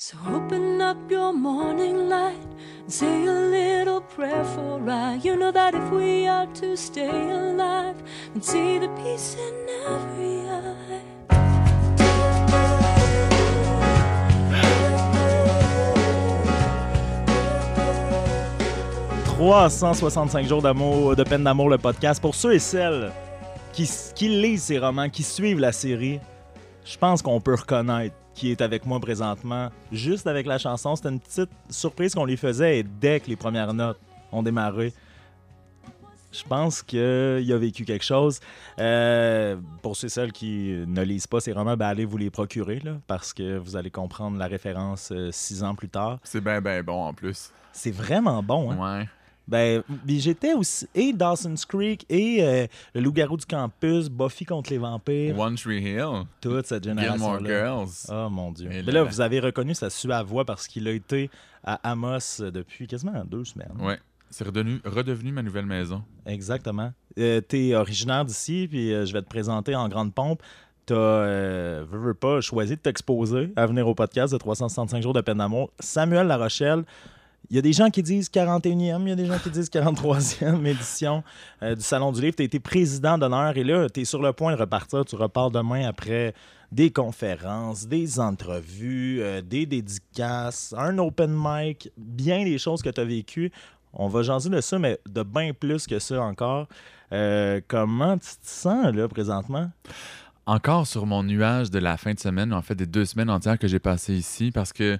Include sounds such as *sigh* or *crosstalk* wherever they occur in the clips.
So open up your morning light and say a little prayer for I. You know that if we are to stay alive and see the peace in every eye. 365 jours d'amour, de peine d'amour, le podcast. Pour ceux et celles qui, qui lisent ces romans, qui suivent la série, je pense qu'on peut reconnaître qui est avec moi présentement. Juste avec la chanson, c'était une petite surprise qu'on lui faisait et dès que les premières notes ont démarré, je pense qu'il a vécu quelque chose. Euh, pour ceux et celles qui ne lisent pas ces romans, ben allez vous les procurer là, parce que vous allez comprendre la référence euh, six ans plus tard. C'est bien, bien bon en plus. C'est vraiment bon. Hein? Ouais. Ben, j'étais aussi. Et Dawson's Creek, et euh, Le Loup-garou du campus, Buffy contre les vampires. One Tree Hill. Toute cette Gilmore génération-là. Girls. Oh mon Dieu. Mais là- là, vous avez reconnu sa suave voix parce qu'il a été à Amos depuis quasiment deux semaines. Ouais. C'est redevenu, redevenu ma nouvelle maison. Exactement. Euh, T'es originaire d'ici, puis euh, je vais te présenter en grande pompe. T'as, euh, veux, veux pas, choisi de t'exposer à venir au podcast de 365 jours de peine d'amour. Samuel Larochelle, il y a des gens qui disent 41e, il y a des gens qui disent 43e *laughs* édition euh, du Salon du Livre. Tu as été président d'honneur et là, tu es sur le point de repartir. Tu repars demain après des conférences, des entrevues, euh, des dédicaces, un open mic, bien des choses que tu as vécues. On va jaser de ça, mais de bien plus que ça encore. Euh, comment tu te sens là présentement? Encore sur mon nuage de la fin de semaine, en fait des deux semaines entières que j'ai passées ici, parce que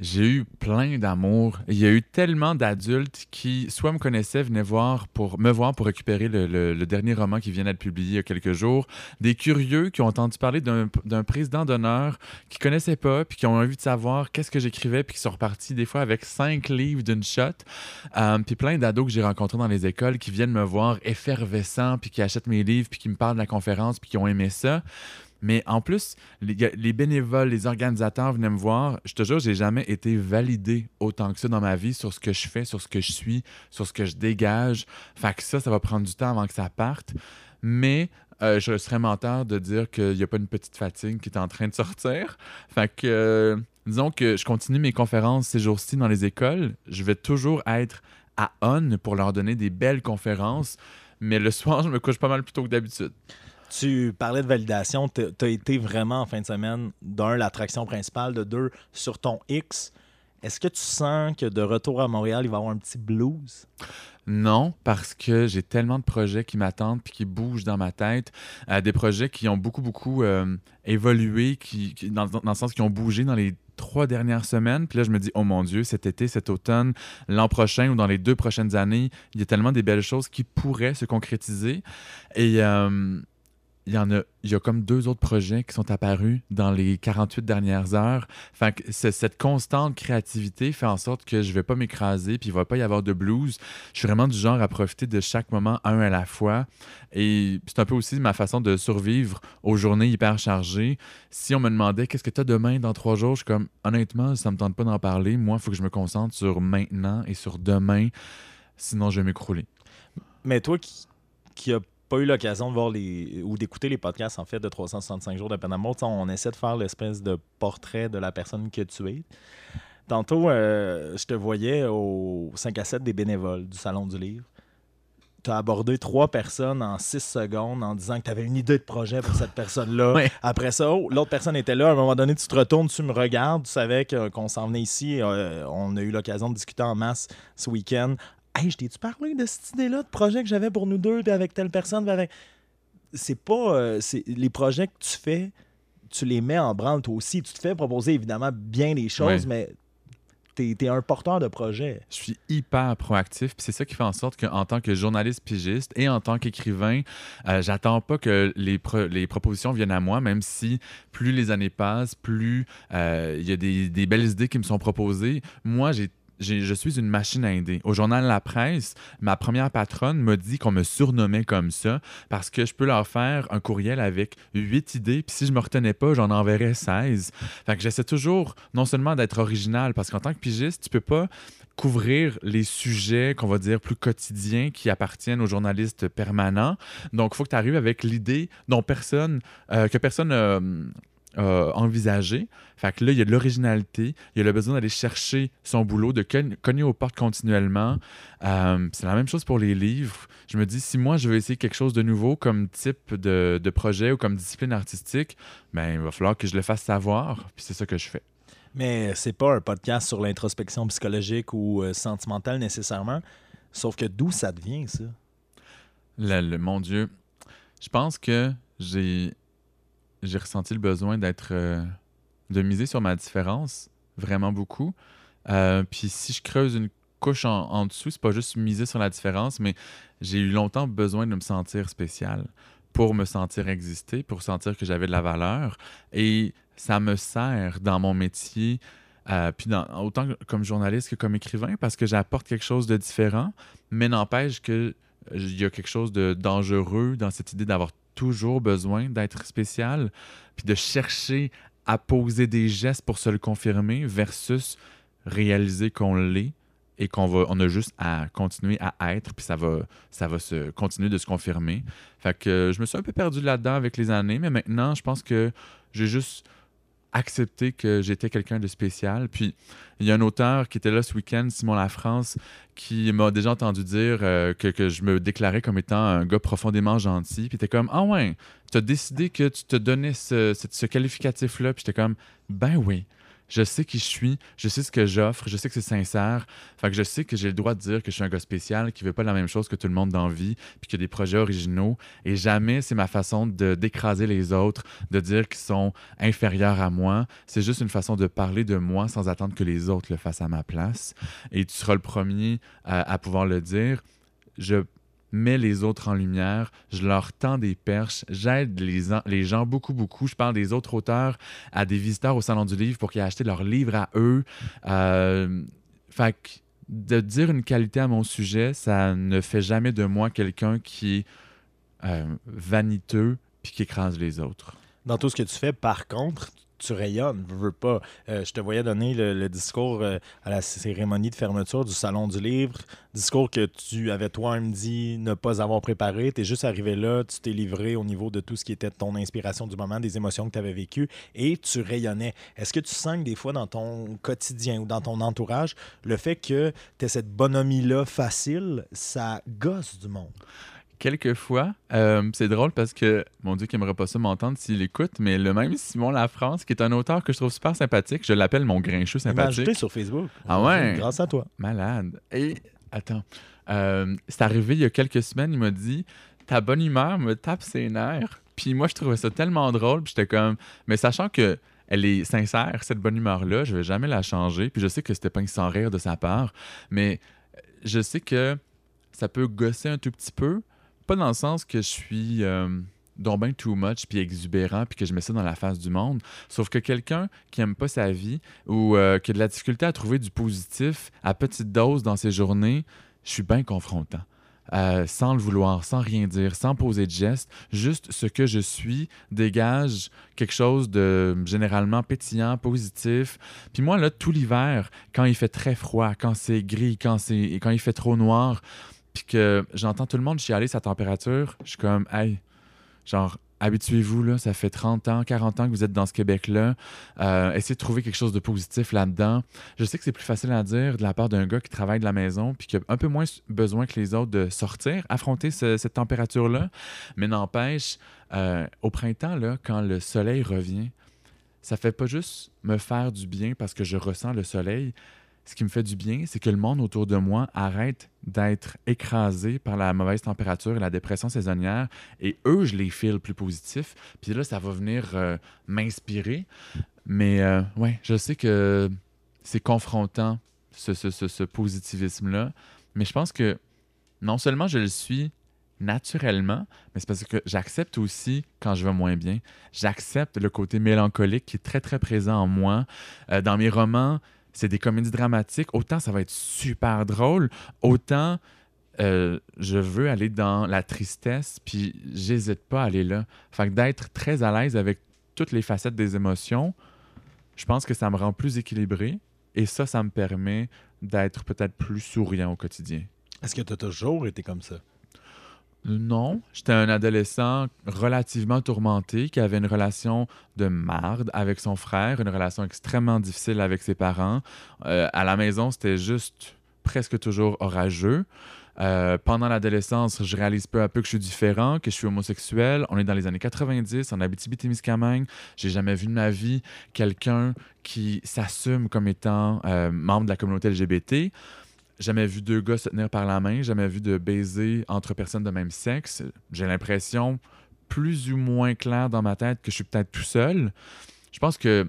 j'ai eu plein d'amour. Il y a eu tellement d'adultes qui soit me connaissaient, venaient voir pour me voir pour récupérer le, dernier roman qui vient d'être publié il y a quelques jours. Des curieux qui ont entendu parler d'un président d'honneur qui connaissaient pas, puis qui ont envie de savoir qu'est-ce que j'écrivais, puis qui sont repartis des fois avec cinq livres d'une shot. Euh, puis plein d'ados que j'ai rencontrés dans les écoles qui viennent me voir effervescent, puis qui achètent mes livres, puis qui me parlent de la conférence, puis qui ont aimé ça. Mais en plus, les, bénévoles, les organisateurs venaient me voir. Je te jure, j'ai jamais été validé autant que ça dans ma vie sur ce que je fais, sur ce que je suis, sur ce que je dégage. Fait que ça, ça va prendre du temps avant que ça parte. Mais euh, je serais menteur de dire qu'il n'y a pas une petite fatigue qui est en train de sortir. Fait que, euh, disons que je continue mes conférences ces jours-ci dans les écoles. Je vais toujours être à on pour leur donner des belles conférences. Mais le *laughs* soir, je me couche pas mal plus tôt que d'habitude. Tu parlais de validation. Tu as été vraiment en fin de semaine, d'un, l'attraction principale, de deux, sur ton X. Est-ce que tu sens que de retour à Montréal, il va y avoir un petit blues? Non, parce que j'ai tellement de projets qui m'attendent puis qui bougent dans ma tête. Euh, des projets qui ont beaucoup, beaucoup euh, évolué, qui, dans le sens qui ont bougé dans les trois dernières semaines. Puis là, je me dis, oh mon Dieu, cet été, cet automne, l'an prochain ou dans les deux prochaines années, il y a tellement des belles choses qui pourraient se concrétiser. Et euh, il y en a, y a comme deux autres projets qui sont apparus dans les 48 dernières heures. Fait que cette constante créativité fait en sorte que je vais pas m'écraser, puis il va pas y avoir de blues. Je suis vraiment du genre à profiter de chaque moment un à la fois. Et c'est un peu aussi ma façon de survivre aux journées hyper chargées. Si on me demandait qu'est-ce que tu as demain dans trois jours, je suis comme honnêtement, ça me tente pas d'en parler. Moi, il faut que je me concentre sur maintenant et sur demain. Sinon, je vais m'écrouler. Mais toi qui, qui a pas eu l'occasion de voir les ou d'écouter les podcasts en fait de 365 jours de peine tu sais, on essaie de faire l'espèce de portrait de la personne que tu es. Tantôt, euh, je te voyais au 5 à 7 des bénévoles du Salon du Livre. Tu as abordé trois personnes en six secondes en disant que tu avais une idée de projet pour cette personne-là. *laughs* Ouais. Après ça, oh, l'autre personne était là. À un moment donné, tu te retournes, tu me regardes. Tu savais qu'on s'en venait ici. Euh, on a eu l'occasion de discuter en masse ce week-end. Hey, je t'ai-tu parlé de cette idée-là, de projet que j'avais pour nous deux, puis avec telle personne, puis avec. C'est pas. euh, c'est les projets que tu fais, tu les mets en branle toi aussi. Tu te fais proposer évidemment bien des choses, mais t'es es un porteur de projet. Je suis hyper proactif, puis c'est ça qui fait en sorte qu'en tant que journaliste pigiste et en tant qu'écrivain, euh, j'attends pas que les, pro- les propositions viennent à moi, même si plus les années passent, plus euh, il y a des, des belles idées qui me sont proposées. Moi, j'ai- je suis une machine à idées. Au journal La Presse, ma première patronne m'a dit qu'on me surnommait comme ça parce que je peux leur faire un courriel avec huit idées, puis si je me retenais pas, j'en enverrais 16. Fait que j'essaie toujours non seulement d'être original, parce qu'en tant que pigiste, tu peux pas couvrir les sujets qu'on va dire plus quotidiens qui appartiennent aux journalistes permanents. Donc, il faut que tu arrives avec l'idée dont personne, euh, que personne euh, euh, envisagé. Fait que là, il y a de l'originalité, il y a le besoin d'aller chercher son boulot, de cogn- cogner aux portes continuellement. Euh, c'est la même chose pour les livres. Je me dis, si moi, je veux essayer quelque chose de nouveau comme type de, de projet ou comme discipline artistique, ben, il va falloir que je le fasse savoir. Puis c'est ça que je fais. Mais c'est pas un podcast sur l'introspection psychologique ou euh, sentimentale nécessairement. Sauf que d'où ça devient, ça? Le, le- mon Dieu, je pense que j'ai j'ai ressenti le besoin d'être euh, de miser sur ma différence vraiment beaucoup. Euh, puis si je creuse une couche en, dessous, c'est pas juste miser sur la différence, mais j'ai eu longtemps besoin de me sentir spécial pour me sentir exister, pour sentir que j'avais de la valeur. Et ça me sert dans mon métier, euh, puis dans, autant comme journaliste que comme écrivain, parce que j'apporte quelque chose de différent, mais n'empêche que il y a quelque chose de dangereux dans cette idée d'avoir toujours besoin d'être spécial, puis de chercher à poser des gestes pour se le confirmer versus réaliser qu'on l'est et qu'on va on a juste à continuer à être puis ça va ça va se continuer de se confirmer. Fait que euh, je me suis un peu perdu là-dedans avec les années mais maintenant je pense que j'ai juste accepté que j'étais quelqu'un de spécial. Puis il y a un auteur qui était là ce week-end, Simon Lafrance, qui m'a déjà entendu dire euh, que, que je me déclarais comme étant un gars profondément gentil. Puis t'es comme, ah ouais, tu as décidé que tu te donnais ce, ce, ce qualificatif-là. Puis j'étais comme, ben oui, je sais qui je suis, je sais ce que j'offre, je sais que c'est sincère. Fait que je sais que j'ai le droit de dire que je suis un gars spécial, qui veut pas la même chose que tout le monde dans vie, puis qu'il y a des projets originaux. Et jamais c'est ma façon de d'écraser les autres, de dire qu'ils sont inférieurs à moi. C'est juste une façon de parler de moi sans attendre que les autres le fassent à ma place. Et tu seras le premier à, à pouvoir le dire. Je mets les autres en lumière, je leur tends des perches, j'aide les, en- les gens beaucoup, beaucoup. Je parle des autres auteurs à des visiteurs au Salon du Livre pour qu'ils aient acheté leur livre à eux. Euh, fait que de dire une qualité à mon sujet, ça ne fait jamais de moi quelqu'un qui est euh, vaniteux puis qui écrase les autres. Dans tout ce que tu fais, par contre, tu rayonnes, veux, veux pas. Euh, je te voyais donner le, discours euh, à la cérémonie de fermeture du Salon du Livre, discours que tu avais toi-même dit ne pas avoir préparé. Tu es juste arrivé là, tu t'es livré au niveau de tout ce qui était ton inspiration du moment, des émotions que tu avais vécues, et tu rayonnais. Est-ce que tu sens que des fois dans ton quotidien ou dans ton entourage, le fait que tu aies cette bonhomie-là facile, ça gosse du monde? Quelquefois, euh, c'est drôle parce que, mon Dieu, qu'il aimerait pas ça m'entendre s'il écoute, mais le même Simon Lafrance, qui est un auteur que je trouve super sympathique, je l'appelle mon grincheux Il m'a sympathique. sur Facebook. Ah ouais? Grâce à toi. Malade. Et, attends, euh, c'est arrivé il y a quelques semaines, il m'a dit Ta bonne humeur me tape ses nerfs. Puis moi, je trouvais ça tellement drôle, puis j'étais comme, mais sachant que elle est sincère, cette bonne humeur-là, je vais jamais la changer. Puis je sais que c'était pas sans rire de sa part, mais je sais que ça peut gosser un tout petit peu, pas dans le sens que je suis euh, donc ben too much puis exubérant puis que je mets ça dans la face du monde, sauf que quelqu'un qui aime pas sa vie ou euh, qui a de la difficulté à trouver du positif à petite dose dans ses journées, je suis bien confrontant. Euh, sans le vouloir, sans rien dire, sans poser de geste, juste ce que je suis dégage quelque chose de généralement pétillant, positif. Puis moi, là, tout l'hiver, quand il fait très froid, quand c'est gris, quand, quand il fait trop noir, puis que j'entends tout le monde chialer sa température, je suis comme, hey, genre, habituez-vous, là, ça fait 30 ans, 40 ans que vous êtes dans ce Québec-là. Euh, essayez de trouver quelque chose de positif là-dedans. Je sais que c'est plus facile à dire de la part d'un gars qui travaille de la maison puis qui a un peu moins besoin que les autres de sortir, affronter ce- cette température-là. Mais n'empêche, euh, au printemps, là, quand le soleil revient, ça fait pas juste me faire du bien parce que je ressens le soleil. Ce qui me fait du bien, c'est que le monde autour de moi arrête d'être écrasé par la mauvaise température et la dépression saisonnière. Et eux, je les file plus positifs. Puis là, ça va venir euh, m'inspirer. Mais euh, ouais, je sais que c'est confrontant, ce, positivisme-là. Mais je pense que non seulement je le suis naturellement, mais c'est parce que j'accepte aussi quand je vais moins bien. J'accepte le côté mélancolique qui est très, très présent en moi. Euh, dans mes romans, c'est des comédies dramatiques. Autant ça va être super drôle, autant euh, je veux aller dans la tristesse, puis j'hésite pas à aller là. Fait que d'être très à l'aise avec toutes les facettes des émotions, je pense que ça me rend plus équilibré. Et ça, ça me permet d'être peut-être plus souriant au quotidien. Est-ce que tu as toujours été comme ça? Non, j'étais un adolescent relativement tourmenté qui avait une relation de marde avec son frère, une relation extrêmement difficile avec ses parents. Euh, à la maison, c'était juste presque toujours orageux. Euh, pendant l'adolescence, je réalise peu à peu que je suis différent, que je suis homosexuel. On est dans les années 90, en Abitibi-Témiscamingue. J'ai jamais vu de ma vie quelqu'un qui s'assume comme étant euh, membre de la communauté LGBT. Jamais vu deux gars se tenir par la main, jamais vu de baiser entre personnes de même sexe. J'ai l'impression, plus ou moins clair dans ma tête, que je suis peut-être tout seul. Je pense que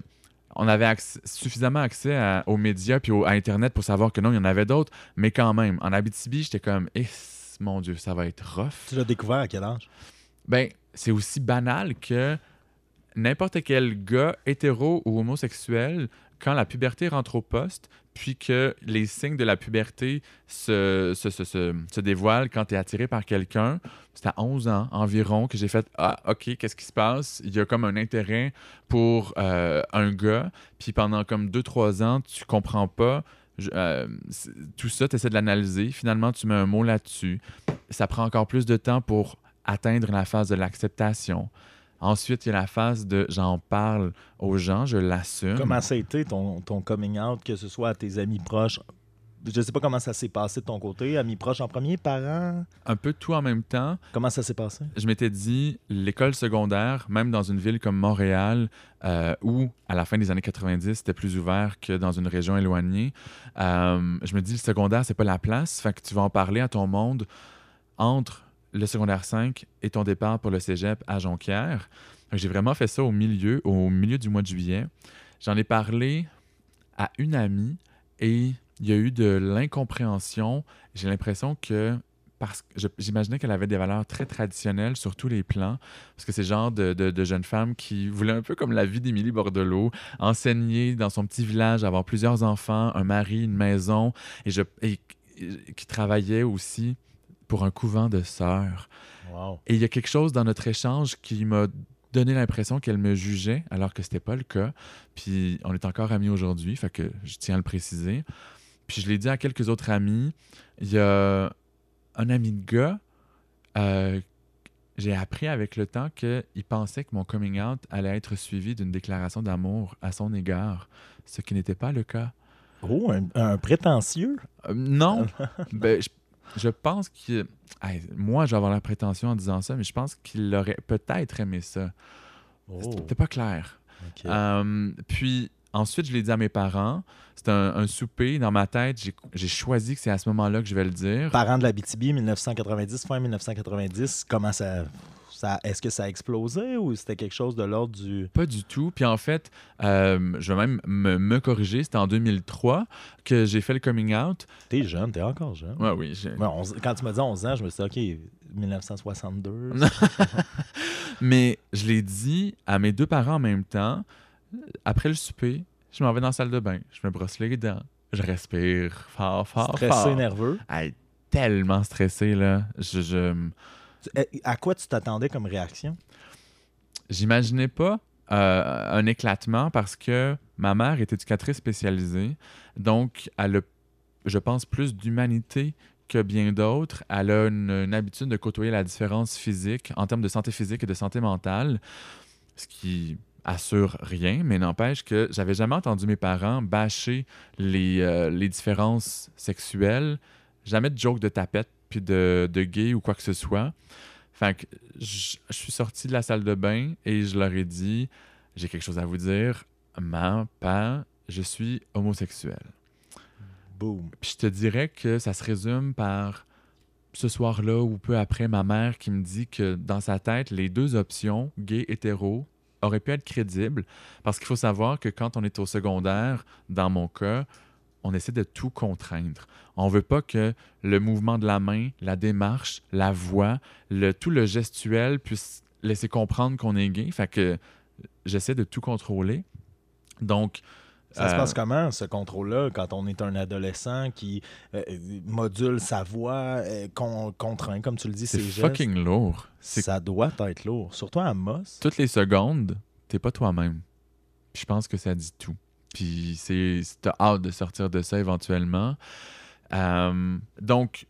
on avait accès- suffisamment accès à- aux médias puis au- à Internet pour savoir que non, il y en avait d'autres, mais quand même, en Abitibi, j'étais comme, eh, mon Dieu, ça va être rough. Tu l'as découvert à quel âge? Ben, c'est aussi banal que n'importe quel gars hétéro ou homosexuel, quand la puberté rentre au poste, puis que les signes de la puberté se, dévoilent quand tu es attiré par quelqu'un, c'est à 11 ans environ que j'ai fait Ah, OK, qu'est-ce qui se passe? Il y a comme un intérêt pour euh, un gars, puis pendant comme 2-3 ans, tu comprends pas. Euh, tout ça, tu essaies de l'analyser. Finalement, tu mets un mot là-dessus. Ça prend encore plus de temps pour atteindre la phase de l'acceptation. Ensuite, il y a la phase de j'en parle aux gens, je l'assume. Comment ça a été ton, ton coming out, que ce soit à tes amis proches? Je sais pas comment ça s'est passé de ton côté. Amis proches en premier, parents? Un peu tout en même temps. Comment ça s'est passé? Je m'étais dit, l'école secondaire, même dans une ville comme Montréal, euh, où à la fin des années 90, c'était plus ouvert que dans une région éloignée, euh, je me dis, le secondaire, c'est pas la place. Fait que tu vas en parler à ton monde entre le secondaire 5 et ton départ pour le cégep à Jonquière. J'ai vraiment fait ça au milieu, au milieu du mois de juillet. J'en ai parlé à une amie et il y a eu de l'incompréhension. J'ai l'impression que parce que j'imaginais qu'elle avait des valeurs très traditionnelles sur tous les plans, parce que c'est le genre de, de, jeune femme qui voulait un peu comme la vie d'Émilie Bordelot, enseigner dans son petit village, avoir plusieurs enfants, un mari, une maison, et, je, et qui travaillait aussi pour un couvent de sœurs. Wow. Et il y a quelque chose dans notre échange qui m'a donné l'impression qu'elle me jugeait, alors que c'était pas le cas. Puis on est encore amis aujourd'hui, fait que je tiens à le préciser. Puis je l'ai dit à quelques autres amis. Il y a un ami de gars, euh, j'ai appris avec le temps qu'il pensait que mon coming out allait être suivi d'une déclaration d'amour à son égard, ce qui n'était pas le cas. Oh, un, un prétentieux? Euh, non, *laughs* ben, je, je pense que. hey, moi, je vais avoir la prétention en disant ça, mais je pense qu'il aurait peut-être aimé ça. Oh, C'était pas clair. Euh, puis ensuite, je l'ai dit à mes parents. C'était un, un souper. Dans ma tête, j'ai- j'ai choisi que c'est à ce moment-là que je vais le dire. Parents de la BTB, 1990, fin 1990, comment ça... ça Est-ce que ça a explosé ou c'était quelque chose de l'ordre du... Pas du tout. Puis en fait, euh, je vais même me, me corriger. C'était en 2003 que j'ai fait le coming out. T'es jeune, t'es encore jeune. Ouais, oui. j'ai- Ouais, onze- quand tu m'as dit 11 ans, je me suis dit, OK, 1962. *laughs* Mais je l'ai dit à mes deux parents en même temps. Après le souper, je m'en vais dans la salle de bain. Je me brosse les dents. Je respire fort, fort, Stressé, fort. nerveux. Hey, tellement stressé, là. Je, À quoi tu t'attendais comme réaction? J'imaginais pas euh, un éclatement parce que ma mère est éducatrice spécialisée. Donc, elle a, je pense, plus d'humanité que bien d'autres. Elle a une, une habitude de côtoyer la différence physique en termes de santé physique et de santé mentale, ce qui assure rien, mais n'empêche que j'avais jamais entendu mes parents bâcher les, euh, les différences sexuelles, jamais de joke de tapette puis de, de gay ou quoi que ce soit. Fait que je je suis sorti de la salle de bain et je leur ai dit j'ai quelque chose à vous dire. Maman, père, je suis homosexuel. Boom. Puis je te dirais que ça se résume par ce soir-là ou peu après ma mère qui me dit que dans sa tête, les deux options, gay, hétéro, auraient pu être crédibles. Parce qu'il faut savoir que quand on est au secondaire, dans mon cas, on essaie de tout contraindre. On veut pas que le mouvement de la main, la démarche, la voix, le, tout le gestuel puisse laisser comprendre qu'on est gay. Fait que j'essaie de tout contrôler. Donc, Ça se euh, passe comment, ce contrôle-là, quand on est un adolescent qui euh, module sa voix, euh, con- contraint, comme tu le dis, c'est ses gestes? fucking lourd. C'est Ça doit être lourd. Surtout à Moss. toutes les secondes, t'es pas toi-même. Je pense que ça dit tout. Puis c'est, t'as hâte de sortir de ça éventuellement. Euh, donc,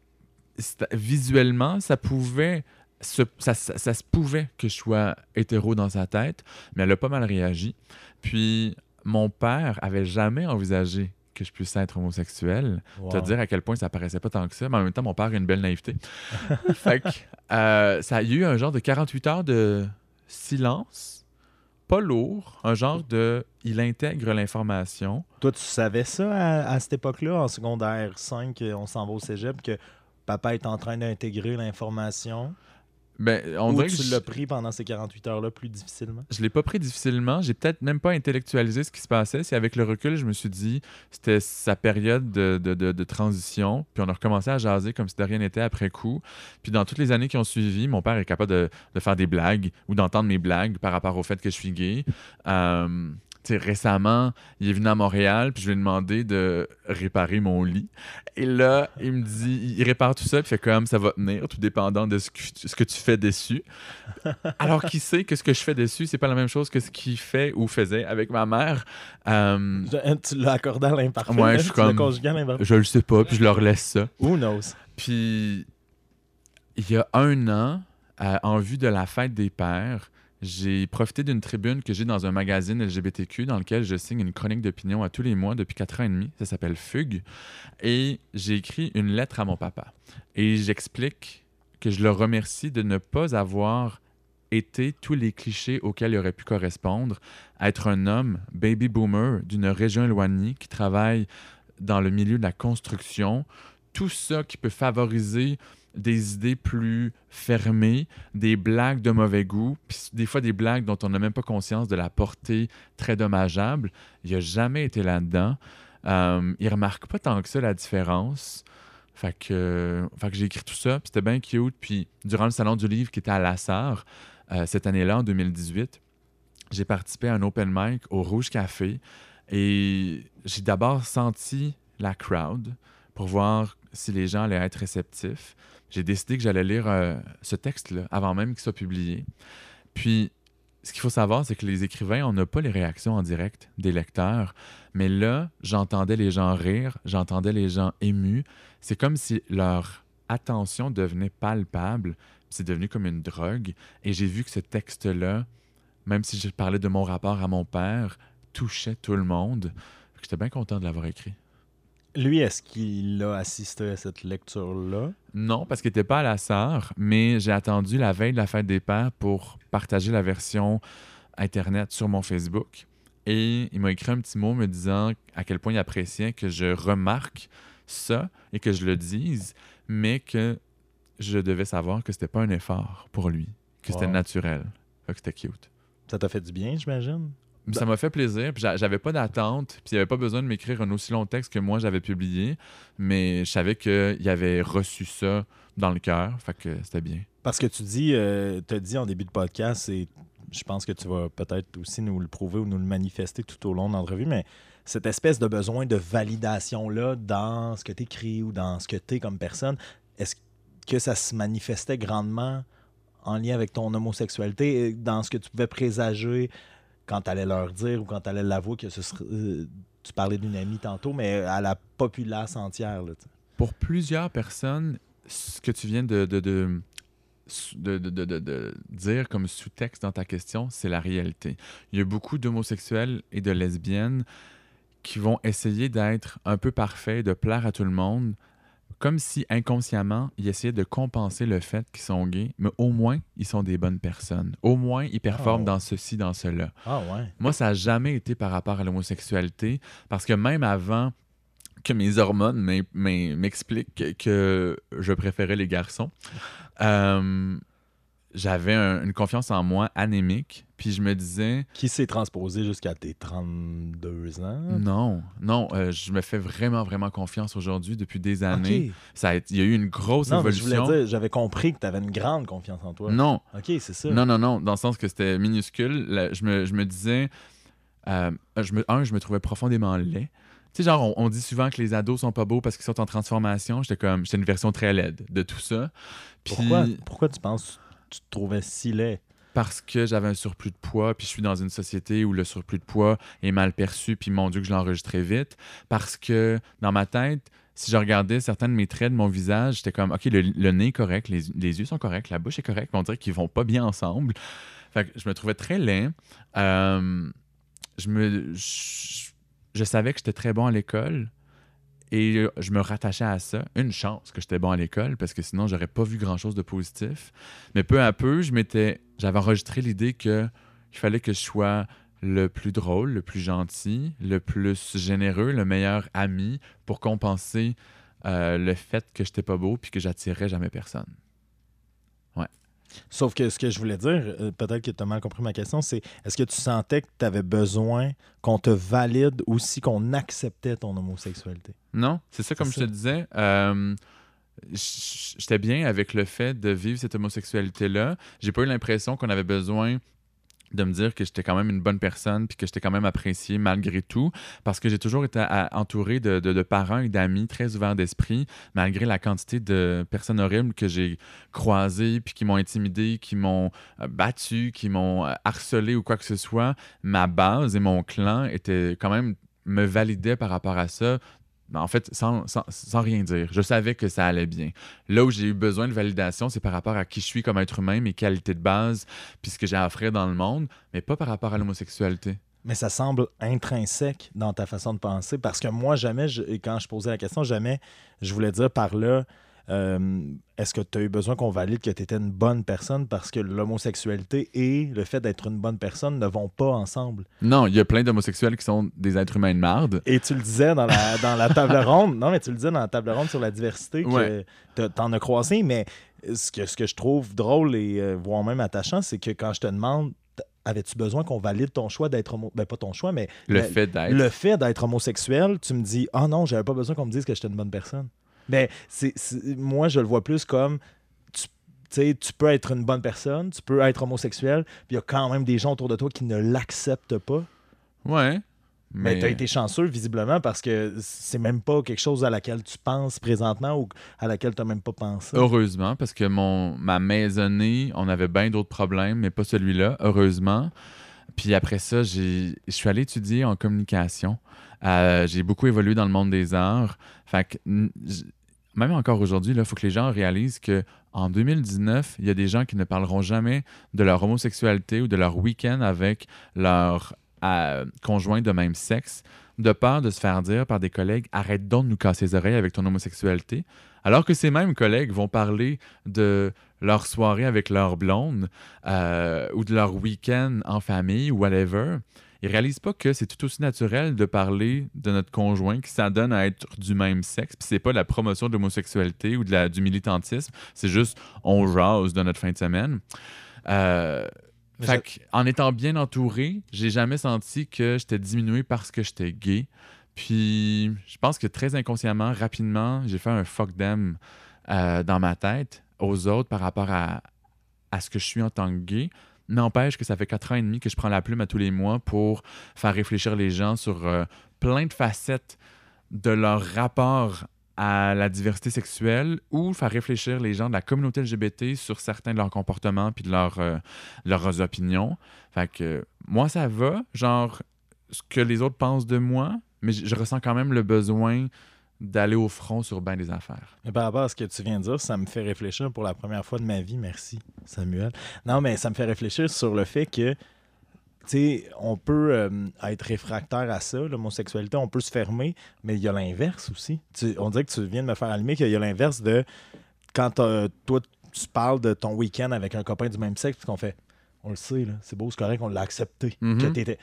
visuellement, ça pouvait. Se, ça, ça- ça se pouvait que je sois hétéro dans sa tête, mais elle a pas mal réagi. Puis mon père avait jamais envisagé que je puisse être homosexuel. Te Wow. dire à quel point ça paraissait pas tant que ça, mais en même temps, mon père a une belle naïveté. *laughs* fait que euh, ça a eu un genre de 48 heures de silence, pas lourd, un genre de il intègre l'information. Toi, tu savais ça à, cette époque-là, en secondaire 5, on s'en va au cégep, que papa est en train d'intégrer l'information? Ben, on Ou dirait tu que je, l'as pris pendant ces 48 heures-là plus difficilement? je l'ai pas pris difficilement. J'ai peut-être même pas intellectualisé ce qui se passait. C'est avec le recul, je me suis dit, c'était sa période de, de- de- de transition. Puis on a recommencé à jaser comme si de rien n'était après coup. Puis dans toutes les années qui ont suivi, mon père est capable de, de faire des blagues ou d'entendre mes blagues par rapport au fait que je suis gay. Euh, récemment, il est venu à Montréal, puis je lui ai demandé de réparer mon lit. Et là, il me dit, il répare tout ça, puis fait comme ça va tenir, tout dépendant de ce que, ce que tu fais dessus. *laughs* Alors qu'il sait que ce que je fais dessus, c'est pas la même chose que ce qu'il fait ou faisait avec ma mère. Euh, Tu l'as accordé à l'imparfait? Là? je suis comme- l'imparfait? je le sais pas, puis je leur laisse ça. Who knows? Puis, il y a un an, euh, en vue de la fête des pères, j'ai profité d'une tribune que j'ai dans un magazine LGBTQ dans lequel je signe une chronique d'opinion à tous les mois depuis quatre ans et demi. Ça s'appelle Fugue. Et j'ai écrit une lettre à mon papa. Et j'explique que je le remercie de ne pas avoir été tous les clichés auxquels il aurait pu correspondre. Être un homme baby boomer d'une région éloignée qui travaille dans le milieu de la construction. Tout ça qui peut favoriser des idées plus fermées, des blagues de mauvais goût, des fois des blagues dont on n'a même pas conscience de la portée très dommageable. Il n'a jamais été là-dedans. Il remarque pas tant que ça la différence. Fait que j'ai écrit tout ça, puis c'était bien cute. Puis durant le salon du livre qui était à Lassar, euh, cette année-là, en 2018, j'ai participé à un open mic au Rouge Café et j'ai d'abord senti la crowd pour voir si les gens allaient être réceptifs. J'ai décidé que j'allais lire euh, ce texte-là avant même qu'il soit publié. Puis, ce qu'il faut savoir, c'est que les écrivains, on n'a pas les réactions en direct des lecteurs. Mais là, j'entendais les gens rire, j'entendais les gens émus. C'est comme si leur attention devenait palpable. C'est devenu comme une drogue. Et j'ai vu que ce texte-là, même si je parlais de mon rapport à mon père, touchait tout le monde. J'étais bien content de l'avoir écrit. Lui, est-ce qu'il a assisté à cette lecture-là? Non, parce qu'il n'était pas à la SAR, mais j'ai attendu la veille de la fête des pères pour partager la version Internet sur mon Facebook. Et il m'a écrit un petit mot me disant à quel point il appréciait que je remarque ça et que je le dise, mais que je devais savoir que c'était pas un effort pour lui, que c'était naturel. Fait que c'était cute. Ça t'a fait du bien, j'imagine? Ça m'a fait plaisir, puis j'a- j'avais pas d'attente, puis il avait pas besoin de m'écrire un aussi long texte que moi j'avais publié, mais je savais qu'il avait reçu ça dans le cœur, fait que c'était bien. Parce que tu dis, euh, t'as dit en début de podcast, et je pense que tu vas peut-être aussi nous le prouver ou nous le manifester tout au long de l'entrevue, mais cette espèce de besoin de validation-là dans ce que tu écris ou dans ce que tu es comme personne, est-ce que ça se manifestait grandement en lien avec ton homosexualité, dans ce que tu pouvais présager quand tu allais leur dire ou quand tu allais l'avouer que euh, tu parlais d'une amie tantôt, mais à la populace entière. Là. Pour plusieurs personnes, ce que tu viens de dire comme sous-texte dans ta question, c'est la réalité. Il y a beaucoup d'homosexuels et de lesbiennes qui vont essayer d'être un peu parfaits, de plaire à tout le monde, comme si inconsciemment, ils essayaient de compenser le fait qu'ils sont gays, mais au moins, ils sont des bonnes personnes. Au moins, ils performent Oh. dans ceci, dans cela. Ah ouais. Moi, ça n'a jamais été par rapport à l'homosexualité, parce que même avant que mes hormones m'expliquent que je préférais les garçons, euh, j'avais un- une confiance en moi anémique, puis je me disais, Qui s'est transposé jusqu'à tes 32 ans? non, non, euh, je me fais vraiment, vraiment confiance aujourd'hui depuis des années. Ça a il y a eu une grosse Non, mais je évolution. voulais dire, j'avais compris que tu avais une grande confiance en toi. Non, Ok, c'est ça. Non, non, non, dans le sens que c'était minuscule. Là, je, me, je me disais, euh, je me, un, je me trouvais profondément laid. Tu sais, genre, on, on dit souvent que les ados sont pas beaux parce qu'ils sont en transformation. J'étais comme, j'étais une version très laide de tout ça. Puis, Pourquoi, pourquoi tu penses tu te trouvais si laid? Parce que j'avais un surplus de poids, puis je suis dans une société où le surplus de poids est mal perçu, puis mon Dieu que je l'ai enregistré vite. Parce que dans ma tête, si je regardais certains de mes traits de mon visage, j'étais comme, OK, le, le nez est correct, les, les yeux sont corrects, la bouche est correcte, mais on dirait qu'ils vont pas bien ensemble. Fait que je me trouvais très laid. Euh, je, me, je savais que j'étais très bon à l'école et je me rattachais à ça. Une chance que j'étais bon à l'école parce que sinon, j'aurais pas vu grand-chose de positif. Mais peu à peu, je m'étais, j'avais enregistré l'idée que il fallait que je sois le plus drôle, le plus gentil, le plus généreux, le meilleur ami pour compenser euh, le fait que j'étais pas beau puis que j'attirais jamais personne. Sauf que ce que je voulais dire, euh, peut-être que tu as mal compris ma question, c'est est-ce que tu sentais que tu avais besoin qu'on te valide aussi, qu'on acceptait ton homosexualité? Non, c'est ça, comme je te disais. euh, J'étais bien avec le fait de vivre cette homosexualité-là. J'ai pas eu l'impression qu'on avait besoin de me dire que j'étais quand même une bonne personne puis que j'étais quand même apprécié malgré tout parce que j'ai toujours été entouré de, de- parents et d'amis très ouverts d'esprit malgré la quantité de personnes horribles que j'ai croisées puis qui m'ont intimidé, qui m'ont euh, battu, qui m'ont euh, harcelé ou quoi que ce soit. Ma base et mon clan étaient quand même me validaient par rapport à ça en fait, sans, sans- rien dire. Je savais que ça allait bien. Là où j'ai eu besoin de validation, c'est par rapport à qui je suis comme être humain, mes qualités de base, puis ce que j'ai à offrir dans le monde, mais pas par rapport à l'homosexualité. Mais ça semble intrinsèque dans ta façon de penser parce que moi, jamais, je- quand je posais la question, jamais je voulais dire par là euh, est-ce que tu as eu besoin qu'on valide que tu étais une bonne personne parce que l'homosexualité et le fait d'être une bonne personne ne vont pas ensemble? Non, il y a plein d'homosexuels qui sont des êtres humains de marde. Et tu le disais dans la, dans la table *laughs* ronde, non, mais tu le disais dans la table ronde sur la diversité que Ouais. t'as- t'en as croisé, mais ce que, ce que je trouve drôle et euh, voire même attachant, c'est que quand je te demande avais-tu besoin qu'on valide ton choix d'être homo... Ben, pas ton choix, mais Le le- fait d'être. le fait d'être homosexuel, tu me dis Ah non, j'avais pas besoin qu'on me dise que j'étais une bonne personne. Mais c'est, c'est- moi, je le vois plus comme tu, tu sais, tu peux être une bonne personne, tu peux être homosexuel, puis il y a quand même des gens autour de toi qui ne l'acceptent pas. Ouais. Mais, Mais, tu as été chanceux, visiblement, parce que c'est même pas quelque chose à laquelle tu penses présentement ou à laquelle tu n'as même pas pensé. Heureusement, parce que mon, ma maisonnée, on avait bien d'autres problèmes, mais pas celui-là, heureusement. Puis après ça, je suis allé étudier en communication. Euh, j'ai beaucoup évolué dans le monde des arts. Fait que, même encore aujourd'hui, il faut que les gens réalisent que en 2019, il y a des gens qui ne parleront jamais de leur homosexualité ou de leur week-end avec leur euh, conjoint de même sexe, de peur de se faire dire par des collègues arrête donc de nous casser les oreilles avec ton homosexualité. Alors que ces mêmes collègues vont parler de leur soirée avec leur blonde euh, ou de leur week-end en famille ou whatever. Ils réalisent pas que c'est tout aussi naturel de parler de notre conjoint qui s'adonne à être du même sexe. Puis c'est pas la promotion de l'homosexualité ou de la, du militantisme. C'est juste on jase de notre fin de semaine. Euh, fait en étant bien entouré, j'ai jamais senti que j'étais diminué parce que j'étais gay. Puis je pense que très inconsciemment, rapidement, j'ai fait un fuck them euh, dans ma tête aux autres par rapport à, à ce que je suis en tant que gay. N'empêche que ça fait quatre ans et demi que je prends la plume à tous les mois pour faire réfléchir les gens sur euh, plein de facettes de leur rapport à la diversité sexuelle ou faire réfléchir les gens de la communauté LGBT sur certains de leurs comportements puis de leurs, euh, leurs opinions. Fait que moi, ça va, genre ce que les autres pensent de moi, mais je ressens quand même le besoin d'aller au front sur bien des affaires. Mais par rapport à ce que tu viens de dire, ça me fait réfléchir pour la première fois de ma vie. Merci, Samuel. Non, mais ça me fait réfléchir sur le fait que, tu sais, on peut euh, être réfractaire à ça, l'homosexualité, on peut se fermer, mais il y a l'inverse aussi. Tu- on dirait que tu viens de me faire allumer qu'il y a l'inverse de quand euh, toi, tu parles de ton week-end avec un copain du même sexe, puis qu'on fait, on le sait, là, c'est beau, c'est correct, on l'a accepté. Que t'étais-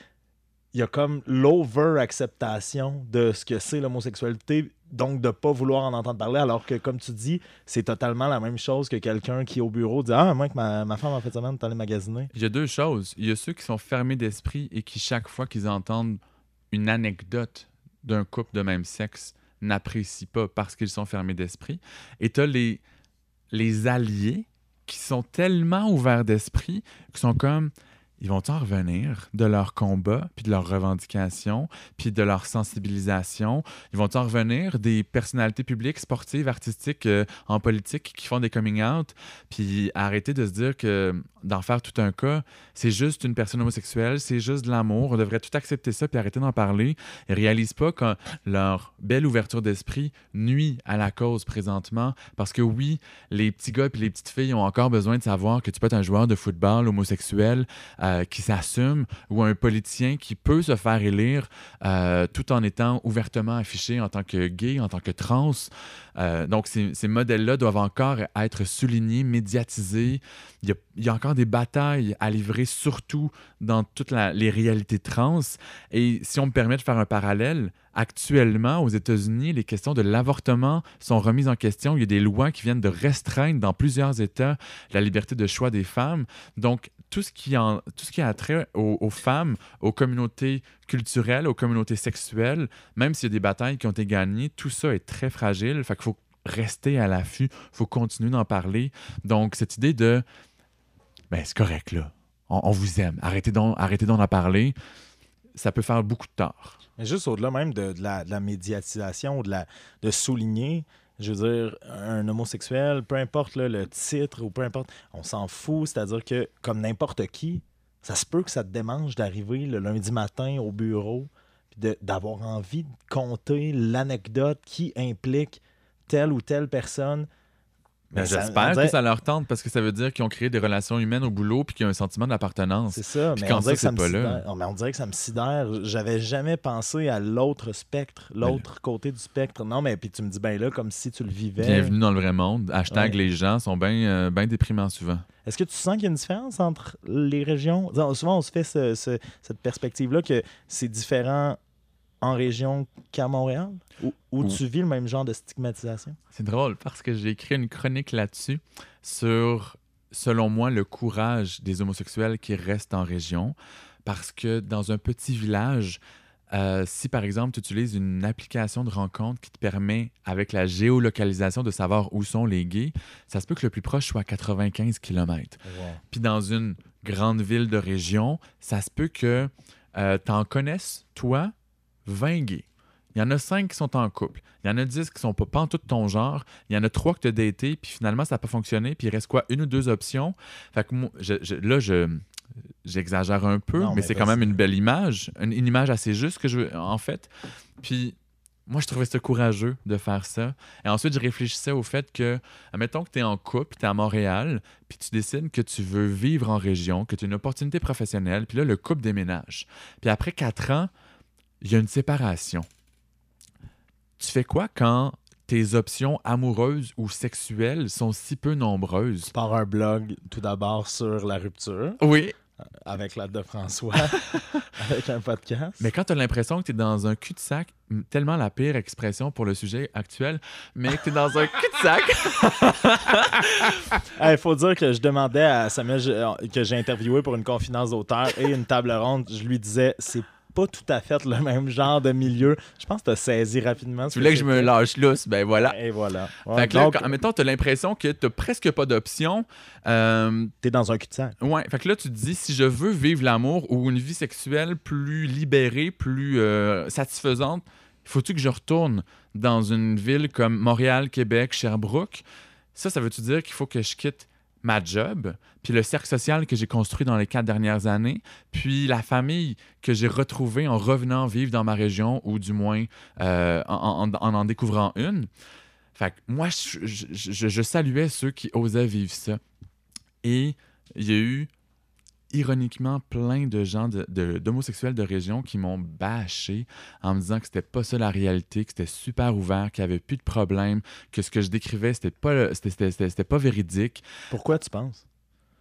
il y a comme l'over-acceptation de ce que c'est l'homosexualité, donc de pas vouloir en entendre parler, alors que, comme tu dis, c'est totalement la même chose que quelqu'un qui, au bureau, dit Ah, moi, que ma, ma femme en fait semaine, t'es allé magasiner. Il y a deux choses. Il y a ceux qui sont fermés d'esprit et qui, chaque fois qu'ils entendent une anecdote d'un couple de même sexe, n'apprécient pas parce qu'ils sont fermés d'esprit. Et tu as les, les alliés qui sont tellement ouverts d'esprit, qui sont comme ils vont en revenir de leur combat, puis de leurs revendications, puis de leur sensibilisation? Ils vont en revenir des personnalités publiques, sportives, artistiques, euh, en politique qui font des coming out, puis arrêter de se dire que d'en faire tout un cas. C'est juste une personne homosexuelle, c'est juste de l'amour. On devrait tout accepter ça puis arrêter d'en parler. Ils réalisent pas que leur belle ouverture d'esprit nuit à la cause présentement. Parce que oui, les petits gars et les petites filles ont encore besoin de savoir que tu peux être un joueur de football homosexuel euh, qui s'assume ou un politicien qui peut se faire élire euh, tout en étant ouvertement affiché en tant que gay, en tant que trans. Euh, donc, ces, modèles-là doivent encore être soulignés, médiatisés. Y, il y, a, encore des batailles à livrer, surtout dans toutes les réalités trans. Et si on me permet de faire un parallèle, actuellement, aux États-Unis, les questions de l'avortement sont remises en question. Il y a des lois qui viennent de restreindre dans plusieurs États la liberté de choix des femmes. Donc, tout ce qui, en, tout ce qui a trait aux, aux, femmes, aux communautés culturelles, aux communautés sexuelles, même s'il y a des batailles qui ont été gagnées, tout ça est très fragile. Fait qu'il faut rester à l'affût, il faut continuer d'en parler. Donc, cette idée de ben, c'est correct, là. On, vous aime. Arrêtez d'en arrêtez parler. Ça peut faire beaucoup de tort. Mais juste au-delà même de, la, de, la, médiatisation, de, la, de souligner, je veux dire, un homosexuel, peu importe le titre ou peu importe, on s'en fout. C'est-à-dire que, comme n'importe qui, ça se peut que ça te démange d'arriver le lundi matin au bureau d'avoir envie de compter l'anecdote qui implique telle ou telle personne ben, J'espère que ça leur tente parce que ça veut dire qu'ils ont créé des relations humaines au boulot puis qu'il y a un sentiment d'appartenance. C'est ça, mais on, dirait ça, que ça pas mais on dirait que ça me sidère. J'avais jamais pensé à l'autre spectre, l'autre ben, côté du spectre. Non, mais puis tu me dis, ben là, comme si tu le vivais. Bienvenue dans le vrai monde. Hashtag ouais. les gens sont bien euh, ben déprimants souvent. Est-ce que tu sens qu'il y a une différence entre les régions? Souvent, on se fait ce, ce, cette perspective-là que c'est différent en région qu'à Montréal? Où, où tu vis le même genre de stigmatisation? C'est drôle parce que j'ai écrit une chronique là-dessus sur, selon moi, le courage des homosexuels qui restent en région. Parce que dans un petit village, euh, si par exemple tu utilises une application de rencontre qui te permet, avec la géolocalisation, de savoir où sont les gays, ça se peut que le plus proche soit à 95 km. Wow. Puis dans une grande ville de région, ça se peut que euh, tu en connaisses, toi, 20 gays. Il y en a 5 qui sont en couple. Il y en a 10 qui sont pas, pas en tout ton genre. Il y en a 3 que tu as daté, puis finalement, ça n'a pas fonctionné. Puis il reste quoi? Une ou deux options. Fait que moi, je, je, là, je, j'exagère un peu, non, mais, mais c'est quand même une belle image. Une, une, image assez juste que je veux, en fait. Puis moi, je trouvais ça courageux de faire ça. Et ensuite, je réfléchissais au fait que, admettons que tu es en couple, tu es à Montréal, puis tu décides que tu veux vivre en région, que tu as une opportunité professionnelle, puis là, le couple déménage. Puis après 4 ans, il y a une séparation. Tu fais quoi quand tes options amoureuses ou sexuelles sont si peu nombreuses? Tu pars un blog tout d'abord sur la rupture. Oui. Avec l'aide de François, *laughs* avec un podcast. Mais quand tu as l'impression que tu es dans un cul-de-sac, tellement la pire expression pour le sujet actuel, mais que tu es dans un cul-de-sac. Il *laughs* hey, faut dire que je demandais à Samuel que j'ai interviewé pour une confidence d'auteur et une table ronde, je lui disais c'est pas tout à fait le *laughs* même genre de milieu. Je pense que tu as saisi rapidement. Tu voulais que, que je me lâche lousse, ben voilà. Et voilà. Ouais, fait que donc, là, quand, mettons, tu as l'impression que tu presque pas d'options. Euh, tu es dans un cul-de-sac. Ouais. Fait que là, tu te dis, si je veux vivre l'amour ou une vie sexuelle plus libérée, plus euh, satisfaisante, faut-tu que je retourne dans une ville comme Montréal, Québec, Sherbrooke? Ça, ça veut-tu dire qu'il faut que je quitte ma job, puis le cercle social que j'ai construit dans les quatre dernières années, puis la famille que j'ai retrouvée en revenant vivre dans ma région, ou du moins euh, en, en, découvrant une. Fait moi, je, saluais ceux qui osaient vivre ça. Et il y a eu ironiquement plein de gens d'homosexuels de, de, de, région qui m'ont bâché en me disant que c'était pas ça la réalité, que c'était super ouvert, qu'il n'y avait plus de problème, que ce que je décrivais, c'était pas, c'était pas véridique. Pourquoi tu penses?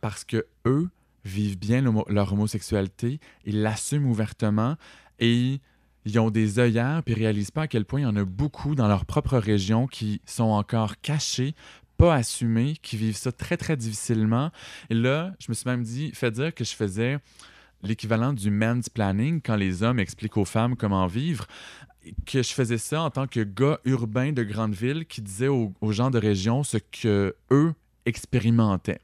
Parce que eux vivent bien leur homosexualité, ils l'assument ouvertement et ils ont des œillères puis réalisent pas à quel point il y en a beaucoup dans leur propre région qui sont encore cachés pas assumés, qui vivent ça très, très difficilement. Et là, je me suis même dit, fait dire que je faisais l'équivalent du mansplaining quand les hommes expliquent aux femmes comment vivre que je faisais ça en tant que gars urbain de grande ville qui disait aux, aux gens de région ce que eux expérimentaient.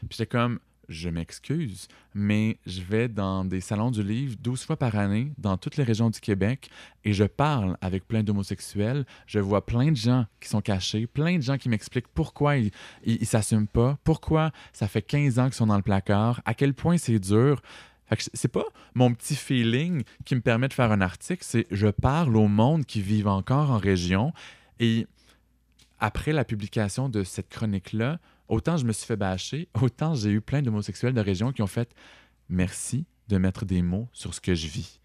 Puis j'étais comme je m'excuse, mais je vais dans des salons du livre 12 fois par année dans toutes les régions du Québec et je parle avec plein d'homosexuels. Je vois plein de gens qui sont cachés, plein de gens qui m'expliquent pourquoi ils ne s'assument pas, pourquoi ça fait 15 ans qu'ils sont dans le placard, à quel point c'est dur. C'est pas mon petit feeling qui me permet de faire un article, c'est je parle au monde qui vivent encore en région et après la publication de cette chronique-là, autant je me suis fait bâcher, *laughs* autant j'ai eu plein d'homosexuels de région qui ont fait merci de mettre des mots sur ce que je vis.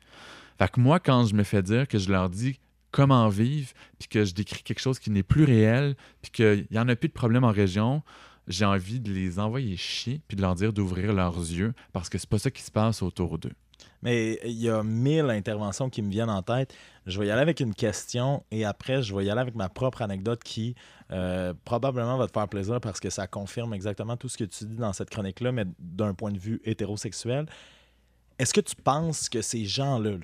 Fait que moi, quand je me fais dire que je leur dis comment vivre, puis que je décris quelque chose qui n'est plus réel, puis qu'il n'y en a plus de problème en région, j'ai envie de les envoyer chier, puis de leur dire d'ouvrir leurs yeux, parce que c'est pas ça qui se passe autour d'eux. Mais il y a mille interventions qui me viennent en tête. Je vais y aller avec une question et après, je vais y aller avec ma propre anecdote qui euh, probablement va te faire plaisir parce que ça confirme exactement tout ce que tu dis dans cette chronique-là, mais d'un point de vue hétérosexuel. Est-ce que tu penses que ces gens-là,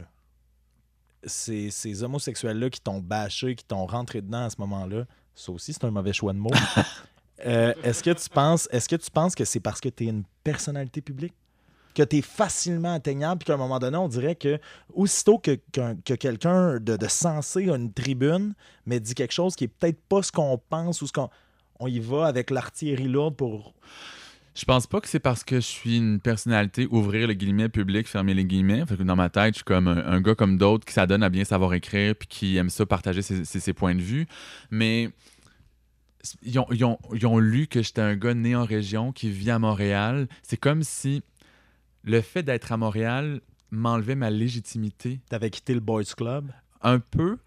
ces, ces homosexuels-là qui t'ont bâché, qui t'ont rentré dedans à ce moment-là, ça aussi, c'est un mauvais choix de mots. *laughs* Euh, est-ce que tu penses est-ce que tu penses que c'est parce que tu es une personnalité publique? Que tu es facilement atteignable, puis qu'à un moment donné, on dirait que aussitôt que, que, quelqu'un de, de, sensé a une tribune, mais dit quelque chose qui est peut-être pas ce qu'on pense ou ce qu'on on y va avec l'artillerie lourde pour. Je pense pas que c'est parce que je suis une personnalité ouvrir les guillemets public, fermer les guillemets. Fait que dans ma tête, je suis comme un, gars comme d'autres qui s'adonne à bien savoir écrire puis qui aime ça partager ses, ses, points de vue. Mais ils ont, ils ont, ils ont lu que j'étais un gars né en région qui vit à Montréal. C'est comme si le fait d'être à Montréal m'enlevait ma légitimité. T'avais quitté le Boys Club? Un peu.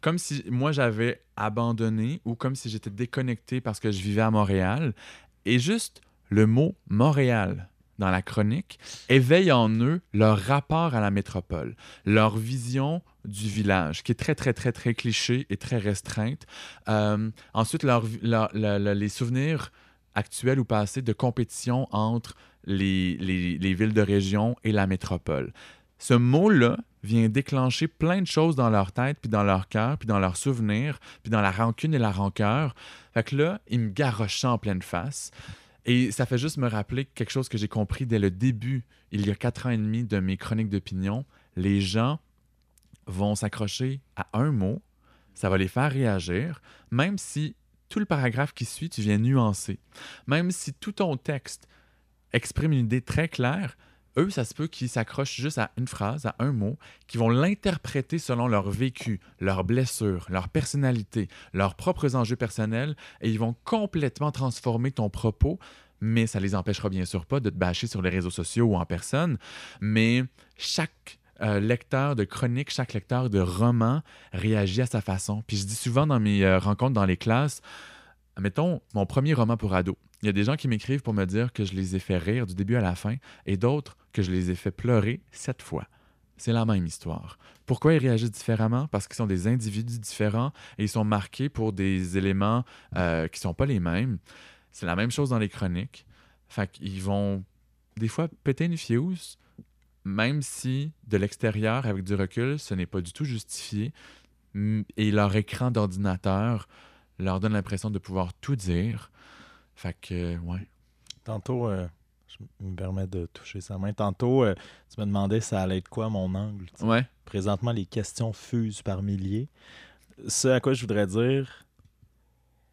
Comme si moi j'avais abandonné ou comme si j'étais déconnecté parce que je vivais à Montréal. Et juste le mot Montréal dans la chronique éveille en eux leur rapport à la métropole, leur vision du village, qui est très, très, très, très cliché et très restreinte. Euh, ensuite, les souvenirs actuels ou passés de compétition entre les, villes de région et la métropole. Ce mot-là vient déclencher plein de choses dans leur tête, puis dans leur cœur, puis dans leurs souvenirs, puis dans la rancune et la rancœur. Fait que là, il me garoche en pleine face. Et ça fait juste me rappeler quelque chose que j'ai compris dès le début, il y a quatre ans et demi, de mes chroniques d'opinion. Les gens vont s'accrocher à un mot, ça va les faire réagir, même si tout le paragraphe qui suit, tu viens nuancer. Même si tout ton texte expriment une idée très claire, eux, ça se peut qu'ils s'accrochent juste à une phrase, à un mot, qui vont l'interpréter selon leur vécu, leurs blessures, leur personnalité, leurs propres enjeux personnels, et ils vont complètement transformer ton propos, mais ça les empêchera bien sûr pas de te bâcher sur les réseaux sociaux ou en personne, mais chaque euh, lecteur de chronique, chaque lecteur de roman réagit à sa façon. Puis je dis souvent dans mes euh, rencontres dans les classes, mettons mon premier roman pour ado. Il y a des gens qui m'écrivent pour me dire que je les ai fait rire du début à la fin et d'autres que je les ai fait pleurer sept fois. C'est la même histoire. Pourquoi ils réagissent différemment? Parce qu'ils sont des individus différents et ils sont marqués pour des éléments euh, qui ne sont pas les mêmes. C'est la même chose dans les chroniques. Fait qu'ils vont des fois péter une fuse, même si de l'extérieur, avec du recul, ce n'est pas du tout justifié. Et leur écran d'ordinateur leur donne l'impression de pouvoir tout dire. Fait que, ouais. Tantôt, euh, je me permets de toucher sa main. Tantôt, euh, tu me demandais ça allait être quoi mon angle. Ouais. Présentement, les questions fusent par milliers. Ce à quoi je voudrais dire,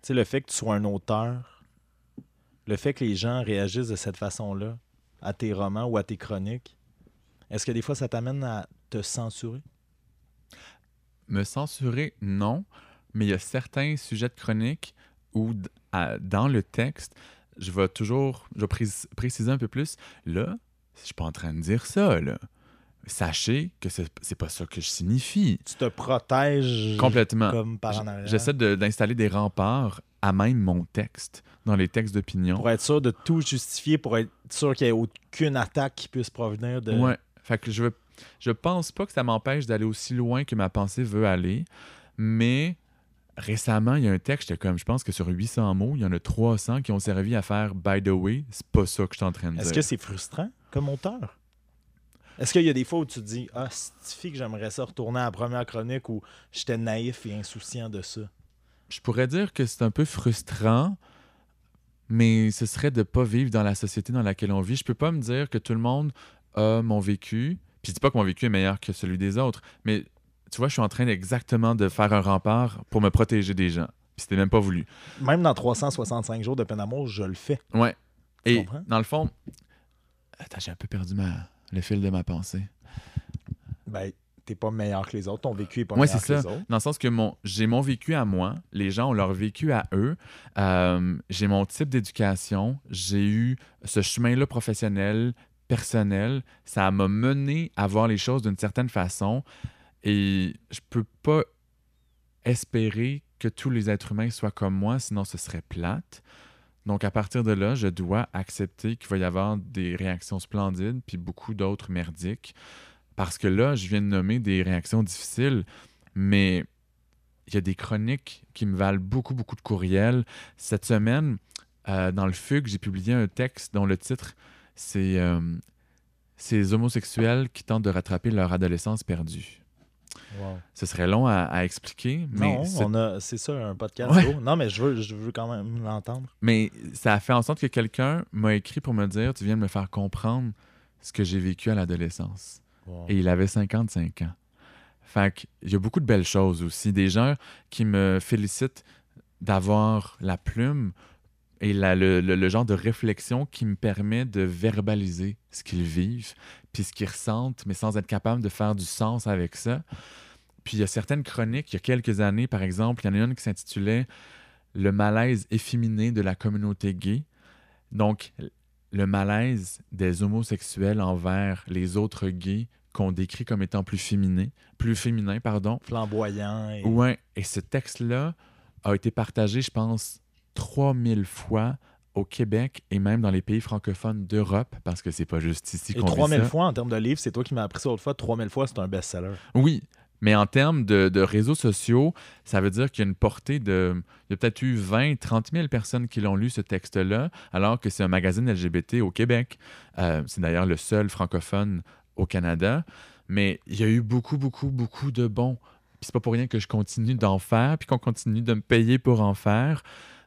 tu le fait que tu sois un auteur, le fait que les gens réagissent de cette façon-là à tes romans ou à tes chroniques, est-ce que des fois ça t'amène à te censurer? Me censurer, non. Mais il y a certains sujets de chronique où dans le texte, je vais toujours, je vais préciser un peu plus. Là, je suis pas en train de dire ça, là. Sachez que c'est pas ça que je signifie. Tu te protèges complètement. Comme par en arrière. J'essaie d'installer des remparts à même mon texte, dans les textes d'opinion. Pour être sûr de tout justifier, pour être sûr qu'il n'y ait aucune attaque qui puisse provenir de. Ouais. Fait que je, je pense pas que ça m'empêche d'aller aussi loin que ma pensée veut aller, mais récemment, il y a un texte, comme, je pense que sur 800 mots, il y en a 300 qui ont servi à faire By the way, c'est pas ça que je suis en train de dire. Est-ce que c'est frustrant comme auteur? Est-ce qu'il y a des fois où tu te dis Ah, c'est que j'aimerais ça retourner à la première chronique où j'étais naïf et insouciant de ça? Je pourrais dire que c'est un peu frustrant mais ce serait de pas vivre dans la société dans laquelle on vit. Je peux pas me dire que tout le monde mon vécu. Puis je dis pas que mon vécu est meilleur que celui des autres, mais tu vois, je suis en train exactement de faire un rempart pour me protéger des gens. Puis c'était même pas voulu. Même dans 365 jours de peine d'amour, je le fais. Ouais. Tu Et comprends? dans le fond, attends, j'ai un peu perdu ma... le fil de ma pensée. Ben, t'es pas meilleur que les autres. Ton vécu est pas Ouais, meilleur c'est que ça. les autres. Dans le sens que mon, j'ai mon vécu à moi, les gens ont leur vécu à eux. Euh, j'ai mon type d'éducation, j'ai eu ce chemin-là professionnel, personnel. Ça m'a mené à voir les choses d'une certaine façon. Et je peux pas espérer que tous les êtres humains soient comme moi, sinon ce serait plate. Donc à partir de là, je dois accepter qu'il va y avoir des réactions splendides puis beaucoup d'autres merdiques. Parce que là, je viens de nommer des réactions difficiles, mais il y a des chroniques qui me valent beaucoup, beaucoup de courriels. Cette semaine, euh, dans le FUG, j'ai publié un texte dont le titre, c'est euh, Ces homosexuels qui tentent de rattraper leur adolescence perdue. Wow. Ce serait long à, à expliquer, mais, Non, c'est ça, un podcast. Ouais. Non, mais je veux, je veux quand même l'entendre. mais ça a fait en sorte que quelqu'un m'a écrit pour me dire Tu viens de me faire comprendre ce que j'ai vécu à l'adolescence. Wow. Et il avait 55 ans. Fait qu'il y a beaucoup de belles choses aussi. Des gens qui me félicitent d'avoir la plume et la- le, le- le genre de réflexion qui me permet de verbaliser ce qu'ils vivent, puis ce qu'ils ressentent, mais sans être capable de faire du sens avec ça. Puis il y a certaines chroniques, il y a quelques années, par exemple, il y en a une qui s'intitulait Le malaise efféminé de la communauté gay. Donc, le malaise des homosexuels envers les autres gays qu'on décrit comme étant plus féminins, plus féminins, pardon. Flamboyant. Et... Ouais, et ce texte-là a été partagé, je pense, 3000 fois au Québec et même dans les pays francophones d'Europe, parce que c'est pas juste ici qu'on vit 3000 ça. fois en termes de livres, c'est toi qui m'as appris ça l'autre fois. 3000 fois, c'est un best-seller. Oui, mais en termes de, de réseaux sociaux, ça veut dire qu'il y a une portée de... Il y a peut-être eu 20, 30 000 personnes qui l'ont lu, ce texte-là, alors que c'est un magazine LGBT au Québec. Euh, c'est d'ailleurs le seul francophone au Canada. Mais il y a eu beaucoup, beaucoup, beaucoup de bons. Puis c'est pas pour rien que je continue d'en faire, puis qu'on continue de me payer pour en faire.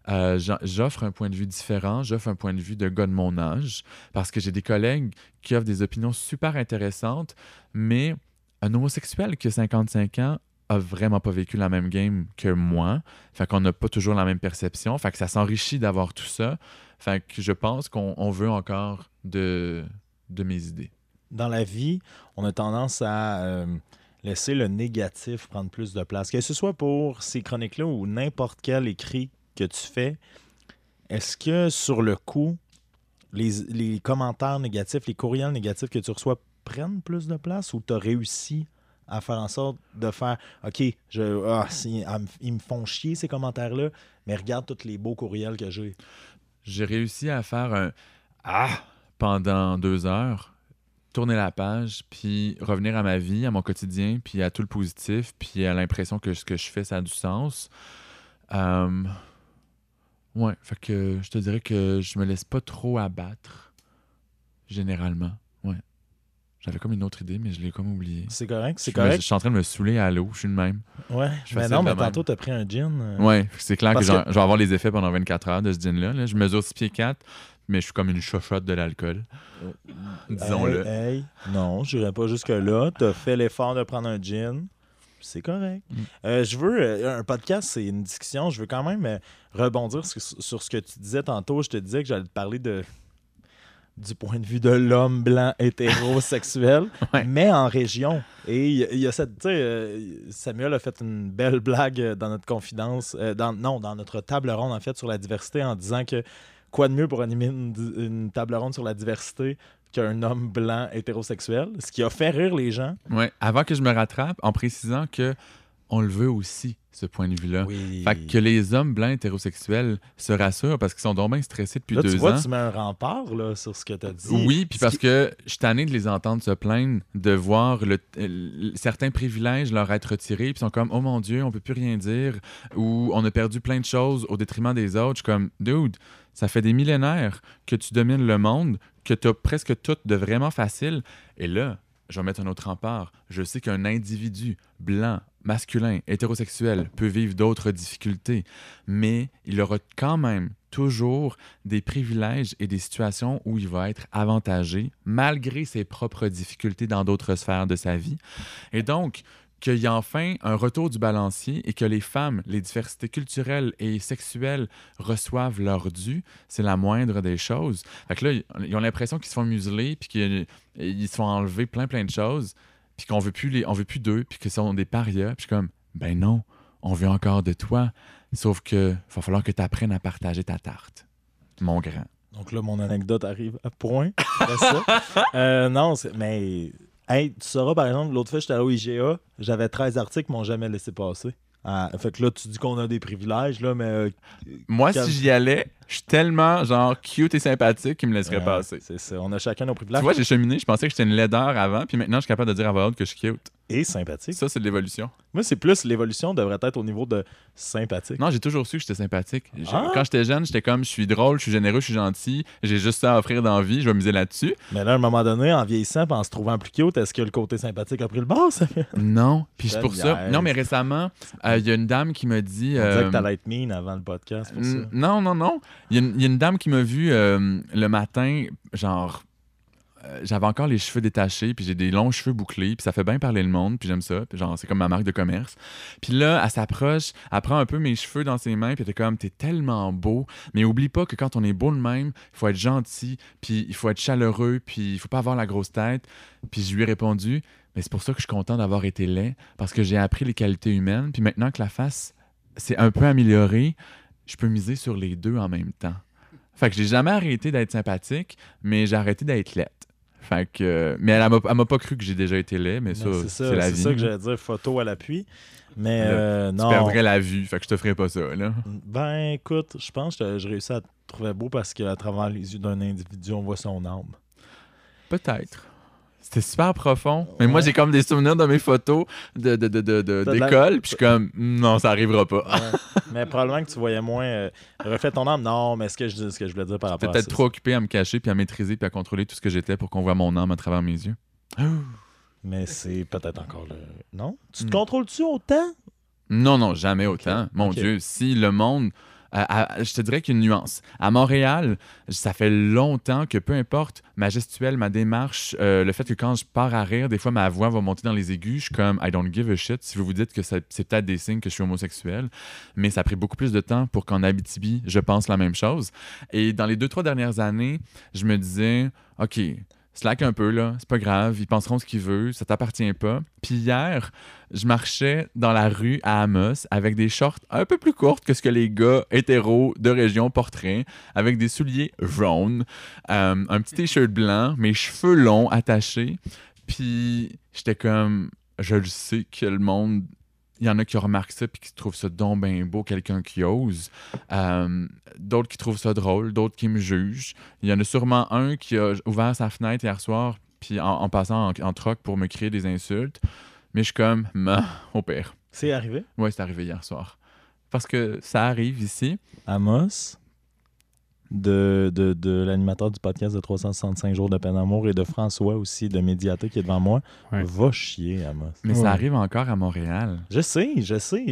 Euh, j'offre un point de vue différent, j'offre un point de vue de gars de mon âge, parce que j'ai des collègues qui offrent des opinions super intéressantes, mais un homosexuel qui a 55 ans a vraiment pas vécu la même game que moi. Fait qu'on n'a pas toujours la même perception. Fait que ça s'enrichit d'avoir tout ça. Fait que je pense qu'on on veut encore de, de mes idées. Dans la vie, on a tendance à euh, laisser le négatif prendre plus de place. Que ce soit pour ces chroniques-là ou n'importe quel écrit que tu fais, est-ce que sur le coup, les, commentaires négatifs, les courriels négatifs que tu reçois prennent plus de place ou tu as réussi à faire en sorte de faire OK, je, ah, ils me font chier ces commentaires-là, mais regarde tous les beaux courriels que j'ai. J'ai réussi à faire un Ah pendant deux heures, tourner la page, puis revenir à ma vie, à mon quotidien, puis à tout le positif, puis à l'impression que ce que je fais, ça a du sens. Euh, Ouais, fait que je te dirais que je me laisse pas trop abattre, généralement. Ouais. J'avais comme une autre idée, mais je l'ai comme oubliée. C'est correct? C'est me- correct? Je suis en train de me saouler à l'eau, je suis le même. Ouais. Je Mais non, mais même. tantôt, tu as pris un gin. euh, Ouais, c'est clair que, Parce que- je vais avoir les effets pendant 24 heures de ce gin-là. là. Je mesure 6 pieds 4, mais je suis comme une chochotte de l'alcool. Disons-le. Hey, hey, non, je n'irai pas jusque-là. Tu as fait l'effort de prendre un gin. C'est correct. Mm. Euh, je veux. euh, un podcast, c'est une discussion. Je veux quand même euh, rebondir sur, sur ce que tu disais tantôt. Je te disais que j'allais te parler de du point de vue de l'homme blanc hétérosexuel, *laughs* Ouais. mais en région. Et il y, a- il y a cette. tu sais, Samuel a fait une belle blague dans notre confidence, dans, non, dans notre table ronde, en fait, sur la diversité, en disant que quoi de mieux pour animer une, une table ronde sur la diversité qu'un homme blanc hétérosexuel, ce qui a fait rire les gens. Ouais, avant que je me rattrape, en précisant que on le veut aussi, ce point de vue-là. Oui. Fait que les hommes blancs hétérosexuels se rassurent parce qu'ils sont donc bien stressés depuis Là, deux tu vois, ans. tu mets un rempart là, sur ce que tu as dit. Oui, puis Ce parce qui- que je suis tanné de les entendre se plaindre, de voir le, euh, certains privilèges leur être retirés, puis ils sont comme, oh mon Dieu, on peut plus rien dire, ou on a perdu plein de choses au détriment des autres. Je suis comme, dude, ça fait des millénaires que tu domines le monde, que tu as presque tout de vraiment facile. Et là, je vais mettre un autre rempart. Je sais qu'un individu blanc, masculin, hétérosexuel, peut vivre d'autres difficultés, mais il aura quand même toujours des privilèges et des situations où il va être avantagé malgré ses propres difficultés dans d'autres sphères de sa vie. Et donc, qu'il y ait enfin un retour du balancier et que les femmes, les diversités culturelles et sexuelles reçoivent leur dû, c'est la moindre des choses. Fait que là, ils ont l'impression qu'ils se font museler puis qu'ils se font enlever plein plein de choses puis qu'on veut plus on veut plus d'eux puis que sont des parias. Puis comme ben non, on veut encore de toi, sauf que va falloir que tu apprennes à partager ta tarte. Mon grand. Donc là, mon anecdote arrive à point. ça. Euh, non, mais Hey, tu sauras, par exemple, l'autre fois, j'étais à IGA, j'avais 13 articles qui m'ont jamais laissé passer. Ah, fait que là, tu dis qu'on a des privilèges, là, mais. Euh, Moi, si j'y allais, je suis tellement, genre, cute et sympathique qu'il me laisserait passer. C'est ça. On a chacun nos privilèges. Tu vois, j'ai cheminé, je pensais que j'étais une laideur avant, puis maintenant, je suis capable de dire à voix haute que je suis cute et sympathique. Ça, c'est de l'évolution. Moi, c'est plus l'évolution devrait être au niveau de sympathique. Non, j'ai toujours su que j'étais sympathique. Ah! Quand j'étais jeune, j'étais comme je suis drôle, je suis généreux, je suis gentil, j'ai juste ça à offrir d'envie, je vais miser là-dessus. Mais là, à un moment donné, en vieillissant, en se trouvant plus cute, est-ce que le côté sympathique a pris le bord? non. Puis c'est pour ça. Non, mais récemment, euh, il y a une dame qui m'a dit. On disait que euh, t'allais être mean avant le podcast. Pour ça. Non, non, non. Il y, a une dame qui m'a vu euh, le matin, genre euh, j'avais encore les cheveux détachés, puis j'ai des longs cheveux bouclés, puis ça fait bien parler le monde, puis j'aime ça. Puis genre, c'est comme ma marque de commerce. Puis là, elle s'approche, elle prend un peu mes cheveux dans ses mains, puis elle comme, t'es tellement beau. Mais oublie pas que quand on est beau de même, il faut être gentil, puis il faut être chaleureux, puis il faut pas avoir la grosse tête. Puis je lui ai répondu, mais c'est pour ça que je suis content d'avoir été laid, parce que j'ai appris les qualités humaines, puis maintenant que la face s'est un peu améliorée, je peux miser sur les deux en même temps. Fait que j'ai jamais arrêté d'être sympathique, mais j'ai arrêté d'être laid. Fait que, mais elle, m'a pas cru que j'ai déjà été laid, mais ça, c'est la vie. C'est ça que j'allais dire, photo à l'appui. Mais euh, non. Tu perdrais la vue, fait que je te ferais pas ça, là. Ben, écoute, je pense que je réussis à te trouver beau parce qu'à travers les yeux d'un individu, on voit son âme. Peut-être. C'était super profond. Mais moi, j'ai comme des souvenirs de mes photos d'école. De, de, de, Puis je suis comme, non, ça arrivera pas. Mais probablement que tu voyais moins. Euh, refais ton âme. Non, mais ce que je, ce que je voulais dire par rapport à ça. peut-être trop occupé à me cacher, puis à maîtriser, puis à contrôler tout ce que j'étais pour qu'on voit mon âme à travers mes yeux. mais c'est peut-être encore le. Non? Tu te hmm. contrôles-tu autant? Non, non, jamais autant. Mon Dieu, si le monde je te dirais qu'il y a une nuance. À Montréal, ça fait longtemps que peu importe ma gestuelle, ma démarche, euh, le fait que quand je pars à rire, des fois ma voix va monter dans les aigus, je suis comme I don't give a shit. Si vous vous dites que c'est peut-être des signes que je suis homosexuel, mais ça a pris beaucoup plus de temps pour qu'en Abitibi, je pense la même chose. Et dans les deux, trois dernières années, je me disais, OK, slack un peu, là, c'est pas grave, ils penseront ce qu'ils veulent, ça t'appartient pas. Puis hier, je marchais dans la rue à Amos avec des shorts un peu plus courtes que ce que les gars hétéros de région porteraient, avec des souliers jaunes, euh, un petit t-shirt blanc, mes cheveux longs attachés. Puis j'étais comme, je le sais que le monde il y en a qui remarquent ça puis qui trouvent ça donc bien beau, quelqu'un qui ose. Euh, d'autres qui trouvent ça drôle, d'autres qui me jugent. Il y en a sûrement un qui a ouvert sa fenêtre hier soir puis en, passant en, troc pour me crier des insultes. Mais je suis comme, au pire. C'est arrivé? Oui, c'est arrivé hier soir. Parce que ça arrive ici. Amos? De, de, de l'animateur du podcast de 365 jours de peine d'amour et de François aussi de Médiaté qui est devant moi. Va chier, Amos. Mais ça arrive encore à Montréal. Je sais, je sais.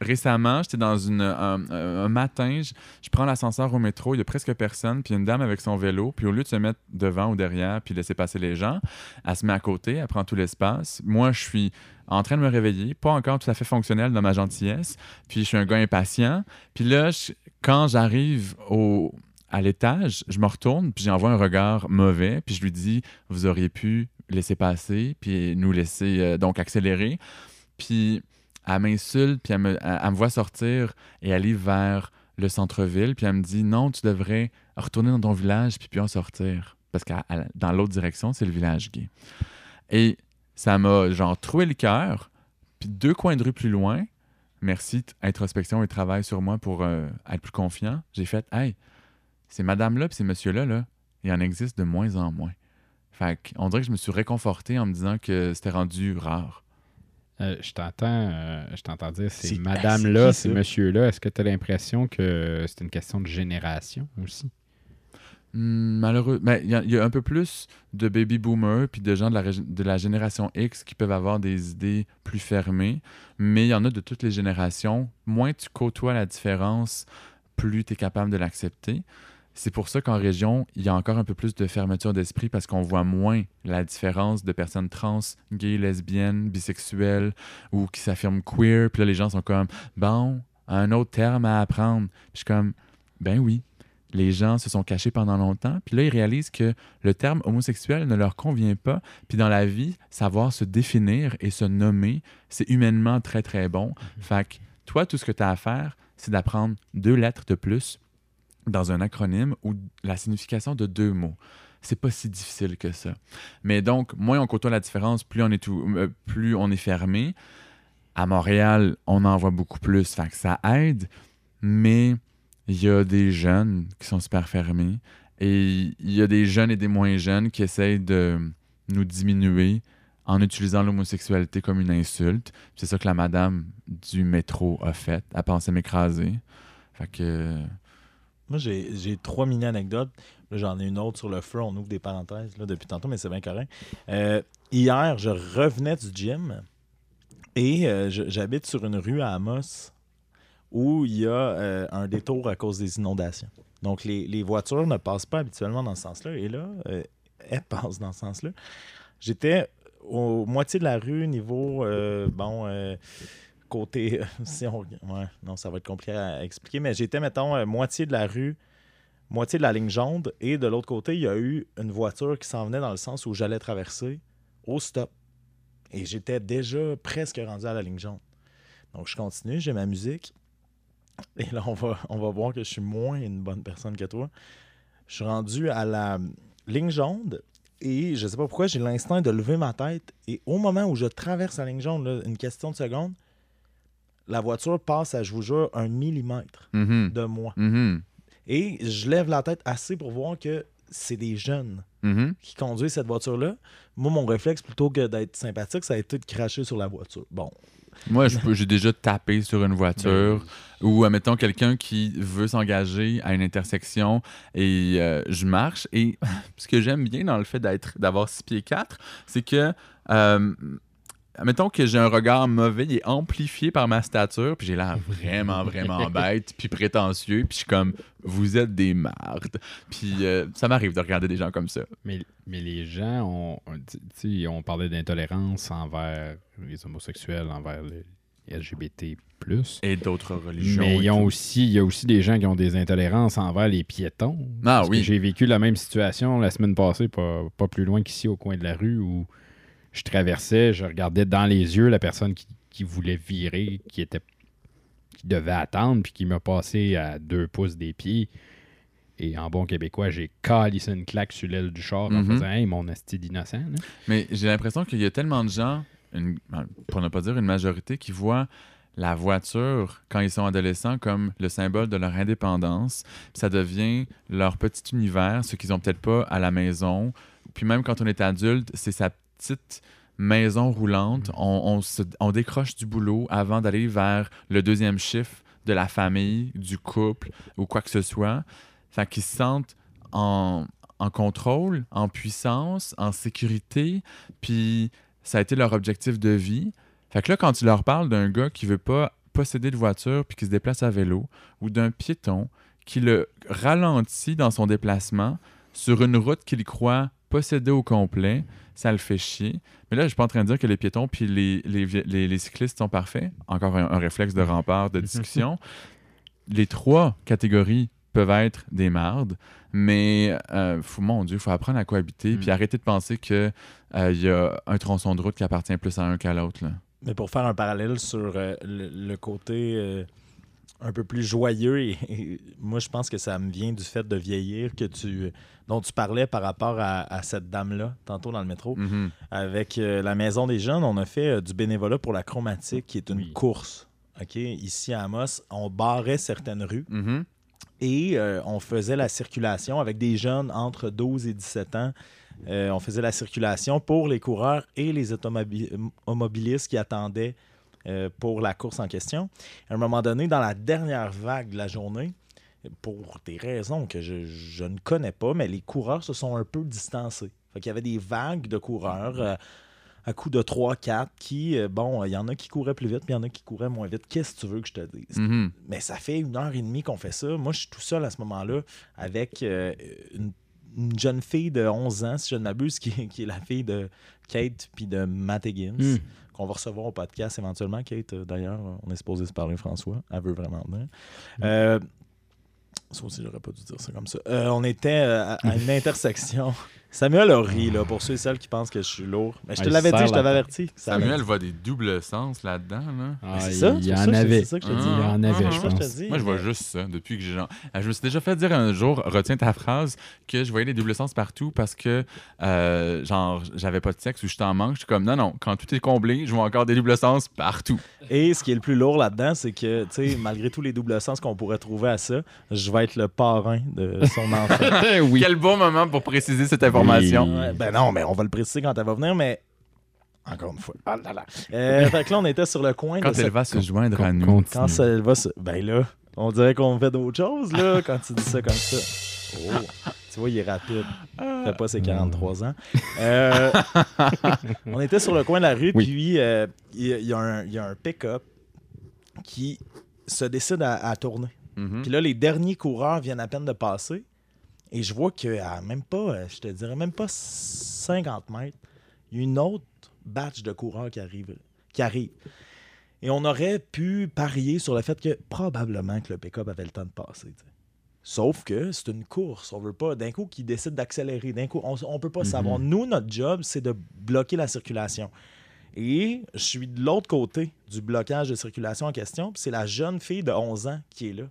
récemment, j'étais dans une, un, matin, je, prends l'ascenseur au métro, il y a presque personne, puis une dame avec son vélo, puis au lieu de se mettre devant ou derrière, puis laisser passer les gens, elle se met à côté, elle prend tout l'espace. Moi, je suis en train de me réveiller, pas encore tout à fait fonctionnel dans ma gentillesse, puis je suis un gars impatient. Puis là, quand j'arrive au, à l'étage, je me retourne, puis j'envoie un regard mauvais, puis je lui dis Vous auriez pu laisser passer, puis nous laisser euh, donc accélérer. Puis elle m'insulte, puis elle me, elle voit sortir et aller vers le centre-ville, puis elle me dit Non, tu devrais retourner dans ton village, puis puis en sortir. Parce que dans l'autre direction, c'est le village gay. Et ça m'a genre troué le cœur, puis deux coins de rue plus loin, merci, introspection et travail sur moi pour euh, être plus confiant, j'ai fait Hey, ces madame-là et ces monsieur-là, là, il en existe de moins en moins. Fait on dirait que je me suis réconforté en me disant que c'était rendu rare. Euh, je t'entends euh, je t'entends dire ces madame-là, ces monsieur-là. Est-ce que tu as l'impression que c'est une question de génération aussi? Hmm, malheureux. Mais il y, a- un peu plus de baby boomers puis de gens de la, de la génération X qui peuvent avoir des idées plus fermées, mais il y en a de toutes les générations. Moins tu côtoies la différence, plus tu es capable de l'accepter. C'est pour ça qu'en région, il y a encore un peu plus de fermeture d'esprit parce qu'on voit moins la différence de personnes trans, gays, lesbiennes, bisexuelles ou qui s'affirment queer. Puis là, les gens sont comme, bon, un autre terme à apprendre. Puis je suis comme, ben oui, les gens se sont cachés pendant longtemps, puis là, ils réalisent que le terme homosexuel ne leur convient pas. Puis dans la vie, savoir se définir et se nommer, c'est humainement très, très bon. Fait que toi, tout ce que tu as à faire, c'est d'apprendre deux lettres de plus dans un acronyme ou la signification de deux mots. C'est pas si difficile que ça. Mais donc, moins on côtoie la différence, plus on est, tout, euh, plus on est fermé. À Montréal, on en voit beaucoup plus, fait que ça aide, mais il y a des jeunes qui sont super fermés et il y a des jeunes et des moins jeunes qui essayent de nous diminuer en utilisant l'homosexualité comme une insulte. C'est ça que la madame du métro a fait. Elle pensait m'écraser. Fait que... Moi, j'ai trois mini-anecdotes. J'en ai une autre sur le feu. On ouvre des parenthèses là, depuis tantôt, mais c'est bien correct. Euh, hier, je revenais du gym et euh, j'habite sur une rue à Amos où il y a euh, un détour à cause des inondations. Donc, les, voitures ne passent pas habituellement dans ce sens-là. Et là, euh, elles *laughs* passent dans ce sens-là. J'étais au moitié de la rue, niveau, euh, bon, côté, *laughs* si on, ouais, non, ça va être compliqué à expliquer, mais j'étais, mettons, moitié de la rue, moitié de la ligne jaune, et de l'autre côté, il y a eu une voiture qui s'en venait dans le sens où j'allais traverser au stop. Et j'étais déjà presque rendu à la ligne jaune. Donc, je continue, j'ai ma musique. Et là, on va, on va voir que je suis moins une bonne personne que toi. Je suis rendu à la ligne jaune et je sais pas pourquoi, j'ai l'instinct de lever ma tête. Et au moment où je traverse la ligne jaune, là, une question de seconde, la voiture passe à, je vous jure, un millimètre Mhm. de moi. Mhm. Et je lève la tête assez pour voir que c'est des jeunes Mhm. qui conduisent cette voiture-là. Moi, mon réflexe, plutôt que d'être sympathique, ça a été de cracher sur la voiture. Bon, Moi, j'ai déjà tapé sur une voiture ou, admettons, quelqu'un qui veut s'engager à une intersection et euh, je marche. Et *laughs* ce que j'aime bien dans le fait d'être d'avoir 6 pieds 4, c'est que, euh, admettons que j'ai un regard mauvais, il est amplifié par ma stature, puis j'ai l'air *laughs* vraiment, vraiment bête, puis prétentieux, puis je suis comme, vous êtes des mardes. Puis euh, ça m'arrive de regarder des gens comme ça. Mais, mais les gens ont. tu sais, on parlait d'intolérance envers les homosexuels, envers les LGBT. Et d'autres religions. Mais ils ont aussi, il y a aussi des gens qui ont des intolérances envers les piétons. Ah Parce oui. J'ai vécu la même situation la semaine passée, pas, pas plus loin qu'ici au coin de la rue, où je traversais, je regardais dans les yeux la personne qui, qui voulait virer, qui était qui devait attendre, puis qui m'a passé à deux pouces des pieds. Et en bon québécois, j'ai calissé une claque sur l'aile du char en Mhm. faisant Hey, mon asti d'innocent. Mais j'ai l'impression qu'il y a tellement de gens, une- pour ne pas dire une majorité, qui voient la voiture, quand ils sont adolescents, comme le symbole de leur indépendance. Ça devient leur petit univers, ce qu'ils ont peut-être pas à la maison. Puis même quand on est adulte, c'est sa petite maison roulante. On, on se- on décroche du boulot avant d'aller vers le deuxième chiffre de la famille, du couple ou quoi que ce soit. Fait qu'ils se sentent en, en contrôle, en puissance, en sécurité, puis ça a été leur objectif de vie. Fait que là, quand tu leur parles d'un gars qui veut pas posséder de voiture puis qui se déplace à vélo, ou d'un piéton qui le ralentit dans son déplacement sur une route qu'il croit posséder au complet, ça le fait chier. Mais là, je suis pas en train de dire que les piétons puis les, les, les- les cyclistes sont parfaits. Encore un, un réflexe de rempart, de discussion. *laughs* les trois catégories peuvent être des mardes, mais euh, faut, mon Dieu, il faut apprendre à cohabiter Mm. puis arrêter de penser qu'il y a un tronçon de route qui appartient plus à un qu'à l'autre. Mais pour faire un parallèle sur euh, le, le côté euh, un peu plus joyeux, et, et moi je pense que ça me vient du fait de vieillir que tu, dont tu parlais par rapport à, à cette dame-là, tantôt dans le métro. Mhm. Avec euh, la Maison des Jeunes, on a fait euh, du bénévolat pour la chromatique, qui est une Oui. course. OK? Ici à Amos, on barrait certaines rues Mhm. et euh, on faisait la circulation avec des jeunes entre 12 et 17 ans. On faisait la circulation pour les coureurs et les automobi- automobilistes qui attendaient euh, pour la course en question. À un moment donné, dans la dernière vague de la journée, pour des raisons que je, je ne connais pas, mais les coureurs se sont un peu distancés. Fait qu'il y avait des vagues de coureurs euh, à coup de 3-4 qui, euh, bon, il y en a qui couraient plus vite, puis il y en a qui couraient moins vite. Qu'est-ce que tu veux que je te dise? Mhm. Mais ça fait une heure et demie qu'on fait ça. Moi, je suis tout seul à ce moment-là avec euh, une, une jeune fille de 11 ans, si je ne m'abuse, qui, *laughs* qui est la fille de Kate puis de Matt Higgins, Hmm. qu'on va recevoir au podcast éventuellement. Kate, euh, d'ailleurs, on est supposé se parler, François. Elle veut vraiment venir. Euh, ça aussi, j'aurais pas dû dire ça comme ça. Euh, on était euh, à, à une *laughs* intersection. Samuel a ri, là, pour ceux et celles qui pensent que je suis lourd. Mais je te Ah, l'avais dit, je t'avais averti. Samuel voit des doubles sens là-dedans. Là. Ah, c'est ça, il y en avait. c'est ça que je te dis. Il y en avait, Ah, je pense. Moi, je vois juste ça depuis que j'ai. genre- Euh, Je me suis déjà fait dire un jour, retiens ta phrase, que je voyais les doubles sens partout parce que, euh, genre, j'avais pas de sexe ou je t'en manque. Je suis comme, non, non, quand tout est comblé, je vois encore des doubles sens partout. Et ce qui est le plus lourd là-dedans, c'est que, tu sais, malgré tous les doubles sens qu'on pourrait trouver à ça, je vais être le parrain de son enfant. *laughs* oui. Quel bon moment pour préciser cette information. Oui. Ben non, mais on va le préciser quand elle va venir, mais. Encore une fois. Ah là là. Euh, *laughs* fait que là, on était sur le coin Quand de elle cette- va se joindre à nous. Continue. Quand ça va se. Ben là, on dirait qu'on fait d'autres choses, là, *laughs* quand tu dis ça comme ça. Oh, tu vois, il est rapide. Il fait pas ses 43 ans. Euh, *laughs* on était sur le coin de la rue, Oui. puis euh, il y, a- il y a un, pick-up qui se décide à, à tourner. Mhm. Puis là, les derniers coureurs viennent à peine de passer. Et je vois qu'à même pas, euh, je te dirais même pas 50 mètres, il y a une autre batch de coureurs qui arrive. Qui arrive. Et on aurait pu parier sur le fait que probablement que le pick-up avait le temps de passer. Sauf que c'est une course. On veut pas d'un coup qu'ils décident d'accélérer. D'un coup, on, on peut pas savoir. Nous, notre job, c'est de bloquer la circulation. Et je suis de l'autre côté du blocage de circulation en question. C'est la jeune fille de 11 ans qui est là.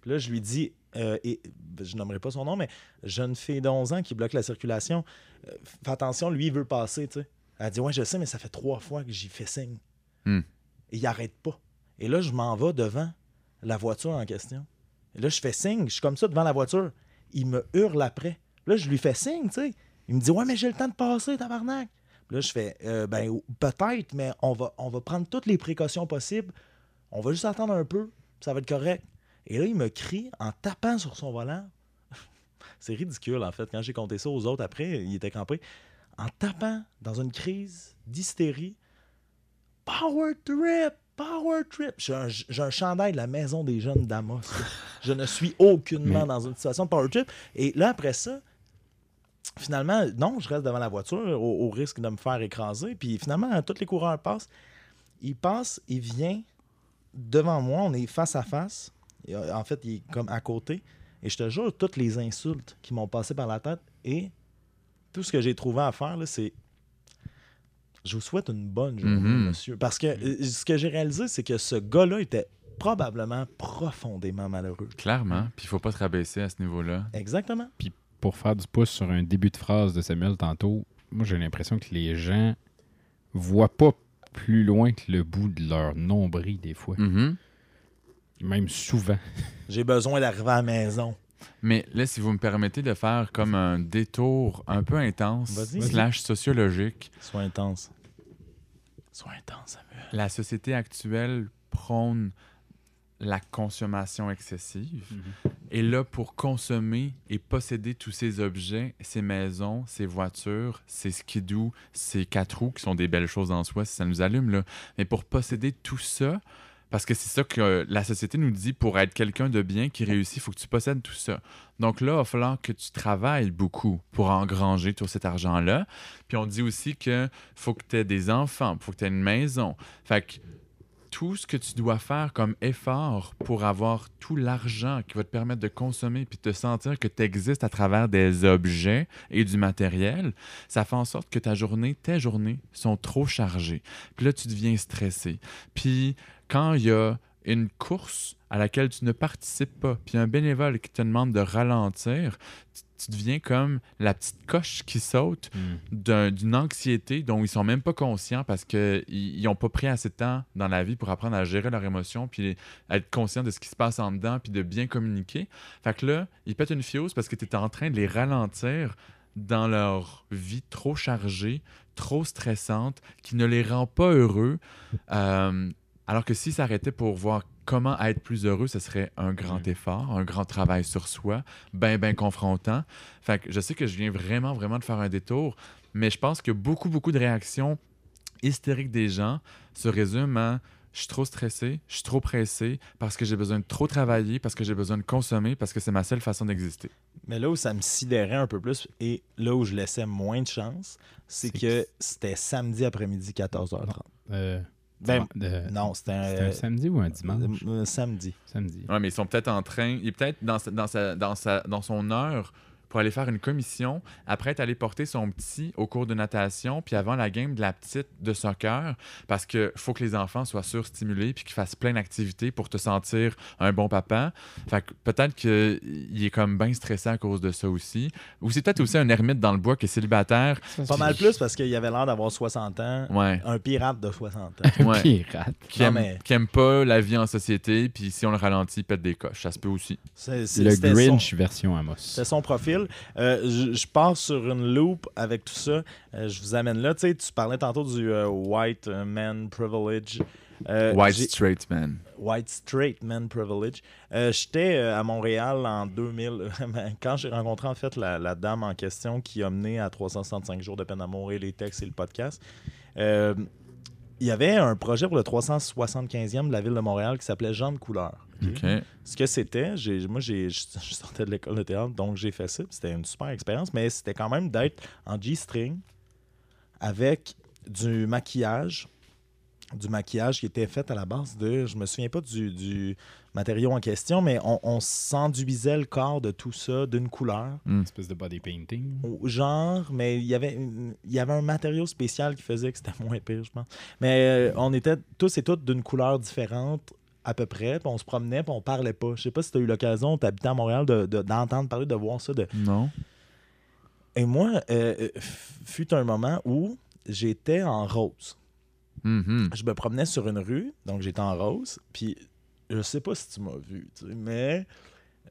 Puis là, je lui dis, euh, et, ben, je nommerai pas son nom, mais jeune fille de 11 ans qui bloque la circulation, euh, fais attention, lui, il veut passer, tu sais. Elle dit, ouais, je sais, mais ça fait trois fois que j'y fais signe. Hmm. Et il arrête pas. Et là, je m'en vais devant la voiture en question. Et là, je fais signe, je suis comme ça devant la voiture. Il me hurle après. Là, je lui fais signe, tu sais. Il me dit, ouais, mais j'ai le temps de passer, tabarnak. Puis là, je fais, Euh, ben, peut-être, mais on va, on va prendre toutes les précautions possibles. On va juste attendre un peu, ça va être correct. Et là, il me crie en tapant sur son volant. *laughs* C'est ridicule, en fait. Quand j'ai compté ça aux autres après, il était campé. En tapant dans une crise d'hystérie. Power trip! Power trip! J'ai un, chandail de la maison des jeunes d'Amos. *laughs* Je ne suis aucunement Mais- dans une situation de power trip. Et là, après ça, finalement, non, je reste devant la voiture au, au risque de me faire écraser. Puis finalement, tous les coureurs passent. Il passe, il vient devant moi, on est face à face. Euh, En fait, il est comme à côté. Et je te jure, toutes les insultes qui m'ont passé par la tête et tout ce que j'ai trouvé à faire, c'est. Je vous souhaite une bonne journée, Mhm. monsieur. Parce que euh, ce que j'ai réalisé, c'est que ce gars-là était probablement profondément malheureux. Clairement. Puis il faut pas se rabaisser à ce niveau-là. Exactement. Pour faire du pouce sur un début de phrase de Samuel tantôt, moi j'ai l'impression que les gens voient pas plus loin que le bout de leur nombril des fois. Mhm. Même souvent. *laughs* J'ai besoin d'arriver à la maison. Mais là, si vous me permettez de faire comme un détour un peu intense, slash sociologique, Sois intense. Sois intense, Samuel. la société actuelle prône la consommation excessive. Et là, pour consommer et posséder tous ces objets, ces maisons, ces voitures, ces skidoo, ces quatre roues, qui sont des belles choses en soi si ça nous allume, là. Mais pour posséder tout ça, parce que c'est ça que euh, la société nous dit, pour être quelqu'un de bien qui réussit, il faut que tu possèdes tout ça. Donc là, il va falloir que tu travailles beaucoup pour engranger tout cet argent-là. Puis on dit aussi que faut que tu aies des enfants, faut que tu aies une maison. Fait que tout ce que tu dois faire comme effort pour avoir tout l'argent qui va te permettre de consommer puis te sentir que tu existes à travers des objets et du matériel, ça fait en sorte que ta journée, tes journées sont trop chargées. Puis là, tu deviens stressé. Puis quand il y a une course à laquelle tu ne participes pas, puis un bénévole qui te demande de ralentir, tu, tu deviens comme la petite coche qui saute d'un- d'une anxiété dont ils sont même pas conscients parce qu'ils n'ont pas pris assez de temps dans la vie pour apprendre à gérer leurs émotions, puis être conscient de ce qui se passe en dedans, puis de bien communiquer. Fait que là, ils pètent une fiose parce que tu es en train de les ralentir dans leur vie trop chargée, trop stressante, qui ne les rend pas heureux. Euh, alors que s'ils s'arrêtaient pour voir comment être plus heureux, ce serait un grand effort, un grand travail sur soi, ben, ben confrontant. Fait que je sais que je viens vraiment, vraiment de faire un détour, mais je pense que beaucoup, beaucoup de réactions hystériques des gens se résument à je suis trop stressé, je suis trop pressé parce que j'ai besoin de trop travailler, parce que j'ai besoin de consommer, parce que c'est ma seule façon d'exister. Mais là où ça me sidérait un peu plus et là où je laissais moins de chance, c'est que que- c'était samedi après-midi 14h30. Euh, Ben, de- non, c'était un, un samedi ou un dimanche? euh, samedi. Samedi. Ouais, mais ils sont peut-être en train, il est peut-être dans, sa- dans, sa, dans, sa, dans son heure pour aller faire une commission, après être allé porter son petit au cours de natation, puis avant la game de la petite de soccer, parce que faut que les enfants soient surstimulés puis qu'ils fassent plein d'activités pour te sentir un bon papa. Fait que peut-être qu'il est comme bien stressé à cause de ça aussi. Ou c'est peut-être aussi un ermite dans le bois qui est célibataire. Pas mal plus parce qu'il avait l'air d'avoir 60 ans. Ouais. Un pirate de 60 ans. *laughs* ouais. Pirate. Qui, Non, aime, mais- qui aime pas la vie en société, puis si on le ralentit, il pète des coches. Ça se peut aussi. C'est- c'est- Le Grinch son- version Amos. C'est son profil. Euh, je, pars sur une loop avec tout ça. Euh, je vous amène là. Tu sais, tu parlais tantôt du euh, white man privilege. White straight man. white straight man privilege. J'étais à Montréal en 2000 *laughs* quand j'ai rencontré en fait la, la dame en question qui a mené à 365 jours de peine à mourir les textes et le podcast. Il y avait un projet pour le 375e de la ville de Montréal qui s'appelait Jean de couleur. Ce que c'était, moi, je sortais de l'école de théâtre, donc j'ai fait ça. C'était une super expérience, mais c'était quand même d'être en G-string avec du maquillage. Du maquillage qui était fait à la base de. Je me souviens pas du, du matériau en question, mais on, on s'enduisait le corps de tout ça d'une couleur. Une espèce de body painting. Genre, mais il y avait il y avait un matériau spécial qui faisait que c'était *laughs* moins pire, je pense. Mais euh, on était tous et toutes d'une couleur différente à peu près, puis on se promenait, puis on parlait pas. Je sais pas si tu as eu l'occasion, tu habitais à Montréal, de- de- d'entendre parler, de voir ça. De... Non. Et moi, euh, euh, fut un moment où j'étais en rose. Mhm. Je me promenais sur une rue, donc j'étais en rose, puis je sais pas si tu m'as vu, tu sais, mais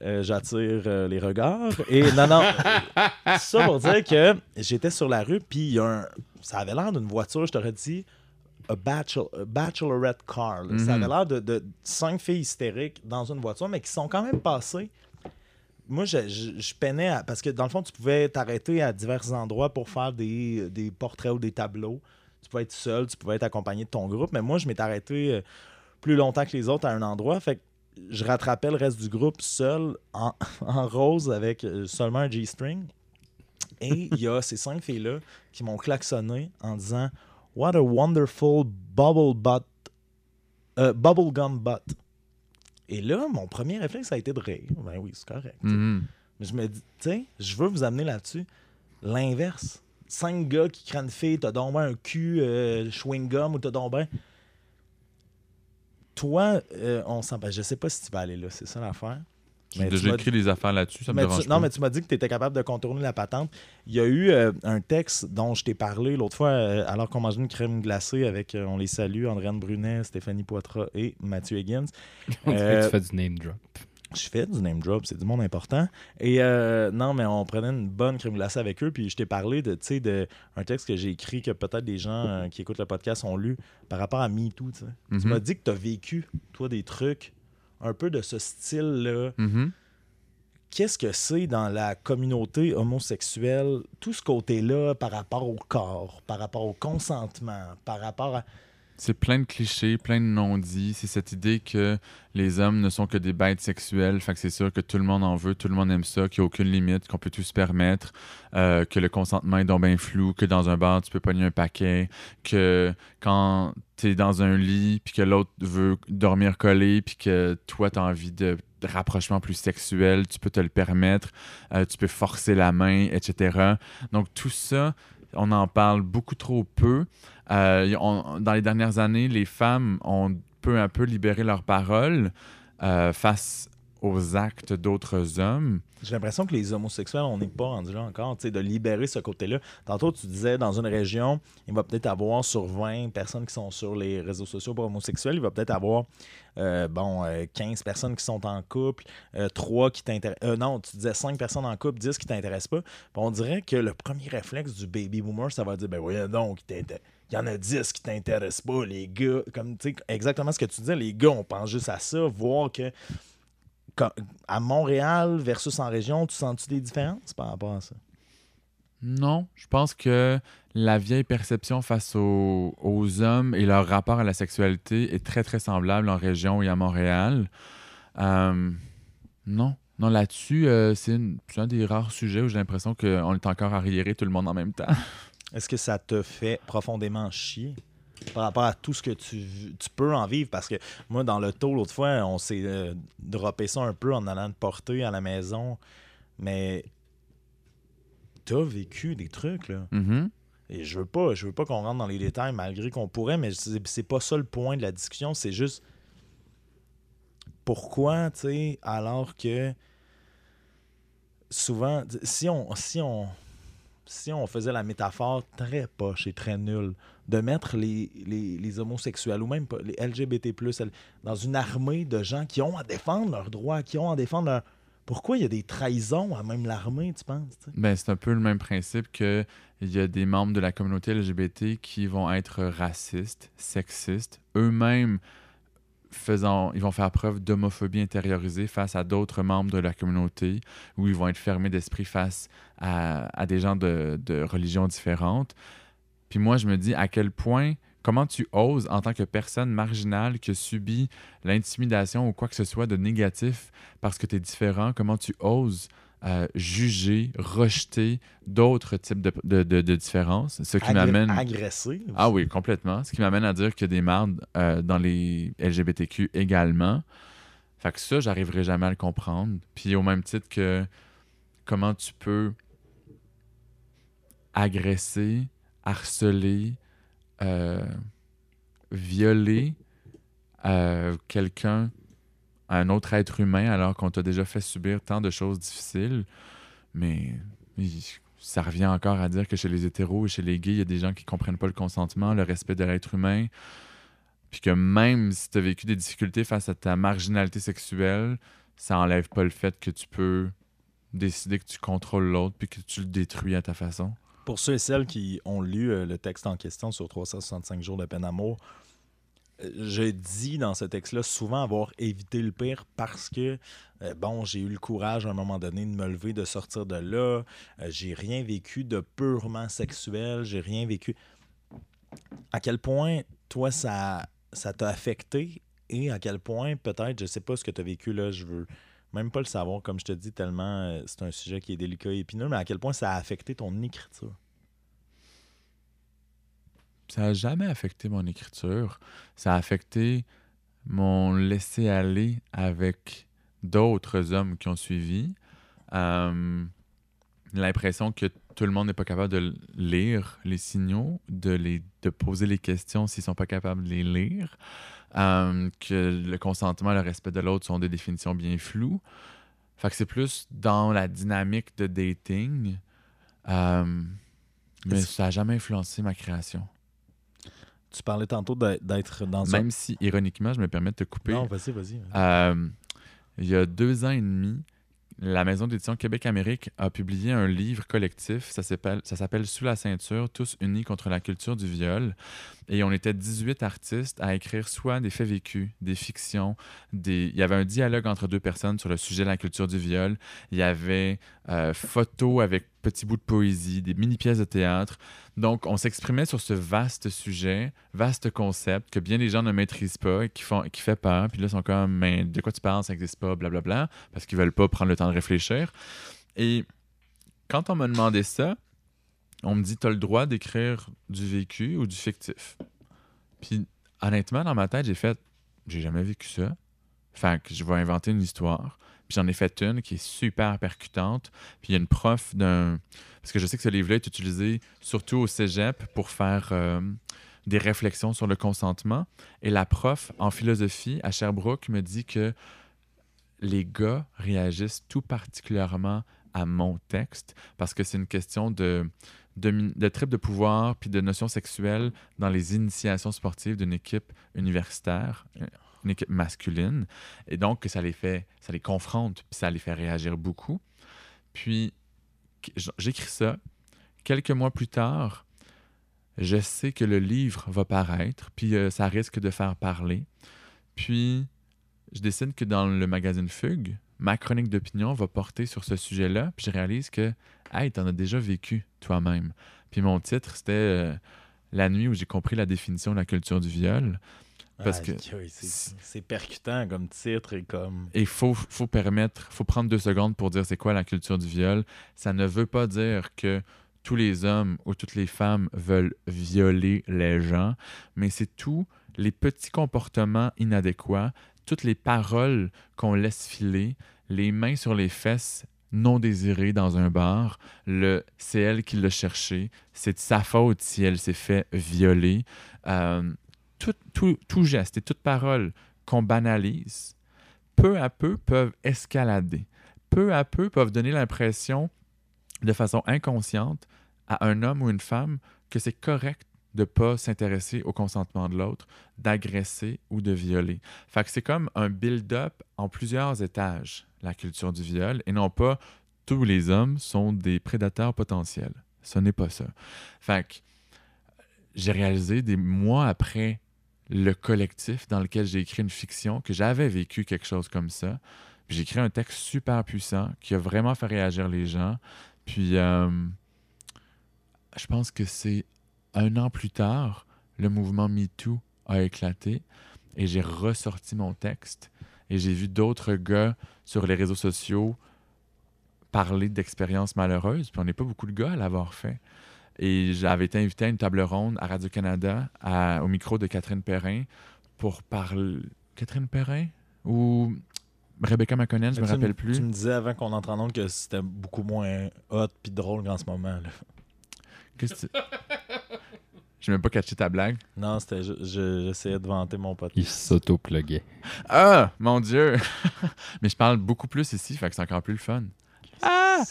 euh, j'attire euh, les regards. Et non, non, *laughs* ça pour dire que j'étais sur la rue, puis il y a un... ça avait l'air d'une voiture, je t'aurais dit, a, bachelor- a bachelorette car. Ça Mhm. avait l'air de, de cinq filles hystériques dans une voiture, mais qui sont quand même passées. Moi, je, je, je peinais à- parce que dans le fond, tu pouvais t'arrêter à divers endroits pour faire des, des portraits ou des tableaux. Tu pouvais être seul, tu pouvais être accompagné de ton groupe, mais moi, je m'étais arrêté euh, plus longtemps que les autres à un endroit. Fait que je rattrapais le reste du groupe seul, en, *laughs* en rose, avec euh, seulement un G-string. Et il y a *laughs* ces cinq filles-là qui m'ont klaxonné en disant What a wonderful bubble butt, euh, bubblegum butt. Et là, mon premier réflexe a été de rire. Ben oui, c'est correct. Mhm. Mais je me dis, tu sais, je veux vous amener là-dessus. L'inverse. Cinq gars qui craignent fille, t'as donc ben un cul euh, chewing-gum ou t'as donc ben. Toi, euh, on s'en. Je sais pas si tu vas aller là, c'est ça l'affaire. J'ai déjà écrit des affaires là-dessus, ça me Mais tu- dérange non, pas. mais tu m'as dit que tu étais capable de contourner la patente. Il y a eu euh, un texte dont je t'ai parlé l'autre fois, euh, alors qu'on mangeait une crème glacée avec, euh, on les salue, Andréane Brunet, Stéphanie Poitras et Mathieu Higgins. *laughs* On dirait que tu fais du name drop. Je fais du name drop, c'est du monde important. Et euh, non, mais on prenait une bonne crème glacée avec eux. Puis je t'ai parlé de, tu sais, de un texte que j'ai écrit que peut-être des gens euh, qui écoutent le podcast ont lu par rapport à MeToo. Tu Mhm. m'as dit que tu as vécu, toi, des trucs un peu de ce style-là. Mhm. Qu'est-ce que c'est dans la communauté homosexuelle, tout ce côté-là par rapport au corps, par rapport au consentement, par rapport à. C'est plein de clichés, plein de non-dits. C'est cette idée que les hommes ne sont que des bêtes sexuelles. Fait que c'est sûr que tout le monde en veut, tout le monde aime ça, qu'il n'y a aucune limite, qu'on peut tout se permettre, euh, que le consentement est donc bien flou, que dans un bar, tu peux pogner un paquet, que quand tu es dans un lit, puis que l'autre veut dormir collé, puis que toi, tu as envie de rapprochement plus sexuel, tu peux te le permettre, euh, tu peux forcer la main, etc. Donc tout ça, on en parle beaucoup trop peu. Euh, dans les dernières années, les femmes ont peu à peu libéré leur parole euh, face aux actes d'autres hommes. J'ai l'impression que les homosexuels, on n'est pas rendu là encore, de libérer ce côté-là. Tantôt, tu disais, dans une région, il va peut-être avoir sur 20 personnes qui sont sur les réseaux sociaux pour homosexuels, il va peut-être avoir, euh, bon, euh, 15 personnes qui sont en couple, 3 qui t'intéressent. non, tu disais 5 personnes en couple, 10 qui t'intéressent pas. On dirait que le premier réflexe du baby boomer, ça va dire, ben voyons donc, qui t'inté- il y en a 10 qui t'intéressent pas, les gars. Comme, tu sais, exactement ce que tu disais, les gars, on pense juste à ça, voir que à Montréal versus en région, tu sens-tu des différences par rapport à ça? Non, je pense que la vieille perception face aux, aux hommes et leur rapport à la sexualité est très, très semblable en région et à Montréal. Euh, non, non, là-dessus, euh, c'est un des rares sujets où j'ai l'impression qu'on est encore arriéré tout le monde en même temps. Est-ce que ça te fait profondément chier par rapport à tout ce que tu, tu peux en vivre? Parce que moi, dans le taux, l'autre fois, on s'est euh, droppé ça un peu en allant te porter à la maison. Mais t'as vécu des trucs, là. Mhm. Et je veux pas, je veux pas qu'on rentre dans les détails malgré qu'on pourrait, mais c'est c'est pas ça le point de la discussion. C'est juste pourquoi, tu sais, alors que souvent, si on, si on, si on faisait la métaphore très poche et très nulle de mettre les, homosexuels ou même les LGBT+, dans une armée de gens qui ont à défendre leurs droits, qui ont à défendre leur... Pourquoi il y a des trahisons à même l'armée, tu penses? Ben, c'est un peu le même principe que il y a des membres de la communauté LGBT qui vont être racistes, sexistes, eux-mêmes faisant, ils vont faire preuve d'homophobie intériorisée face à d'autres membres de la communauté, où ils vont être fermés d'esprit face à, des gens de, de religions différentes. Puis moi, je me dis à quel point, comment tu oses, en tant que personne marginale qui a subi l'intimidation ou quoi que ce soit de négatif parce que tu es différent, comment tu oses euh, juger, rejeter d'autres types de, de, de- de différences. Ce qui m'amène. agressé. Ah oui, complètement. Ce qui m'amène à dire qu'il y a des mardes euh, dans les LGBTQ également. Fait que ça, j'arriverai jamais à le comprendre. Puis au même titre que comment tu peux agresser, harceler, euh, violer euh, un autre être humain, alors qu'on t'a déjà fait subir tant de choses difficiles. Mais ça revient encore à dire que chez les hétéros et chez les gays, il y a des gens qui comprennent pas le consentement, le respect de l'être humain. Puis que même si tu as vécu des difficultés face à ta marginalité sexuelle, ça enlève pas le fait que tu peux décider que tu contrôles l'autre puis que tu le détruis à ta façon. Pour ceux et celles qui ont lu euh, le texte en question sur 365 jours de peine d'amour, je dis dans ce texte-là souvent avoir évité le pire parce que, euh, bon, j'ai eu le courage à un moment donné de me lever, de sortir de là. Euh, j'ai rien vécu de purement sexuel. J'ai rien vécu. À quel point, toi, ça ça t'a affecté et à quel point, peut-être, je sais pas ce que tu as vécu là, je veux même pas le savoir, comme je te dis, tellement euh, c'est un sujet qui est délicat et épineux, mais à quel point ça a affecté ton écriture? Ça n'a jamais affecté mon écriture. Ça a affecté mon laisser-aller avec d'autres hommes qui ont suivi. Euh, L'impression que tout le monde n'est pas capable de lire les signaux, de, les, de poser les questions s'ils sont pas capables de les lire. Euh, que le consentement et le respect de l'autre sont des définitions bien floues. Fait que c'est plus dans la dynamique de dating. Euh, mais ça n'a jamais influencé ma création. Tu parlais tantôt d'être dans un... Même si, ironiquement, je me permets de te couper. Non, vas-y, vas-y. Euh, il y a deux ans et demi, la maison d'édition Québec-Amérique a publié un livre collectif. Ça s'appelle ça s'appelle Sous la ceinture, tous unis contre la culture du viol. Et on était 18 artistes à écrire soit des faits vécus, des fictions, des... il y avait un dialogue entre deux personnes sur le sujet de la culture du viol. Il y avait euh, photos avec petits bouts de poésie, des mini-pièces de théâtre. Donc, on s'exprimait sur ce vaste sujet, vaste concept que bien des gens ne maîtrisent pas et qui, font, qui fait peur. Puis là, ils sont comme, mais de quoi tu parles, ça n'existe pas, blablabla, parce qu'ils veulent pas prendre le temps de réfléchir. Et quand on m'a demandé ça, on me dit, tu as le droit d'écrire du vécu ou du fictif. Puis, honnêtement, dans ma tête, j'ai fait, j'ai jamais vécu ça. Fait que je vais inventer une histoire. Puis j'en ai fait une qui est super percutante. Puis il y a une prof d'un. Parce que je sais que ce livre-là est utilisé surtout au cégep pour faire euh, des réflexions sur le consentement. Et la prof en philosophie à Sherbrooke me dit que les gars réagissent tout particulièrement à mon texte parce que c'est une question de, de, mi- de pouvoir puis de notions sexuelles dans les initiations sportives d'une équipe universitaire, euh, une équipe masculine. Et donc, que ça les fait, ça les confronte puis ça les fait réagir beaucoup. Puis, j'écris ça. Quelques mois plus tard, je sais que le livre va paraître, puis euh, ça risque de faire parler. Puis, je décide que dans le magazine Fugue, ma chronique d'opinion va porter sur ce sujet-là, puis je réalise que, hey, t'en as déjà vécu toi-même. Puis mon titre, c'était euh, La nuit où j'ai compris la définition de la culture du viol. Parce que- c'est percutant comme titre et comme. Et il faut, faut permettre, faut prendre deux secondes pour dire c'est quoi la culture du viol. Ça ne veut pas dire que tous les hommes ou toutes les femmes veulent violer les gens, mais c'est tous les petits comportements inadéquats, toutes les paroles qu'on laisse filer, les mains sur les fesses non désirées dans un bar, c'est elle qui l'a cherché, c'est de sa faute si elle s'est fait violer. Euh, tout, tout- tout geste et toute parole qu'on banalise, peu à peu peuvent escalader, peu à peu peuvent donner l'impression, de façon inconsciente, à un homme ou une femme que c'est correct de ne pas s'intéresser au consentement de l'autre, d'agresser ou de violer. C'est comme un build-up en plusieurs étages, la culture du viol, et non pas tous les hommes sont des prédateurs potentiels. Ce n'est pas ça. Fait que j'ai réalisé des mois après le collectif dans lequel j'ai écrit une fiction que j'avais vécu quelque chose comme ça. J'ai écrit un texte super puissant qui a vraiment fait réagir les gens. Puis euh, je pense que c'est un an plus tard, le mouvement MeToo a éclaté et j'ai ressorti mon texte et j'ai vu d'autres gars sur les réseaux sociaux parler d'expériences malheureuses. Puis on n'est pas beaucoup de gars à l'avoir fait. Et j'avais été invité à une table ronde à Radio-Canada au micro de Catherine Perrin pour parler. Catherine Perrin Ou Rebecca McConnell, je me rappelle plus. Tu me disais avant qu'on entre en onde que c'était beaucoup moins hot puis drôle qu'en ce moment. Qu'est-ce que tu- Je n'ai même pas catché ta blague. Non, c'était je- j'essayais de vanter mon pote. Il s'auto-pluguait. Ah, mon Dieu! *laughs* Mais je parle beaucoup plus ici, fait que c'est encore plus le fun. Ah!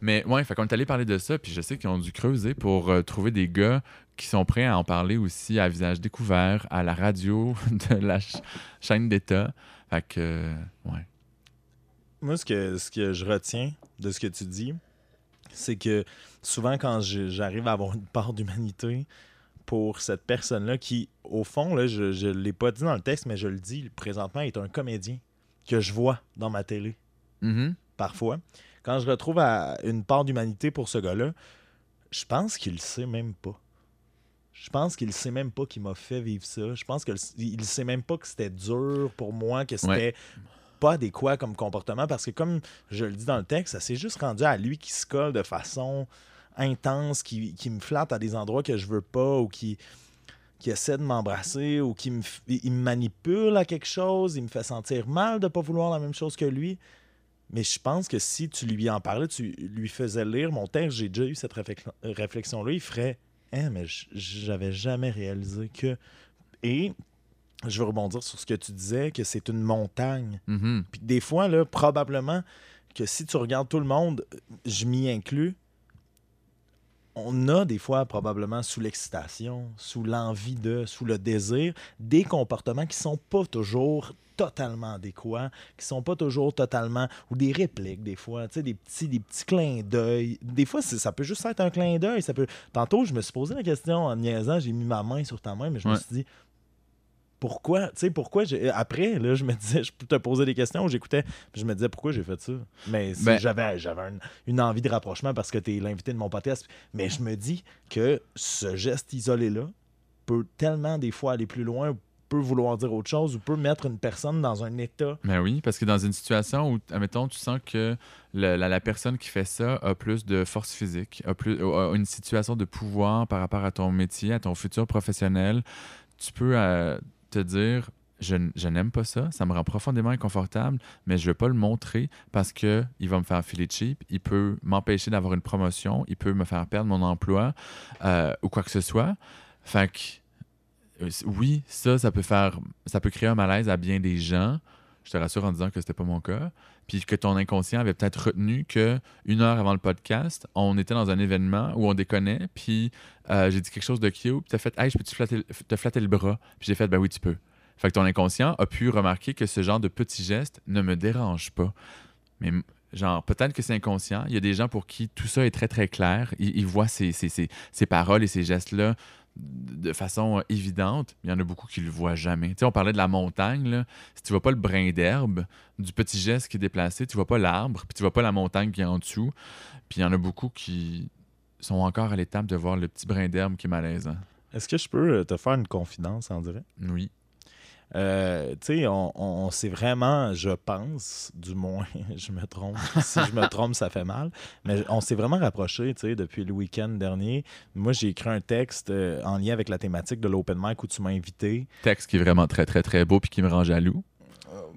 Mais ouais, fait qu'on est allé parler de ça, puis je sais qu'ils ont dû creuser pour euh, trouver des gars qui sont prêts à en parler aussi à visage découvert, à la radio *laughs* de la ch- chaîne d'État. Fait que, euh, ouais. Moi, ce que, ce que je retiens de ce que tu dis, c'est que souvent, quand j'arrive à avoir une part d'humanité pour cette personne-là qui, au fond, là, je ne l'ai pas dit dans le texte, mais je le dis présentement, est un comédien que je vois dans ma télé Mhm. parfois. Quand je retrouve à- une part d'humanité pour ce gars-là, je pense qu'il le sait même pas. Je pense qu'il sait même pas qu'il m'a fait vivre ça. Je pense qu'il il sait même pas que c'était dur pour moi, que c'était Ouais. pas adéquat comme comportement parce que comme je le dis dans le texte, ça s'est juste rendu à lui qui se colle de façon intense, qui, qui me flatte à des endroits que je veux pas ou qui, qui essaie de m'embrasser ou qui me, il me manipule à quelque chose, il me fait sentir mal de pas vouloir la même chose que lui. Mais je pense que si tu lui en parlais, tu lui faisais lire mon texte, j'ai déjà eu cette réflex- réflexion-là, il ferait Hein, mais j'avais jamais réalisé que. Et je veux rebondir sur ce que tu disais, que c'est une montagne. Mhm. Puis des fois, là, probablement que si tu regardes tout le monde, je m'y inclus, on a des fois probablement sous l'excitation, sous l'envie de, sous le désir, des comportements qui sont pas toujours totalement adéquats, qui sont pas toujours totalement ou des répliques des fois, tu sais des petits des petits clins d'œil. Des fois ça peut juste être un clin d'œil, ça peut Tantôt, je me suis posé la question en niaisant, j'ai mis ma main sur ta main mais je me suis dit pourquoi, tu sais, pourquoi j'ai- après, là, je me disais, je peux te poser des questions, j'écoutais, puis je me disais pourquoi j'ai fait ça? Mais si Ben- j'avais, j'avais un- une envie de rapprochement parce que tu es l'invité de mon podcast. Mais je me dis que ce geste isolé-là peut tellement des fois aller plus loin, peut vouloir dire autre chose ou peut mettre une personne dans un état. Ben oui, parce que dans une situation où, admettons, tu sens que le- la, la personne qui fait ça a plus de force physique, a, plus, a une situation de pouvoir par rapport à ton métier, à ton futur professionnel, tu peux euh, te dire je, n'aime pas ça, ça me rend profondément inconfortable, mais je ne vais pas le montrer parce que il va me faire filer cheap, il peut m'empêcher d'avoir une promotion, il peut me faire perdre mon emploi euh, ou quoi que ce soit. Fait que, euh, oui, ça, ça peut faire, ça peut créer un malaise à bien des gens. Je te rassure en disant que c'était pas mon cas. Puis que ton inconscient avait peut-être retenu que une heure avant le podcast, on était dans un événement où on déconnait, puis euh, j'ai dit quelque chose de cute, puis t'as fait Hey, je peux-tu flatter- te flatter le bras? Puis j'ai fait Ben oui, tu peux. Fait que ton inconscient a pu remarquer que ce genre de petits gestes ne me dérange pas. Mais genre, peut-être que c'est inconscient. Il y a des gens pour qui tout ça est très, très clair. Ils, ils voient ces- ces- ces paroles et ces gestes-là de façon évidente, il y en a beaucoup qui le voient jamais. Tu sais, on parlait de la montagne, là. si tu vois pas le brin d'herbe, du petit geste qui est déplacé, tu vois pas l'arbre, puis tu vois pas la montagne qui est en dessous. Puis il y en a beaucoup qui sont encore à l'étape de voir le petit brin d'herbe qui est malaisant. Est-ce que je peux euh, te faire une confidence en direct? Oui. Euh, tu sais, on, s'est vraiment, je pense, du moins, *laughs* je me trompe. si je me trompe, ça fait mal. Mais on s'est vraiment rapprochés, tu sais, depuis le week-end dernier. Moi, j'ai écrit un texte euh, en lien avec la thématique de l'open mic où tu m'as invité. Texte qui est vraiment très, très, très beau puis qui me rend jaloux.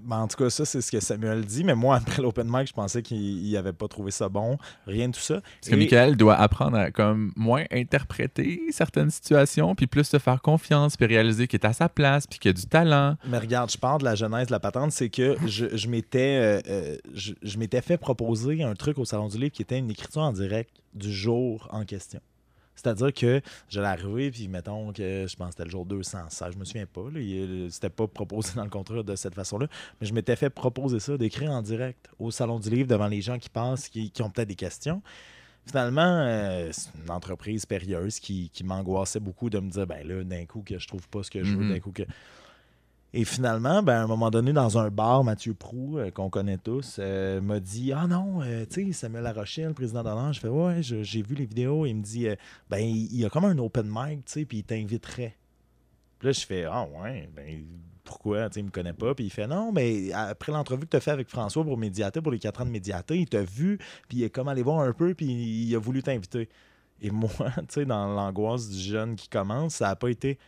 Ben, en tout cas, ça, c'est ce que Samuel dit. Mais moi, *laughs* après l'open mic, je pensais qu'il n'avait pas trouvé ça bon. Rien de tout ça. Parce que Michael doit apprendre à comme moins interpréter certaines situations, puis plus se faire confiance, puis réaliser qu'il est à sa place, puis qu'il a du talent. Mais regarde, je parle de la genèse de la patente, c'est que je, je m'étais euh, euh, je, je m'étais fait proposer un truc au Salon du Livre qui était une écriture en direct du jour en question. C'est-à-dire que j'allais arriver, puis mettons que je pense que c'était le jour 216, je me souviens pas, c'était pas proposé dans le contrat de cette façon-là, mais je m'étais fait proposer ça, d'écrire en direct au Salon du Livre devant les gens qui passent, qui, qui ont peut-être des questions. Finalement, euh, c'est une entreprise périlleuse qui, qui m'angoissait beaucoup de me dire, ben là, d'un coup, que je trouve pas ce que je veux, Mhm. d'un coup que... Et finalement, ben, à un moment donné, dans un bar, Mathieu Prou, euh, qu'on connaît tous, euh, m'a dit Ah non, euh, tu sais, Samuel Larochelle, le président d'honneur. Je fais Ouais, j'ai vu les vidéos. Il me dit Ben, il y a comme un open mic, tu sais, puis il t'inviterait. Puis là, je fais Ah ouais, ben pourquoi Tu sais, il me connaît pas. Puis il fait Non, mais après l'entrevue que tu as fait avec François pour Médiaté, pour les quatre ans de Médiaté, il t'a vu, puis il est comme allé voir un peu, puis il a voulu t'inviter. Et moi, *laughs* tu sais, dans l'angoisse du jeune qui commence, ça n'a pas été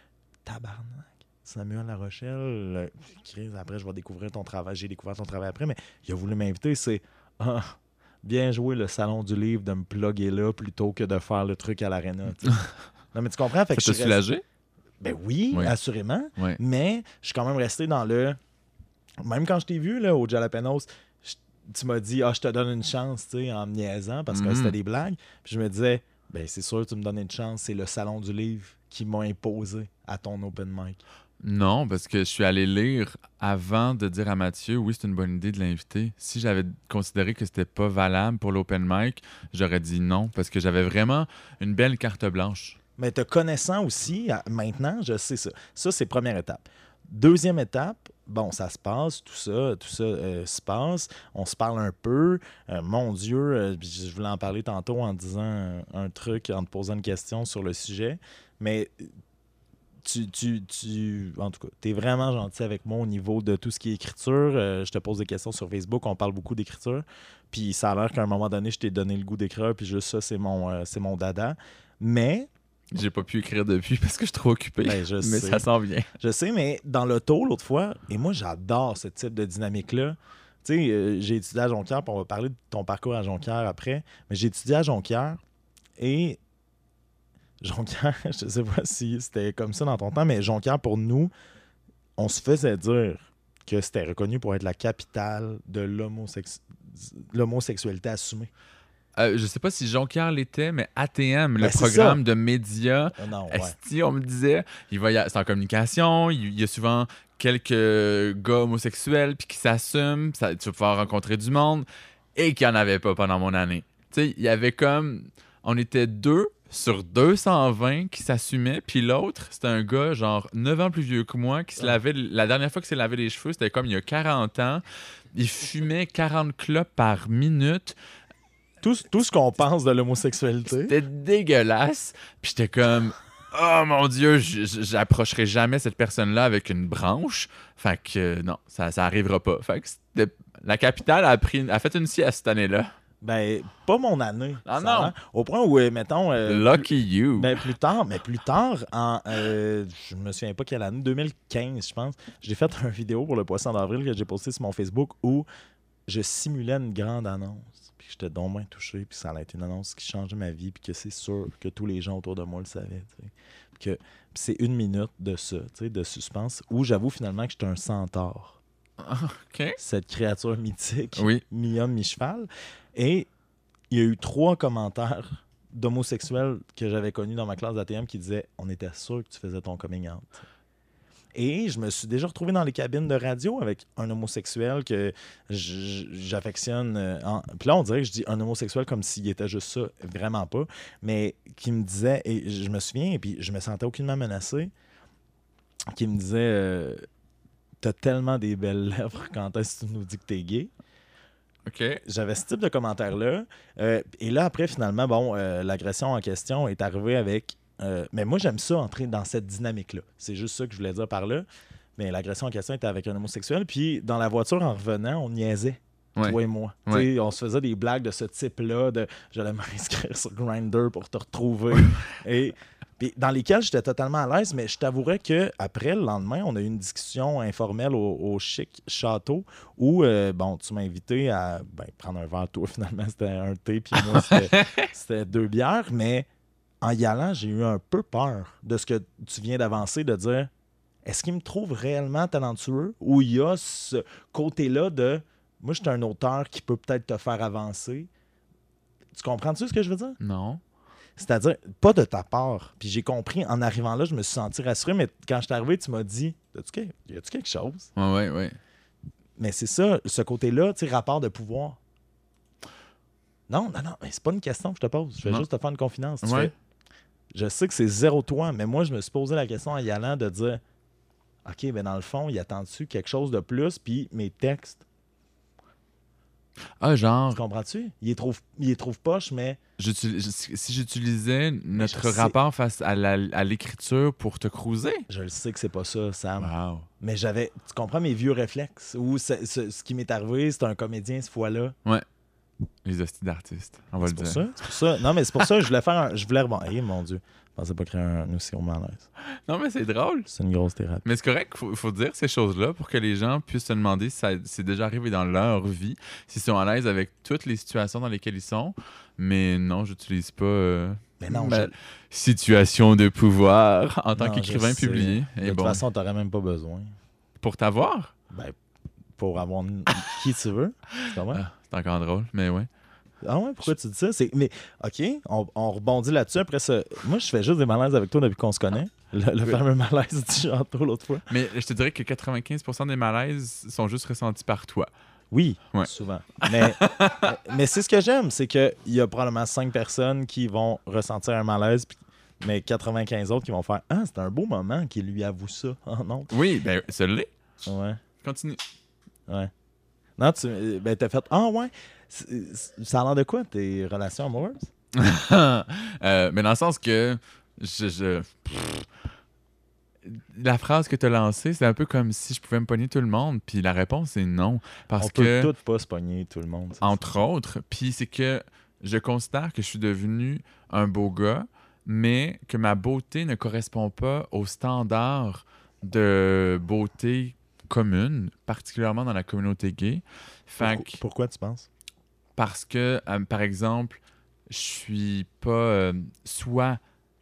tabarnak. Samuel La Rochelle, euh, après je vais découvrir ton travail, j'ai découvert ton travail après, mais il a voulu m'inviter, c'est ah, bien joué le salon du livre de me plugger là plutôt que de faire le truc à l'aréna. *laughs* non mais tu comprends? Fait Ça que t'a je soulagé? Ben oui, Oui. assurément, Oui. mais je suis quand même resté dans le... Même quand je t'ai vu là, au Jalapenos, je- tu m'as dit « Ah, je te donne une chance, tu sais, en me niaisant, parce que Mhm. c'était des blagues. » Puis je me disais « Ben c'est sûr, tu me donnes une chance, c'est le salon du livre qui m'a imposé à ton open mic. » Non, parce que je suis allé lire avant de dire à Mathieu, oui, c'est une bonne idée de l'inviter. Si j'avais considéré que c'était pas valable pour l'open mic, j'aurais dit non, parce que j'avais vraiment une belle carte blanche. Mais te connaissant aussi, maintenant, je sais ça. Ça, c'est première étape. Deuxième étape, bon, ça se passe, tout ça, tout ça euh, se passe. On se parle un peu. Euh, mon Dieu, euh, je voulais en parler tantôt en disant un, un truc, en te posant une question sur le sujet. Mais tu, tu, tu en tout cas, tu es vraiment gentil avec moi au niveau de tout ce qui est écriture. Euh, je te pose des questions sur Facebook, on parle beaucoup d'écriture. Puis ça a l'air qu'à un moment donné, je t'ai donné le goût d'écrire, puis juste ça, c'est mon, euh, c'est mon dada. Mais J'ai pas pu écrire depuis parce que je suis trop occupé. Ben, je mais sais. ça s'en vient. Je sais, mais dans l'auto, l'autre fois, et moi, j'adore ce type de dynamique-là. Tu sais, euh, j'ai étudié à Jonquière, puis on va parler de ton parcours à Jonquière après, mais j'ai étudié à Jonquière et Jonquière, *laughs* je sais pas si c'était comme ça dans ton temps, mais Jonquière, pour nous, on se faisait dire que c'était reconnu pour être la capitale de l'homosex- l'homosexualité assumée. Euh, je sais pas si Jonquière l'était, mais ATM, le Ben, programme de médias, non, ouais. Esti, on me disait, il va c'est en communication, il il y a souvent quelques gars homosexuels puis qui s'assument, ça- tu vas pouvoir rencontrer du monde, et qu'il n'y en avait pas pendant mon année. Tu sais, il y avait comme, on était deux sur 220 qui s'assumaient, puis l'autre, c'était un gars genre 9 ans plus vieux que moi qui se lavait, la dernière fois qu'il s'est lavé les cheveux, c'était comme il y a 40 ans. Il fumait 40 clopes par minute. Tout, tout ce qu'on pense de l'homosexualité. C'était dégueulasse. Puis j'étais comme, oh mon Dieu, j'approcherai jamais cette personne-là avec une branche. Fait que non, ça, ça arrivera pas. Fait que la capitale a, pris, a fait une sieste cette année-là. Ben, pas mon année. Ah ça non. l'air. Au point où, euh, mettons. euh, Lucky you. Ben, plus tard, mais plus tard, en, euh, je me souviens pas quelle année, 2015, je pense, j'ai fait une vidéo pour le Poisson d'avril que j'ai posté sur mon Facebook où je simulais une grande annonce. Puis j'étais donc moins touché, puis ça a été une annonce qui changeait ma vie, puis que c'est sûr que tous les gens autour de moi le savaient. Puis que c'est une minute de ça, tu sais, de suspense, où j'avoue finalement que j'étais un centaure. OK. Cette créature mythique Oui. mi-homme, mi-cheval. Et il y a eu trois commentaires d'homosexuels que j'avais connus dans ma classe d'ATM qui disaient On était sûr que tu faisais ton coming out. Et je me suis déjà retrouvé dans les cabines de radio avec un homosexuel que j'affectionne. euh, en- Puis là, on dirait que je dis un homosexuel comme s'il était juste ça. Vraiment pas. Mais qui me disait, et je me souviens, et puis je me sentais aucunement menacé, qui me disait euh, T'as tellement des belles lèvres quand est-ce que tu nous dis que t'es gay J'avais ce type de commentaire-là. Euh, et là, après, finalement, bon, euh, l'agression en question est arrivée avec. euh, mais moi, j'aime ça, entrer dans cette dynamique-là. C'est juste ça que je voulais dire par là. Mais l'agression en question était avec un homosexuel. Puis, dans la voiture, en revenant, on niaisait. Ouais. Toi et moi. Ouais. On se faisait des blagues de ce type-là, de j'allais m'inscrire sur Grindr pour te retrouver. et puis, dans lesquelles j'étais totalement à l'aise, mais je t'avouerais que après le lendemain, on a eu une discussion informelle au, au chic château où euh, bon, tu m'as invité à ben, prendre un verre. Toi, *laughs* finalement, c'était un thé, puis moi, c'était- *laughs* c'était deux bières. Mais en y allant, j'ai eu un peu peur de ce que tu viens d'avancer, de dire est-ce qu'il me trouve réellement talentueux ou il y a ce côté-là de moi, je suis un auteur qui peut peut-être te faire avancer? Tu comprends-tu ce que je veux dire? Non. C'est-à-dire, pas de ta part. Puis j'ai compris, en arrivant là, je me suis senti rassuré, mais quand je suis arrivé, tu m'as dit, que- y a-tu quelque chose? Ouais, ouais, ouais. Mais c'est ça, ce côté-là, tu sais, rapport de pouvoir. Non, non, non, mais c'est pas une question que je te pose. Je vais juste te faire une confidence. Tu Ouais. fais, je sais que c'est zéro toi, mais moi, je me suis posé la question en y allant de dire, OK, ben dans le fond, il attend-tu quelque chose de plus? Puis mes textes, Ah, genre, tu comprends-tu? Il les trouve, il les trouve poche, mais si j'utilisais notre sais. rapport face à l'écriture pour te cruiser. je le sais que c'est pas ça, Sam. Wow. Mais j'avais, tu comprends mes vieux réflexes, où ce, ce- ce qui m'est arrivé, c'est un comédien ce fois-là. Les hosties d'artistes, on va le dire. c'est pour ça? Non, mais c'est pour ça que je voulais faire un, je voulais rebondir. Eh, mon Dieu, pensais pas créer un aussi gros malaise. *gasps* Non, mais c'est drôle. C'est une grosse thérapie. Mais c'est correct, il faut, faut dire ces choses-là pour que les gens puissent se demander si c'est déjà arrivé dans leur vie, s'ils sont à l'aise avec toutes les situations dans lesquelles ils sont. Mais non, j'utilise pas euh, Mais non, je- situation de pouvoir en tant qu'écrivain publié. De toute bon, façon, t'aurais même pas besoin. pour t'avoir, Ben, pour avoir qui tu veux. C'est ah, c'est encore drôle, mais ouais. Ah ouais, pourquoi tu dis ça? C'est... Mais, OK, on, on rebondit là-dessus. Après ça, moi, je fais juste des malaises avec toi depuis qu'on se connaît. Le, le Oui. fameux malaise du chanteau l'autre fois. Mais je te dirais que 95% des malaises sont juste ressentis par toi. Oui, Ouais. souvent. Mais, *laughs* mais c'est ce que j'aime, c'est qu'il y a probablement 5 personnes qui vont ressentir un malaise, puis- mais 95 autres qui vont faire Ah, c'est un beau moment qu'il lui avoue ça. *laughs* Oh non. Oui, ben, ça l'est. Ouais, Continue. ouais. Non, tu ben, t'as fait Ah, ouais. Ça a l'air de quoi, tes relations amoureuses? *laughs* Euh, mais dans le sens que je, la phrase que tu as lancée, c'est un peu comme si je pouvais me pogner tout le monde. Puis la réponse est non. Parce On peut que, toutes pas se pogner, tout le monde. entre autres, puis c'est que je considère que je suis devenu un beau gars, mais que ma beauté ne correspond pas aux standards de beauté commune, particulièrement dans la communauté gay. ça. Fait Pourquoi, que- pourquoi tu penses? Parce que, euh, par exemple, je suis pas euh, soit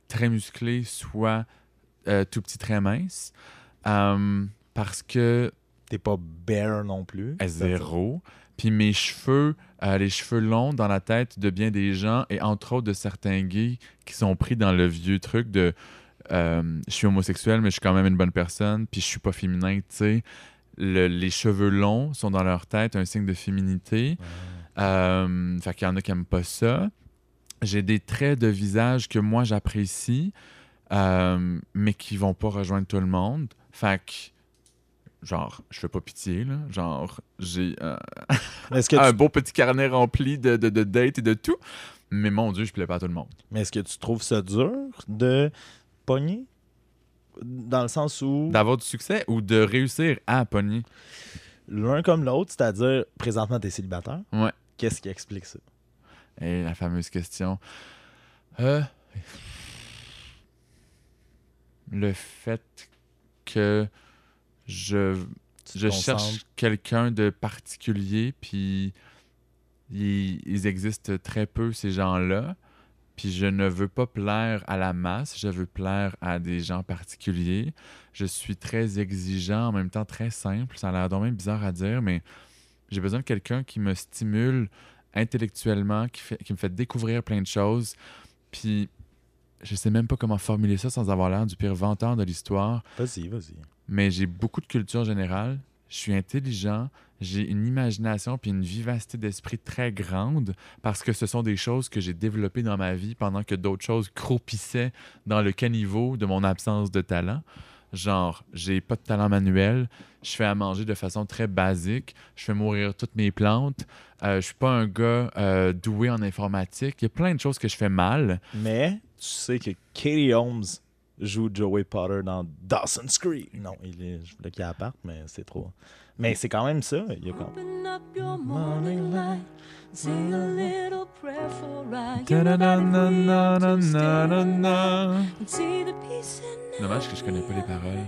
très musclé, soit euh, tout petit, très mince. Parce que T'es pas bare non plus. à zéro. Puis mes cheveux, les cheveux longs dans la tête de bien des gens, et entre autres de certains gays qui sont pris dans le vieux truc de je suis homosexuel, mais je suis quand même une bonne personne, puis je suis pas féminin, tu sais. Le- les cheveux longs sont dans leur tête un signe de féminité. Euh, fait qu'il y en a qui n'aiment pas ça. J'ai des traits de visage que moi j'apprécie, euh, mais qui vont pas rejoindre tout le monde. Fait que, genre, je fais pas pitié, là. Genre, j'ai euh, que, *laughs* un tu... beau petit carnet rempli de, de, de dates et de tout. Mais mon Dieu, je plais pas à tout le monde. mais est-ce que tu trouves ça dur de pogner? Dans le sens où D'avoir du succès ou de réussir à pogner? l'un comme l'autre, c'est-à-dire présentement t'es célibataire, Ouais. Qu'est-ce qui explique ça? Et la fameuse question. Euh, le fait que je, Tu cherche quelqu'un de particulier, puis ils, ils existent très peu, ces gens-là. Puis je ne veux pas plaire à la masse, je veux plaire à des gens particuliers. Je suis très exigeant, en même temps très simple. Ça a l'air donc même bizarre à dire, mais j'ai besoin de quelqu'un qui me stimule intellectuellement, qui, fait, qui me fait découvrir plein de choses. Puis je sais même pas comment formuler ça sans avoir l'air du pire venteur de l'histoire, Vas-y, vas-y. mais j'ai beaucoup de culture générale. Je suis intelligent, j'ai une imagination puis une vivacité d'esprit très grande parce que ce sont des choses que j'ai développées dans ma vie pendant que d'autres choses croupissaient dans le caniveau de mon absence de talent. Genre, j'ai pas de talent manuel, je fais à manger de façon très basique, je fais mourir toutes mes plantes, euh, je suis pas un gars euh, doué en informatique, il y a plein de choses que je fais mal. Mais tu sais que Katie Holmes joue Joey Potter dans Dawson's Creek. Non, il est, je voulais qu'il apparte, mais c'est trop. Mais c'est quand même ça. Il y a Dommage que je connais pas les paroles.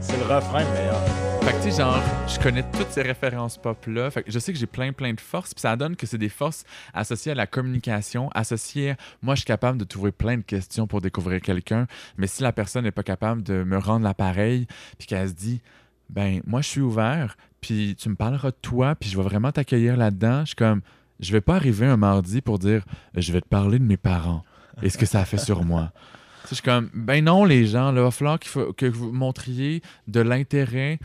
C'est le refrain le meilleur. Fait genre, je connais toutes ces références pop-là. Fait que je sais que j'ai plein, plein de forces. Puis ça donne que c'est des forces associées à la communication, associées moi, je suis capable de trouver plein de questions pour découvrir quelqu'un. Mais si la personne n'est pas capable de me rendre l'appareil, puis qu'elle se dit, ben, moi, je suis ouvert, puis tu me parleras de toi, puis je vais vraiment t'accueillir là-dedans, je suis comme, je vais pas arriver un mardi pour dire, je vais te parler de mes parents et ce que ça a fait sur moi. *laughs* Je suis comme, ben non, les gens, là, il va falloir qu'il faut, que vous montriez de l'intérêt,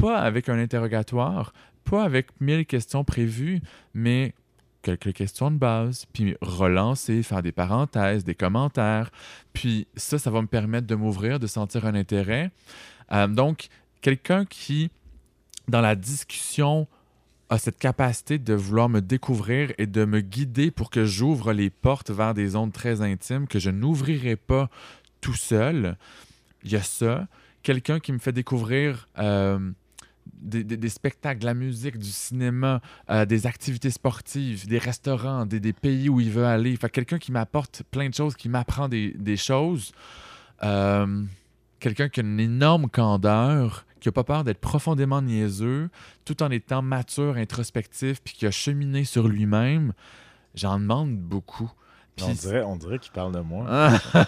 pas avec un interrogatoire, pas avec mille questions prévues, mais quelques questions de base, puis relancer, faire des parenthèses, des commentaires. Puis ça, ça va me permettre de m'ouvrir, de sentir un intérêt. Euh, donc, quelqu'un qui, dans la discussion, a cette capacité de vouloir me découvrir et de me guider pour que j'ouvre les portes vers des zones très intimes que je n'ouvrirai pas tout seul. Il y a ça. Quelqu'un qui me fait découvrir euh, des, des- des spectacles, de la musique, du cinéma, euh, des activités sportives, des restaurants, des, des pays où il veut aller. Fait que quelqu'un qui m'apporte plein de choses, qui m'apprend des, choses. Euh, quelqu'un qui a une énorme candeur, qui n'a pas peur d'être profondément niaiseux, tout en étant mature, introspectif, puis qui a cheminé sur lui-même. J'en demande beaucoup. On dirait, on dirait qu'il parle de moi. ah. *laughs*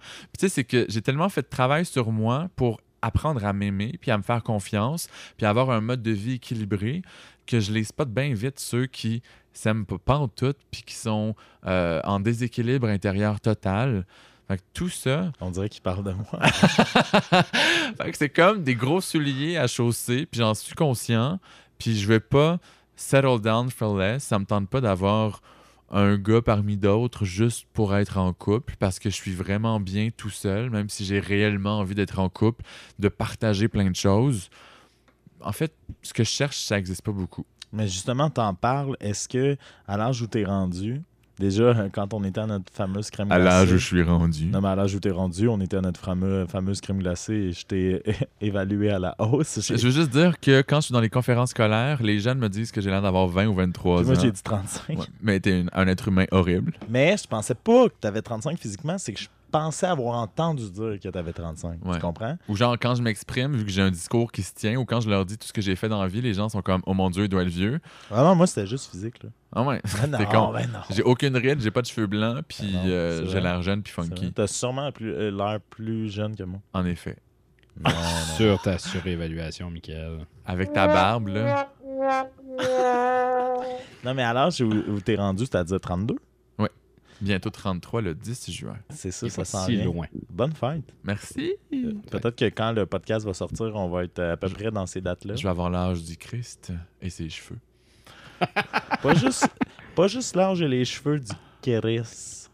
Puis tu sais, c'est que j'ai tellement fait de travail sur moi pour apprendre à m'aimer, puis à me faire confiance, puis à avoir un mode de vie équilibré, que je les spot bien vite ceux qui s'aiment pas, pas en tout, puis qui sont euh, en déséquilibre intérieur total. Fait que tout ça, On dirait qu'il parle de moi. *laughs* *laughs* fait que c'est comme des gros souliers à chausser, puis j'en suis conscient, puis je vais pas settle down for less. Ça me tente pas d'avoir un gars parmi d'autres juste pour être en couple, parce que je suis vraiment bien tout seul, même si j'ai réellement envie d'être en couple, de partager plein de choses. En fait, ce que je cherche, ça n'existe pas beaucoup. Mais justement, t'en parles. Est-ce que, à l'âge où t'es rendu, déjà, quand on était à notre fameuse crème À glacée... l'âge où je suis rendu. Non, mais à l'âge où t'es rendu, on était à notre fameux, fameuse crème glacée et je t'ai évalué à la hausse. Je veux juste dire que quand je suis dans les conférences scolaires, les jeunes me disent que j'ai l'air d'avoir 20 ou 23 Moi, ans. j'ai dit 35. Ouais, mais t'es un être humain horrible. Mais je pensais pas que t'avais 35 physiquement, c'est que je pensais avoir entendu dire que t'avais 35. Ouais. Tu comprends? Ou genre, quand je m'exprime, vu que j'ai un discours qui se tient, ou quand je leur dis tout ce que j'ai fait dans la vie, les gens sont comme, oh mon Dieu, il doit être vieux. Ah non, moi, c'était juste physique. Là. Ah ouais, *laughs* non, con. ben non. j'ai aucune ride, j'ai pas de cheveux blancs, puis Ah non, euh, j'ai l'air jeune puis funky. T'as sûrement plus- euh, l'air plus jeune que moi. En effet. Non, non. *laughs* Sur ta surévaluation, Michael. Avec ta barbe, là. non, mais à l'âge où, où t'es rendu, c'est-à-dire 32. Bientôt 33, le 10 juin. C'est ça, ça sent si bien. loin. Bonne fête. Merci. Peut-être que quand le podcast va sortir, on va être à peu près dans ces dates-là. Je vais avoir l'âge du Christ et ses cheveux. *laughs* Pas juste, pas juste l'âge et les cheveux du Kéris.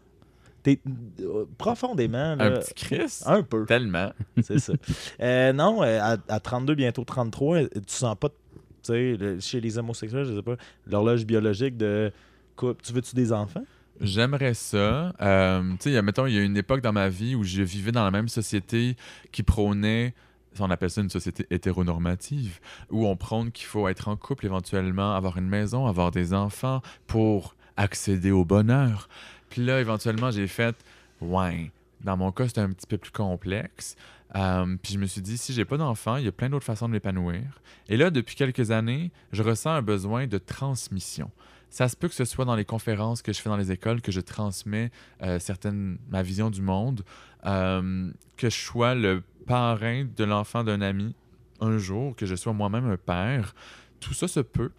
T'es euh, profondément. Un petit Christ? un peu, Tellement. *laughs* c'est ça. Euh, non, euh, à, à 32, bientôt 33, euh, tu sens pas, tu sais, le- chez les homosexuels, je sais pas, l'horloge biologique de couple. Tu veux-tu des enfants? J'aimerais ça. Euh, tu sais, mettons, il y a une époque dans ma vie où je vivais dans la même société qui prônait, on appelle ça une société hétéronormative, où on prône qu'il faut être en couple éventuellement, avoir une maison, avoir des enfants pour accéder au bonheur. Puis là, éventuellement, j'ai fait, ouais, dans mon cas, c'était un petit peu plus complexe. Euh, puis je me suis dit, si j'ai pas d'enfants, il y a plein d'autres façons de m'épanouir. Et là, depuis quelques années, je ressens un besoin de transmission. Ça se peut que ce soit dans les conférences que je fais dans les écoles que je transmets euh, certaines ma vision du monde, euh, que je sois le parrain de l'enfant d'un ami un jour, que je sois moi-même un père. Tout ça se peut.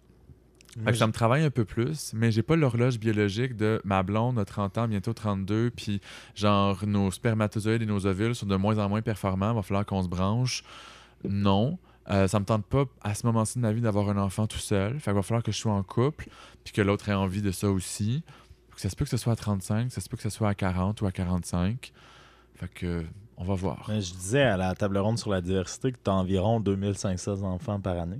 Fait que ça me travaille un peu plus, mais j'ai pas l'horloge biologique de ma blonde a 30 ans, bientôt 32, puis genre nos spermatozoïdes et nos ovules sont de moins en moins performants, va falloir qu'on se branche. Non. Euh, ça me tente pas à ce moment-ci de ma vie d'avoir un enfant tout seul. Fait qu'il va falloir que je sois en couple, puis que l'autre ait envie de ça aussi. Ça se peut que ce soit à 35, ça se peut que ce soit à 40 ou à 45. Fait que on va voir. Mais je disais à la table ronde sur la diversité que tu as environ 2500 enfants par année.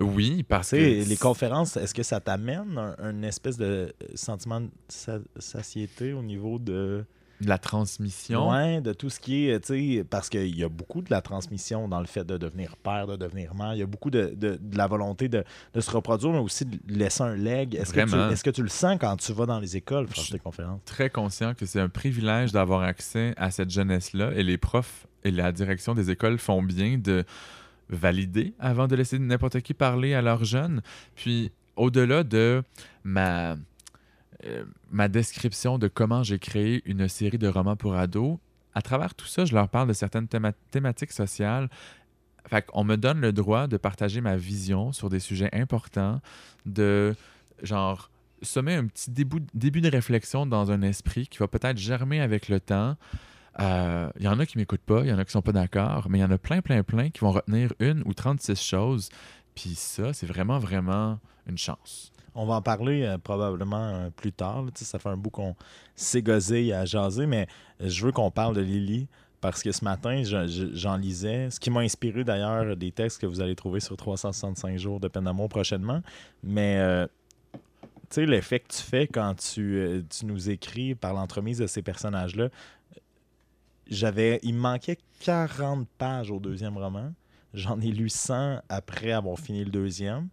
Oui, parce que les conférences, est-ce que ça t'amène un, un espèce de sentiment de sa- satiété au niveau de, la transmission? ouais, de tout ce qui est, tu sais, parce qu'il y a beaucoup de la transmission dans le fait de devenir père, de devenir mère. Il y a beaucoup de, de- de la volonté de, de se reproduire, mais aussi de laisser un leg. Est-ce que, tu, est-ce que tu le sens quand tu vas dans les écoles Je- tes conférences? très conscient que c'est un privilège d'avoir accès à cette jeunesse-là et les profs et la direction des écoles font bien de valider avant de laisser n'importe qui parler à leurs jeunes. Puis, au-delà de ma, euh, ma description de comment j'ai créé une série de romans pour ados, à travers tout ça, je leur parle de certaines théma- thématiques sociales. Fait qu'on me donne le droit de partager ma vision sur des sujets importants, de genre semer un petit début, début de réflexion dans un esprit qui va peut-être germer avec le temps. Euh, Il y en a qui m'écoutent pas, il y en a qui sont pas d'accord, mais il y en a plein, plein, plein qui vont retenir une ou 36 choses. Puis ça, c'est vraiment, vraiment une chance. On va en parler euh, probablement euh, plus tard. Ça fait un bout qu'on gosé à jaser, mais euh, je veux qu'on parle de Lily parce que ce matin, je- je- j'en lisais. Ce qui m'a inspiré d'ailleurs des textes que vous allez trouver sur 365 jours de peine d'amour prochainement. Mais euh, tu sais, l'effet que tu fais quand tu, euh, tu nous écris par l'entremise de ces personnages-là, j'avais. Il me manquait 40 pages au deuxième roman. J'en ai lu 100 après avoir fini le deuxième.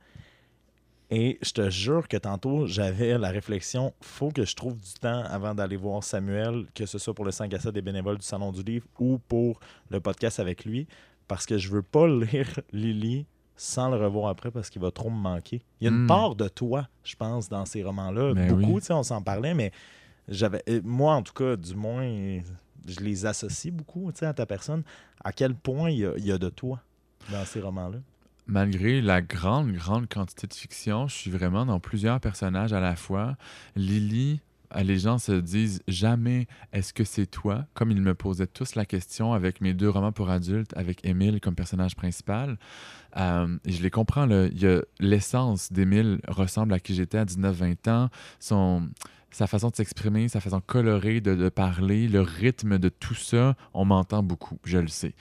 Et je te jure que tantôt, j'avais la réflexion faut que je trouve du temps avant d'aller voir Samuel, que ce soit pour le 5 à 7 des bénévoles du Salon du Livre ou pour le podcast avec lui, parce que je veux pas *laughs* lire Lily sans le revoir après parce qu'il va trop me manquer. Il y a une Hmm. part de toi, je pense, dans ces romans-là. Ben Beaucoup, oui. tu sais, on s'en parlait, mais j'avais. Moi, en tout cas, du moins, je les associe beaucoup à ta personne. À quel point il y a, de toi dans ces romans-là? Malgré la grande, grande quantité de fiction, je suis vraiment dans plusieurs personnages à la fois. Lily, euh, les gens se disent jamais est-ce que c'est toi? Comme ils me posaient tous la question avec mes deux romans pour adultes, avec Émile comme personnage principal. Euh, je les comprends. l'essence d'Émile ressemble à qui j'étais à 19-20 ans. Sa façon de s'exprimer, sa façon colorée de, de parler, le rythme de tout ça, on m'entend beaucoup, je le sais.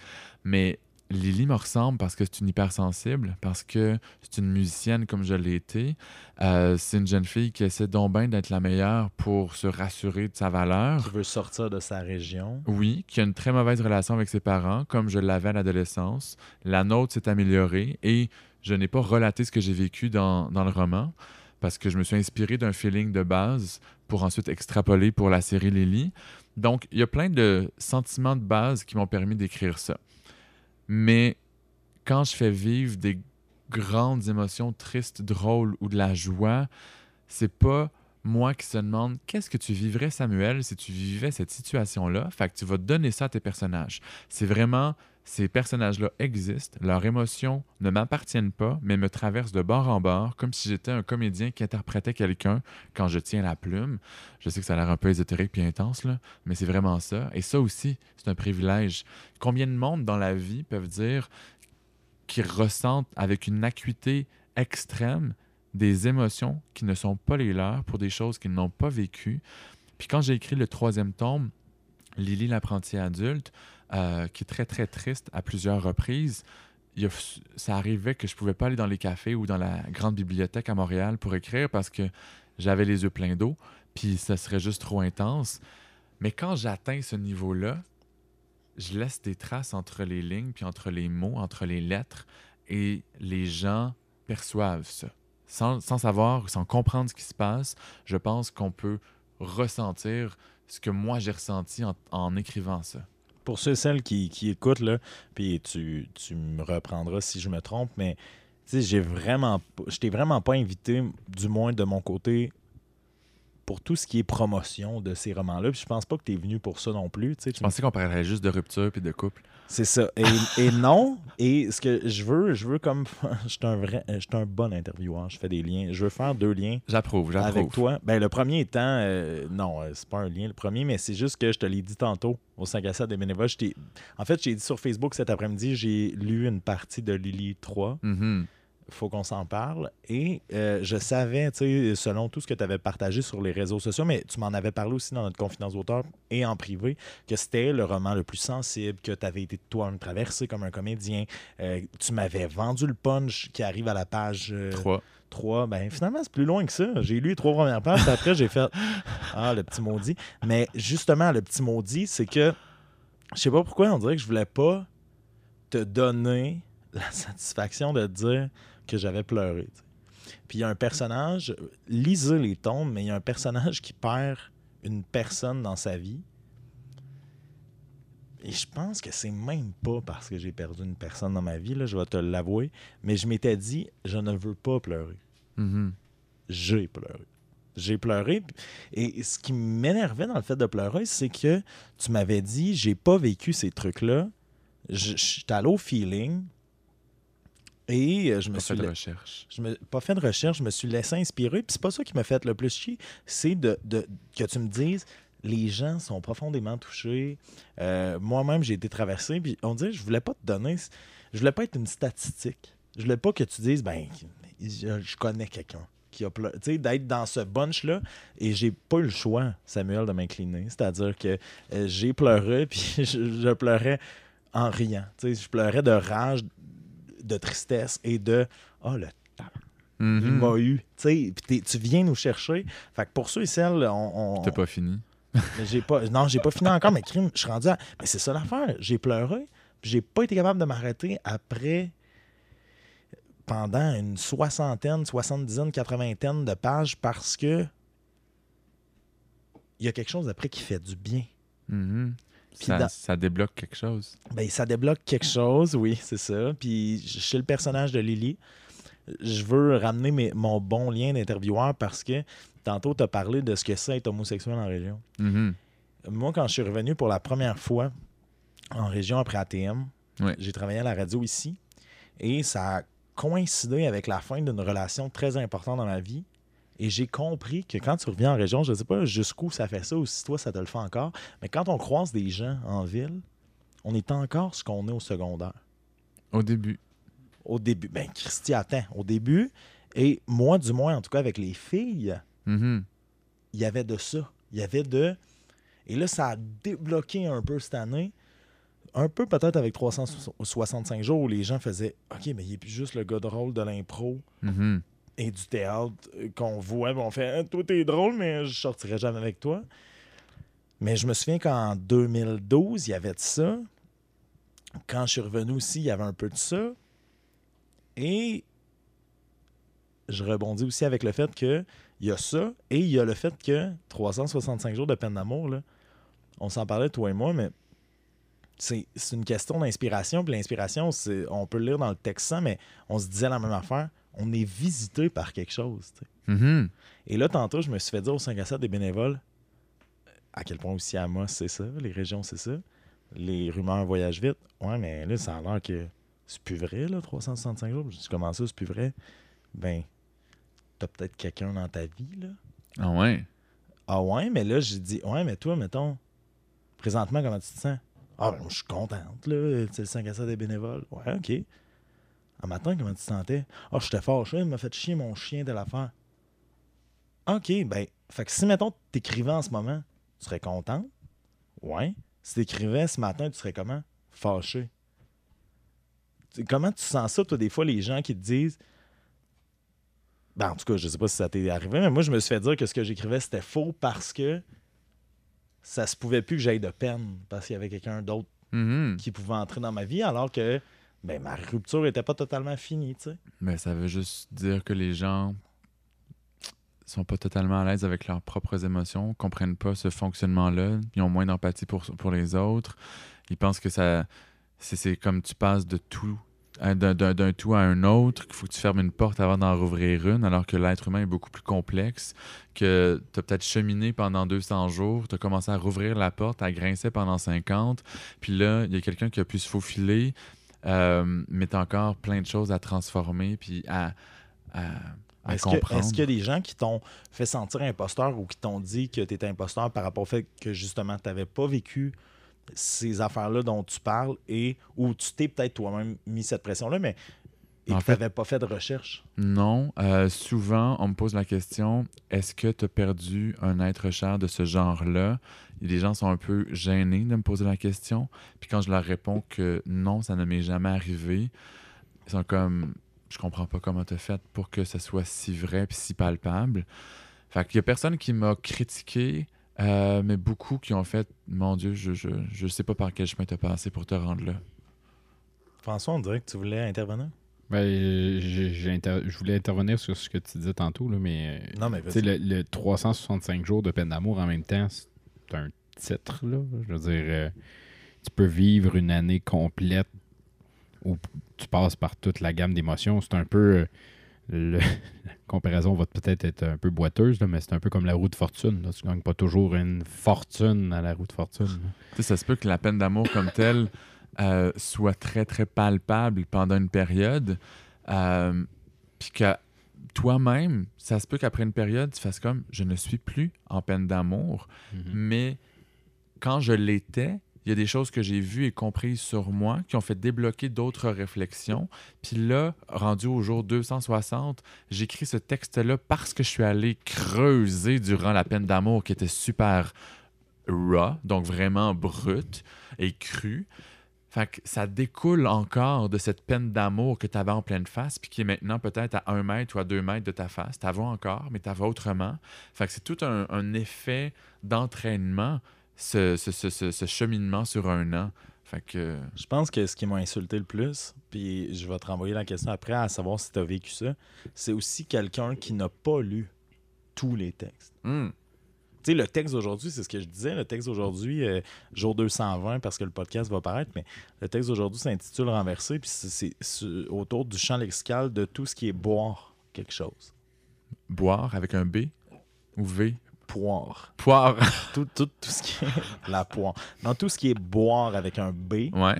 Mais Lily me ressemble parce que c'est une hypersensible, parce que c'est une musicienne comme je l'ai été. Euh, c'est une jeune fille qui essaie donc bien d'être la meilleure pour se rassurer de sa valeur. Qui veut sortir de sa région. Oui, qui a une très mauvaise relation avec ses parents, comme je l'avais à l'adolescence. La nôtre s'est améliorée et je n'ai pas relaté ce que j'ai vécu dans, dans le roman parce que je me suis inspiré d'un feeling de base pour ensuite extrapoler pour la série Lily. Donc, il y a plein de sentiments de base qui m'ont permis d'écrire ça. Mais quand je fais vivre des grandes émotions tristes, drôles ou de la joie, c'est pas moi qui se demande qu'est-ce que tu vivrais, Samuel, si tu vivais cette situation-là? Fait que tu vas donner ça à tes personnages. C'est vraiment, ces personnages-là existent, leurs émotions ne m'appartiennent pas, mais me traversent de bord en bord, comme si j'étais un comédien qui interprétait quelqu'un quand je tiens la plume. Je sais que ça a l'air un peu ésotérique puis intense, là, mais c'est vraiment ça. Et ça aussi, c'est un privilège. Combien de monde dans la vie peuvent dire qu'ils ressentent avec une acuité extrême des émotions qui ne sont pas les leurs pour des choses qu'ils n'ont pas vécues. Puis quand j'ai écrit le troisième tome, Lily l'apprenti adulte, euh, qui est très très triste à plusieurs reprises, ça arrivait que je pouvais pas aller dans les cafés ou dans la grande bibliothèque à Montréal pour écrire parce que j'avais les yeux pleins d'eau, puis ça serait juste trop intense. Mais quand j'atteins ce niveau-là, je laisse des traces entre les lignes, puis entre les mots, entre les lettres, et les gens perçoivent ça. Sans, sans savoir, sans comprendre ce qui se passe, je pense qu'on peut ressentir ce que moi j'ai ressenti en, écrivant ça. Pour ceux et celles qui, qui écoutent, là, puis tu, tu me reprendras si je me trompe, mais j'ai je t'ai vraiment pas invité, du moins de mon côté, pour tout ce qui est promotion de ces romans-là. Puis je pense pas que tu es venu pour ça non plus. tu. Je pensais qu'on parlerait juste de rupture puis de couple. C'est ça. Et, et non. Et ce que je veux, je veux comme. *laughs* Je suis un vrai. Je suis un bon intervieweur. Je fais des liens. Je veux faire deux liens J'approuve, avec j'approuve. toi. Ben, le premier étant. euh, non, euh, c'est pas un lien le premier, mais c'est juste que je te l'ai dit tantôt au 5 à 7 des bénévoles. En fait, j'ai dit sur Facebook cet après-midi, j'ai lu une partie de Lily 3. Mhm. Faut qu'on s'en parle. Et euh, je savais, tu sais, selon tout ce que tu avais partagé sur les réseaux sociaux, mais tu m'en avais parlé aussi dans notre confidence d'auteur et en privé, que c'était le roman le plus sensible, que tu avais été toi-même traversé comme un comédien. Euh, tu m'avais vendu le punch qui arrive à la page euh, Trois. 3. Ben, finalement, c'est plus loin que ça. J'ai lu les trois premières pages, après, j'ai fait Ah, le petit maudit. Mais justement, le petit maudit, c'est que je sais pas pourquoi, on dirait que je voulais pas te donner la satisfaction de te dire que j'avais pleuré. Puis il y a un personnage, lisez les tombes, mais il y a un personnage qui perd une personne dans sa vie. Et je pense que c'est même pas parce que j'ai perdu une personne dans ma vie, là, je vais te l'avouer, mais je m'étais dit, je ne veux pas pleurer Mhm. j'ai pleuré. J'ai pleuré. Et ce qui m'énervait dans le fait de pleurer, c'est que tu m'avais dit, j'ai pas vécu ces trucs-là. Je je suis allé au feeling. Et euh, je me Pas suis fait de la- recherche. je me pas fait de recherche, je me suis laissé inspirer. Puis c'est pas ça qui m'a fait le plus chier, c'est de, de- que tu me dises les gens sont profondément touchés. Euh, Moi-même, j'ai été traversé. Puis on dirait, je voulais pas te donner. Je voulais pas être une statistique. Je voulais pas que tu dises, ben, je, je connais quelqu'un qui a pleuré. Tu sais, d'être dans ce bunch-là. Et j'ai pas eu le choix, Samuel, de m'incliner. C'est-à-dire que euh, j'ai pleuré, *laughs* puis je, je pleurais en riant. Tu sais, je pleurais de rage, de tristesse et de, oh, le il Mhm. m'a eu. Puis tu viens nous chercher. Fait que pour ceux et celles, on. on- T'as pas fini. *laughs* j'ai pas. Non, j'ai pas fini encore, mais crime, je suis rendu à. Mais c'est ça l'affaire. J'ai pleuré, j'ai pas été capable de m'arrêter après. Pendant une soixantaine, soixante-dizaine, quatre-vingtaine de pages parce que. Il y a quelque chose après qui fait du bien. Mhm. Ça, dans- ça débloque quelque chose. Ben, ça débloque quelque chose, oui, c'est ça. Puis chez le personnage de Lily, je veux ramener mes- mon bon lien d'intervieweur parce que tantôt, tu as parlé de ce que c'est être homosexuel en région. Mhm. Moi, quand je suis revenu pour la première fois en région après ATM, Ouais. j'ai travaillé à la radio ici et ça a coïncidé avec la fin d'une relation très importante dans ma vie. Et j'ai compris que quand tu reviens en région, je ne sais pas jusqu'où ça fait ça ou si toi ça te le fait encore, mais quand on croise des gens en ville, on est encore ce qu'on est au secondaire. Au début. Au début, ben Christy, attends, au début, et moi du moins, en tout cas avec les filles, Mhm. il y avait de ça. Il y avait de. Et là, ça a débloqué un peu cette année. Un peu peut-être avec 365 jours où les gens faisaient OK, mais il n'est plus juste le gars drôle de l'impro Mhm. Et du théâtre euh, qu'on voit. on fait Hein, Toi, t'es drôle, mais je sortirai jamais avec toi. Mais je me souviens qu'en 2012, il y avait de ça. Quand je suis revenu aussi, il y avait un peu de ça. Et je rebondis aussi avec le fait que il y a ça et il y a le fait que 365 jours de peine d'amour, on s'en parlait toi et moi, mais c'est une question d'inspiration. Puis l'inspiration, on peut le lire dans le texte sans, mais on se disait la même affaire. On est visité par quelque chose. Mhm. Et là, tantôt, je me suis fait dire au 5 à 7 des bénévoles à quel point aussi à moi, c'est ça, les régions, c'est ça. Les rumeurs voyagent vite. Ouais, mais là, ça a l'air que c'est plus vrai, là, 365 jours. Je dis, comment ça, c'est plus vrai? Ben, t'as peut-être quelqu'un dans ta vie, là. Ah ouais? Ah ouais, mais là, j'ai dit, ouais, mais toi, mettons, présentement, comment tu te sens? Ah, ben, je suis contente, là. C'est le 5 à 7 des bénévoles. Ouais, OK. Un matin, comment tu te sentais? Ah, j'étais fâché, il m'a fait chier mon chien de l'affaire. OK, ben, fait que si, mettons, t'écrivais en ce moment, tu serais content? Ouais. Si t'écrivais ce matin, tu serais comment? Fâché. Comment tu sens ça, toi, des fois, les gens qui te disent? Ben, en tout cas, je sais pas si ça t'est arrivé, mais moi, je me suis fait dire que ce que j'écrivais, c'était faux parce que ça se pouvait plus que j'aille de peine parce qu'il y avait quelqu'un d'autre Mhm. qui pouvait entrer dans ma vie alors que ben, ma rupture était pas totalement finie, tu sais. Ben, ça veut juste dire que les gens sont pas totalement à l'aise avec leurs propres émotions, comprennent pas ce fonctionnement-là, ils ont moins d'empathie pour, pour les autres. Ils pensent que ça c'est comme tu passes de tout d'un d'un tout à un autre, qu'il faut que tu fermes une porte avant d'en rouvrir une, alors que l'être humain est beaucoup plus complexe, que tu as peut-être cheminé pendant 200 jours, tu as commencé à rouvrir la porte, à grincer pendant 50, puis là, il y a quelqu'un qui a pu se faufiler, euh, mais tu as encore plein de choses à transformer, puis à, à, à Est-ce que- comprendre. est-ce qu'il y a des gens qui t'ont fait sentir imposteur ou qui t'ont dit que tu étais imposteur par rapport au fait que justement tu n'avais pas vécu ces affaires-là dont tu parles et où tu t'es peut-être toi-même mis cette pression-là, mais et En que tu n'avais pas fait de recherche? Non. Euh, souvent, on me pose la question est-ce que tu as perdu un être cher de ce genre-là? Les gens sont un peu gênés de me poser la question. Puis quand je leur réponds que non, ça ne m'est jamais arrivé, ils sont comme je comprends pas comment tu as fait pour que ce soit si vrai puis si palpable. Fait qu'il y a personne qui m'a critiqué. euh, mais beaucoup qui ont fait Mon Dieu, je, je, je sais pas par quel chemin t'as passé pour te rendre là. François, on dirait que tu voulais intervenir. Ben, inter- je voulais intervenir sur ce que tu disais tantôt, là, mais Non, mais tu le, le 365 jours de peine d'amour en même temps, c'est un titre. Là. Je veux dire, euh, tu peux vivre une année complète où tu passes par toute la gamme d'émotions. C'est un peu. euh, *laughs* la comparaison va peut-être être un peu boiteuse, là, mais c'est un peu comme la roue de fortune. Tu gagnes pas toujours une fortune à la roue de fortune. ça se peut que la peine d'amour comme telle euh, soit très, très palpable pendant une période. Puis que toi-même, ça se peut qu'après une période, tu fasses comme je ne suis plus en peine d'amour. Mais quand je l'étais, il y a des choses que j'ai vues et comprises sur moi qui ont fait débloquer d'autres réflexions. Puis là, rendu au jour 260, j'écris ce texte-là parce que je suis allé creuser durant la peine d'amour qui était super raw, donc vraiment brute et crue. Fait que ça découle encore de cette peine d'amour que tu avais en pleine face, puis qui est maintenant peut-être à un mètre ou à deux mètres de ta face. Tu vois encore, mais tu vois autrement. Fait que c'est tout un, un effet d'entraînement, ce, ce- ce- ce- ce cheminement sur un an. Fait que. Je pense que ce qui m'a insulté le plus, puis je vais te renvoyer la question après à savoir si tu as vécu ça, c'est aussi quelqu'un qui n'a pas lu tous les textes. hmm, Tu sais, le texte d'aujourd'hui, c'est ce que je disais. Le texte d'aujourd'hui, euh, jour 220, parce que le podcast va paraître, mais le texte d'aujourd'hui s'intitule Renversé, puis c'est- autour du champ lexical de tout ce qui est boire quelque chose. boire avec un B ou V? Poire. Poire. *laughs* Tout, tout, tout ce qui est la poire. Non, tout ce qui est boire avec un B. ouais.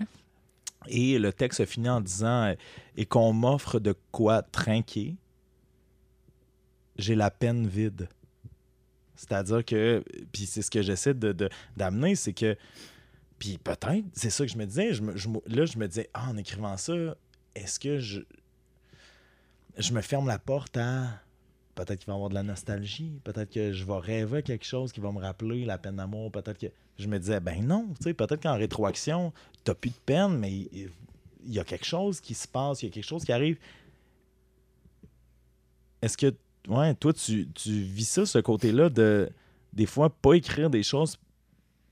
Et le texte se finit en disant euh, Et qu'on m'offre de quoi trinquer, j'ai la peine vide. C'est-à-dire que, puis c'est ce que j'essaie de- d'amener, c'est que, puis peut-être, c'est ça que je me disais, je me- je là je me disais, ah, en écrivant ça, est-ce que je, je me ferme la porte à, peut-être qu'il va y avoir de la nostalgie, peut-être que je vais rêver quelque chose qui va me rappeler la peine d'amour, peut-être que, je me disais, ben non, tu sais, peut-être qu'en rétroaction, t'as plus de peine, mais il il y a quelque chose qui se passe, il y a quelque chose qui arrive. Est-ce que, ouais, toi, tu, tu vis ça, ce côté-là, de des fois pas écrire des choses.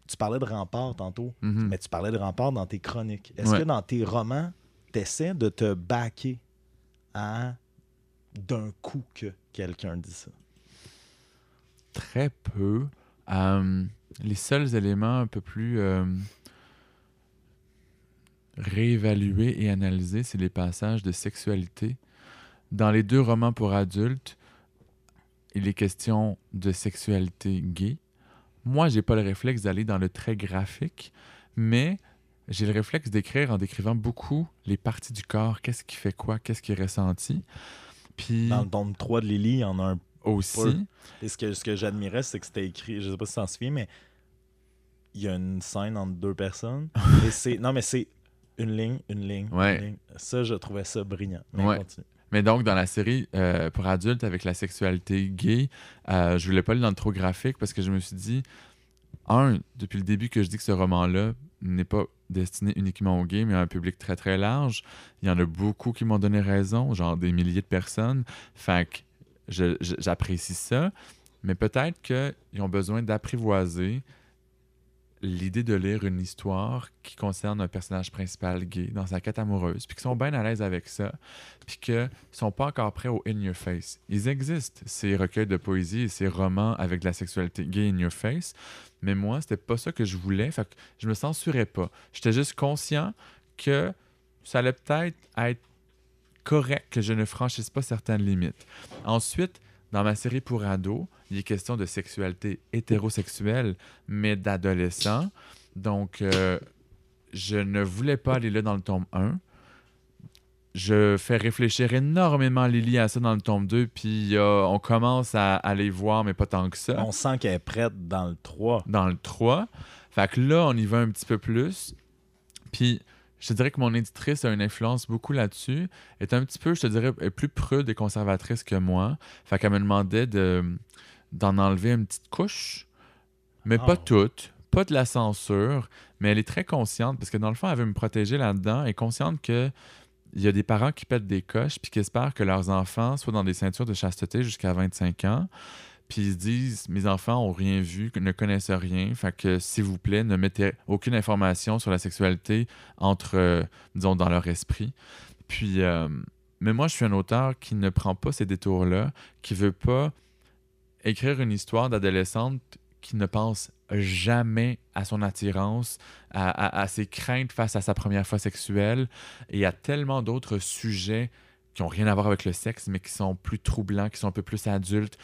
Tu parlais de rempart tantôt, Mhm. mais tu parlais de rempart dans tes chroniques. Est-ce Ouais. que dans tes romans, tu essaies de te baquer à d'un coup que quelqu'un dit ça? Très peu. Euh, les seuls éléments un peu plus euh, réévalués et analysés, c'est les passages de sexualité. Dans les deux romans pour adultes, il est question de sexualité gay. Moi, j'ai pas le réflexe d'aller dans le très graphique, mais j'ai le réflexe d'écrire en décrivant beaucoup les parties du corps, qu'est-ce qui fait quoi, qu'est-ce qui est ressenti. Puis Dans le tome 3 de Lily, il y en a un. aussi, Et ce que, ce que j'admirais, c'est que c'était écrit, je sais pas si t'en souviens, mais il y a une scène entre deux personnes. *laughs* et c'est. Non, mais c'est une ligne, une ligne, Ouais. une ligne. Ça, je trouvais ça brillant. Mais Ouais. continue. Mais donc, dans la série euh, pour adultes avec la sexualité gay, euh, je voulais pas aller dans le trop graphique parce que je me suis dit, un, depuis le début que je dis que ce roman-là n'est pas destiné uniquement aux gays, mais à un public très très large. Il y en a beaucoup qui m'ont donné raison, genre des milliers de personnes. Fait que j'apprécie ça, mais peut-être qu'ils ont besoin d'apprivoiser l'idée de lire une histoire qui concerne un personnage principal gay dans sa quête amoureuse, puis qu'ils sont bien à l'aise avec ça, puis qu'ils sont pas encore prêts au in your face. Ils existent, ces recueils de poésie et ces romans avec de la sexualité gay in your face, mais moi, c'était pas ça que je voulais, fait que je me censurais pas. J'étais juste conscient que ça allait peut-être être correct que je ne franchisse pas certaines limites. Ensuite, dans ma série pour ados, il est question de sexualité hétérosexuelle, mais d'adolescents. Donc, euh, je ne voulais pas aller là dans le tome 1. Je fais réfléchir énormément Lily à ça dans le tome 2, puis euh, on commence à aller voir, mais pas tant que ça On sent qu'elle est prête dans le 3. dans le 3. Fait que là, on y va un petit peu plus. Puis, je te dirais que mon éditrice a une influence beaucoup là-dessus. Elle est un petit peu, je te dirais, est plus prude et conservatrice que moi. Fait qu'elle me demandait de, d'en enlever une petite couche, mais pas toute. Pas de la censure, mais elle est très consciente parce que dans le fond, elle veut me protéger là-dedans. Elle est consciente que il y a des parents qui pètent des coches puis qui espèrent que leurs enfants soient dans des ceintures de chasteté jusqu'à 25 ans. Puis ils se disent, mes enfants ont rien vu, ne connaissent rien. Fait que, s'il vous plaît, ne mettez aucune information sur la sexualité entre, euh, dans leur esprit. Puis, euh, mais moi, je suis un auteur qui ne prend pas ces détours-là, qui veut pas écrire une histoire d'adolescente qui ne pense jamais à son attirance, à- à ses craintes face à sa première fois sexuelle et à tellement d'autres sujets qui n'ont rien à voir avec le sexe, mais qui sont plus troublants, qui sont un peu plus adultes.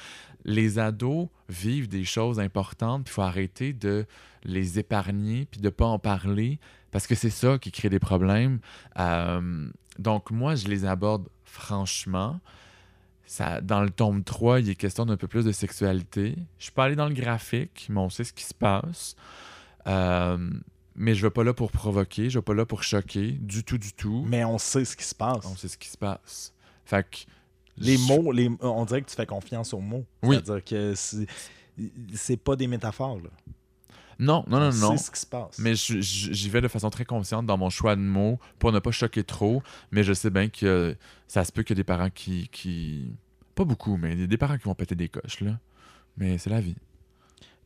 Les ados vivent des choses importantes, il faut arrêter de les épargner, puis de ne pas en parler, parce que c'est ça qui crée des problèmes. Euh, donc moi, je les aborde franchement. Dans le tome 3, il est question d'un peu plus de sexualité. Je suis pas allé dans le graphique, mais on sait ce qui se passe. Euh, mais je ne vais pas là pour provoquer, je ne vais pas là pour choquer, du tout, du tout. Mais on sait ce qui se passe. On sait ce qui se passe. Fait que. Les je- mots, les, on dirait que tu fais confiance aux mots. Oui. C'est-à-dire que c'est, pas des métaphores. Là. Non, non, non, on non. ce qui se passe. Mais j'y vais de façon très consciente dans mon choix de mots pour ne pas choquer trop. Mais je sais bien que ça se peut qu'il y a des parents qui, qui. Pas beaucoup, mais des parents qui vont péter des coches, là. Mais c'est la vie.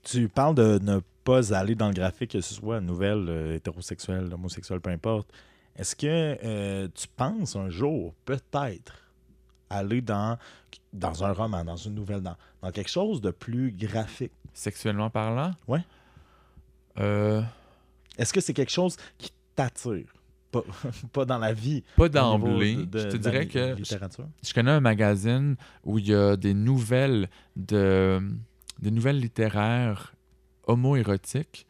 Tu parles de ne pas aller dans le graphique, que ce soit nouvelle, euh, hétérosexuelle, homosexuelle, peu importe. Est-ce que euh, tu penses un jour, peut-être, aller dans, dans un roman, dans une nouvelle, dans, dans quelque chose de plus graphique? Sexuellement parlant? Ouais. Euh, Est-ce que c'est quelque chose qui t'attire? Pas, *laughs* pas dans la vie. pas d'emblée. de- de- Je te dirais que je connais un magazine où il y a des nouvelles de des nouvelles littéraires homo-érotiques.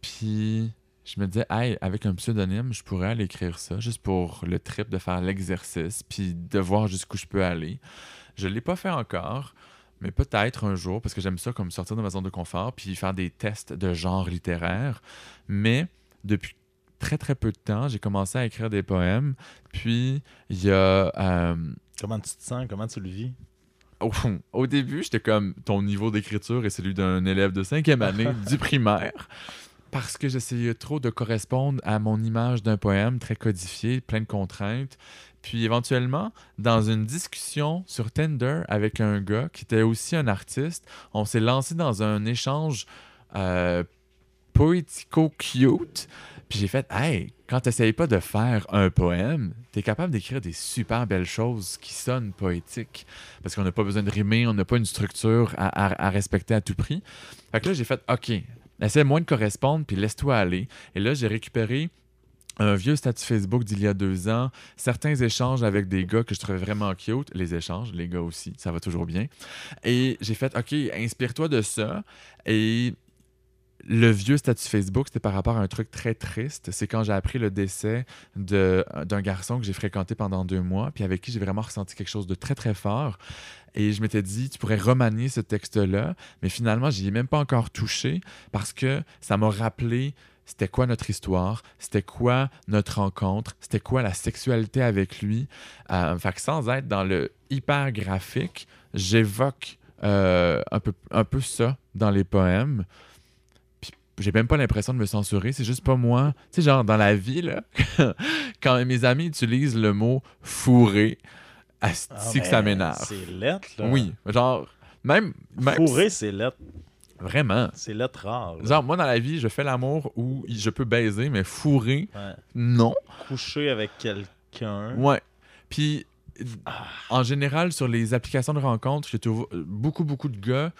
Puis je me disais, hey, avec un pseudonyme, je pourrais aller écrire ça, juste pour le trip de faire l'exercice, puis de voir jusqu'où je peux aller. Je ne l'ai pas fait encore, mais peut-être un jour, parce que j'aime ça comme sortir de ma zone de confort, puis faire des tests de genre littéraire. Mais depuis très très peu de temps, j'ai commencé à écrire des poèmes. Puis il y a... euh, Comment tu te sens? Comment tu le vis? Au, au début, j'étais comme ton niveau d'écriture est celui d'un élève de cinquième année *laughs* du primaire. Parce que j'essayais trop de correspondre à mon image d'un poème très codifié, plein de contraintes. Puis éventuellement, dans une discussion sur Tinder avec un gars qui était aussi un artiste, on s'est lancé dans un échange euh, poético-cute. Puis j'ai fait, hey, quand tu pas de faire un poème, tu es capable d'écrire des super belles choses qui sonnent poétiques. Parce qu'on n'a pas besoin de rimer, on n'a pas une structure à, à- respecter à tout prix. Fait que là, j'ai fait, OK, essaie moins de correspondre, puis laisse-toi aller. Et là, j'ai récupéré un vieux statut Facebook d'il y a deux ans, certains échanges avec des gars que je trouvais vraiment cute, les échanges, les gars aussi, ça va toujours bien. Et j'ai fait, OK, inspire-toi de ça. Et le vieux statut Facebook, c'était par rapport à un truc très triste. C'est quand j'ai appris le décès d'un garçon que j'ai fréquenté pendant deux mois, puis avec qui j'ai vraiment ressenti quelque chose de très, très fort. Et je m'étais dit, tu pourrais remanier ce texte-là, mais finalement, j'y ai même pas encore touché parce que ça m'a rappelé c'était quoi notre histoire, c'était quoi notre rencontre, c'était quoi la sexualité avec lui. Euh, sans être dans le hyper graphique, j'évoque euh, un, peu, un peu ça dans les poèmes. J'ai même pas l'impression de me censurer, c'est juste pas moi. Tu sais, genre dans la vie, là, *laughs* quand mes amis utilisent le mot fourré, asti Ah, que ça m'énerve. C'est lettre, là. Oui, genre, même. même Fourré, c'est lettre. Vraiment. C'est lettre rare. là. Genre, moi, dans la vie, je fais l'amour où je peux baiser, mais Ouais. non. Coucher avec quelqu'un. Ouais. Puis, en général, sur les applications de rencontres, je trouve beaucoup, beaucoup de gars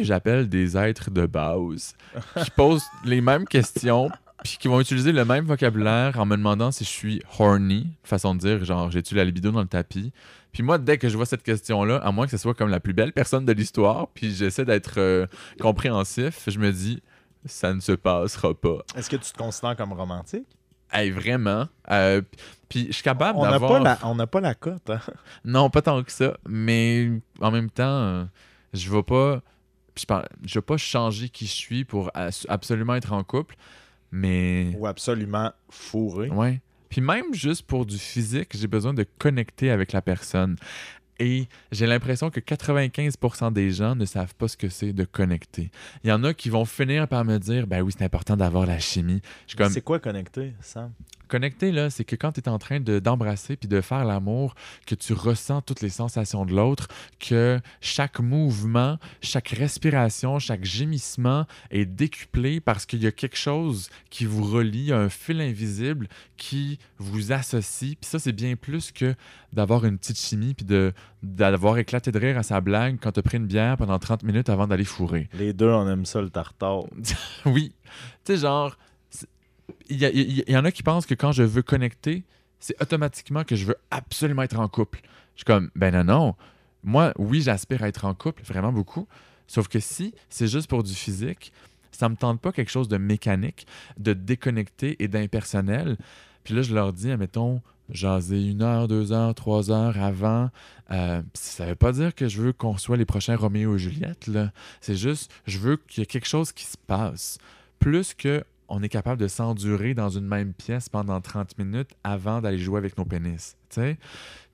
que, j'appelle des êtres de base qui posent les mêmes questions puis qui vont utiliser le même vocabulaire en me demandant si je suis horny, façon de dire, genre, j'ai-tu la libido dans le tapis? Puis moi, dès que je vois cette question-là, à moins que ce soit comme la plus belle personne de l'histoire, puis j'essaie d'être euh, compréhensif, je me dis, ça ne se passera pas. Est-ce que tu te considères comme romantique? Hey, vraiment? Euh, puis je suis capable On n'a d'avoir... pas, la- on n'a pas la cote. hein? Non, pas tant que ça. Mais en même temps, euh, je vais pas. Je je vais pas changer qui je suis pour absolument être en couple. Mais. Ou absolument fourré. Ouais. Puis même juste pour du physique, j'ai besoin de connecter avec la personne. Et j'ai l'impression que 95% des gens ne savent pas ce que c'est de connecter. Il y en a qui vont finir par me dire Ben oui, c'est important d'avoir la chimie. Je comme C'est quoi connecter, Sam? Connecter, là, c'est que quand tu es en train de- d'embrasser puis de faire l'amour, que tu ressens toutes les sensations de l'autre, que chaque mouvement, chaque respiration, chaque gémissement est décuplé parce qu'il y a quelque chose qui vous relie, un fil invisible qui vous associe. Puis ça, c'est bien plus que d'avoir une petite chimie puis de- d'avoir éclaté de rire à sa blague quand tu as pris une bière pendant 30 minutes avant d'aller fourrer. Les deux, on aime ça, le tartare. *laughs* Oui. Tu sais, genre, il y, en a qui pensent que quand je veux connecter, c'est automatiquement que je veux absolument être en couple. Je suis comme, ben non, non. Moi, oui, j'aspire à être en couple, vraiment beaucoup. Sauf que si c'est juste pour du physique, ça me tente pas quelque chose de mécanique, de déconnecté et d'impersonnel. Puis là, je leur dis, admettons, jaser une heure, deux heures, trois heures avant. Euh, ça veut pas dire que je veux qu'on soit les prochains Roméo et Juliette. C'est juste, je veux qu'il y ait quelque chose qui se passe. Plus que on est capable de s'endurer dans une même pièce pendant 30 minutes avant d'aller jouer avec nos pénis. tu sais.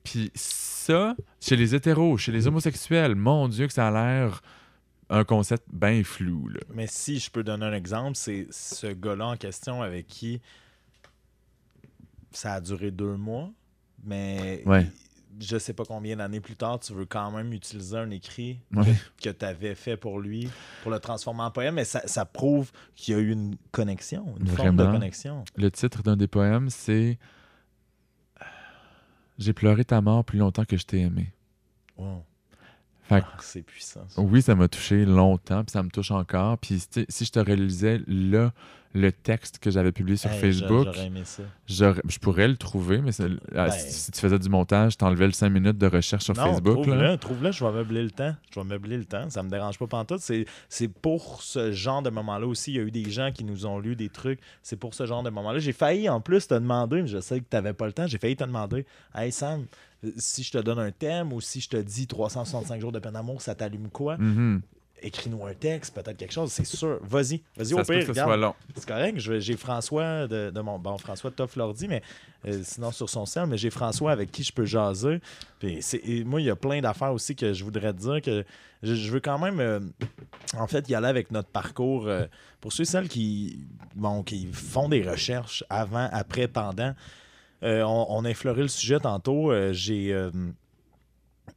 Puis ça, chez les hétéros, chez les homosexuels, mon Dieu que ça a l'air un concept bien flou. Là. Mais si je peux donner un exemple, c'est ce gars-là en question avec qui ça a duré deux mois, mais Ouais. Je sais pas combien d'années plus tard, tu veux quand même utiliser un écrit Ouais. que tu avais fait pour lui, pour le transformer en poème, mais ça, ça prouve qu'il y a eu une connexion, une forme de Vraiment. connexion. Le titre d'un des poèmes, c'est J'ai pleuré ta mort plus longtemps que je t'ai aimé. Wow. Fait Ah, c'est puissant. ça. Oui, ça m'a touché longtemps, puis ça me touche encore. Puis si je te relisais là, le texte que j'avais publié sur Hey, Facebook, j'a- J'aurais aimé ça. j'aurais- je pourrais le trouver, mais c'est- ah, Ben- si, tu faisais du montage, t'enlevais le 5 minutes de recherche sur non, Facebook. là. trouve-le, trouve-le, je vais meubler le temps. Je vais meubler le temps, ça me dérange pas pantoute. C'est, c'est pour ce genre de moment-là aussi. Il y a eu des gens qui nous ont lu des trucs. C'est pour ce genre de moment-là. J'ai failli en plus te demander, mais je sais que tu n'avais pas le temps, j'ai failli te demander Hey Sam, si je te donne un thème ou si je te dis 365 jours de peine d'amour, ça t'allume quoi? Mhm. Écris-nous un texte, peut-être quelque chose, c'est sûr. Vas-y, vas-y au pire, que ce regarde. soit long. C'est correct. J'ai François de, de mon. Bon, François de Toff l'ordi, mais euh, sinon sur son sel, mais j'ai François avec qui je peux jaser. Puis c'est- et moi, il y a plein d'affaires aussi que je voudrais te dire que je, je veux quand même, euh, en fait, y aller avec notre parcours. euh, pour ceux et celles qui, bon, qui font des recherches avant, après, pendant, euh, on, on a effleuré le sujet tantôt. euh, j'ai.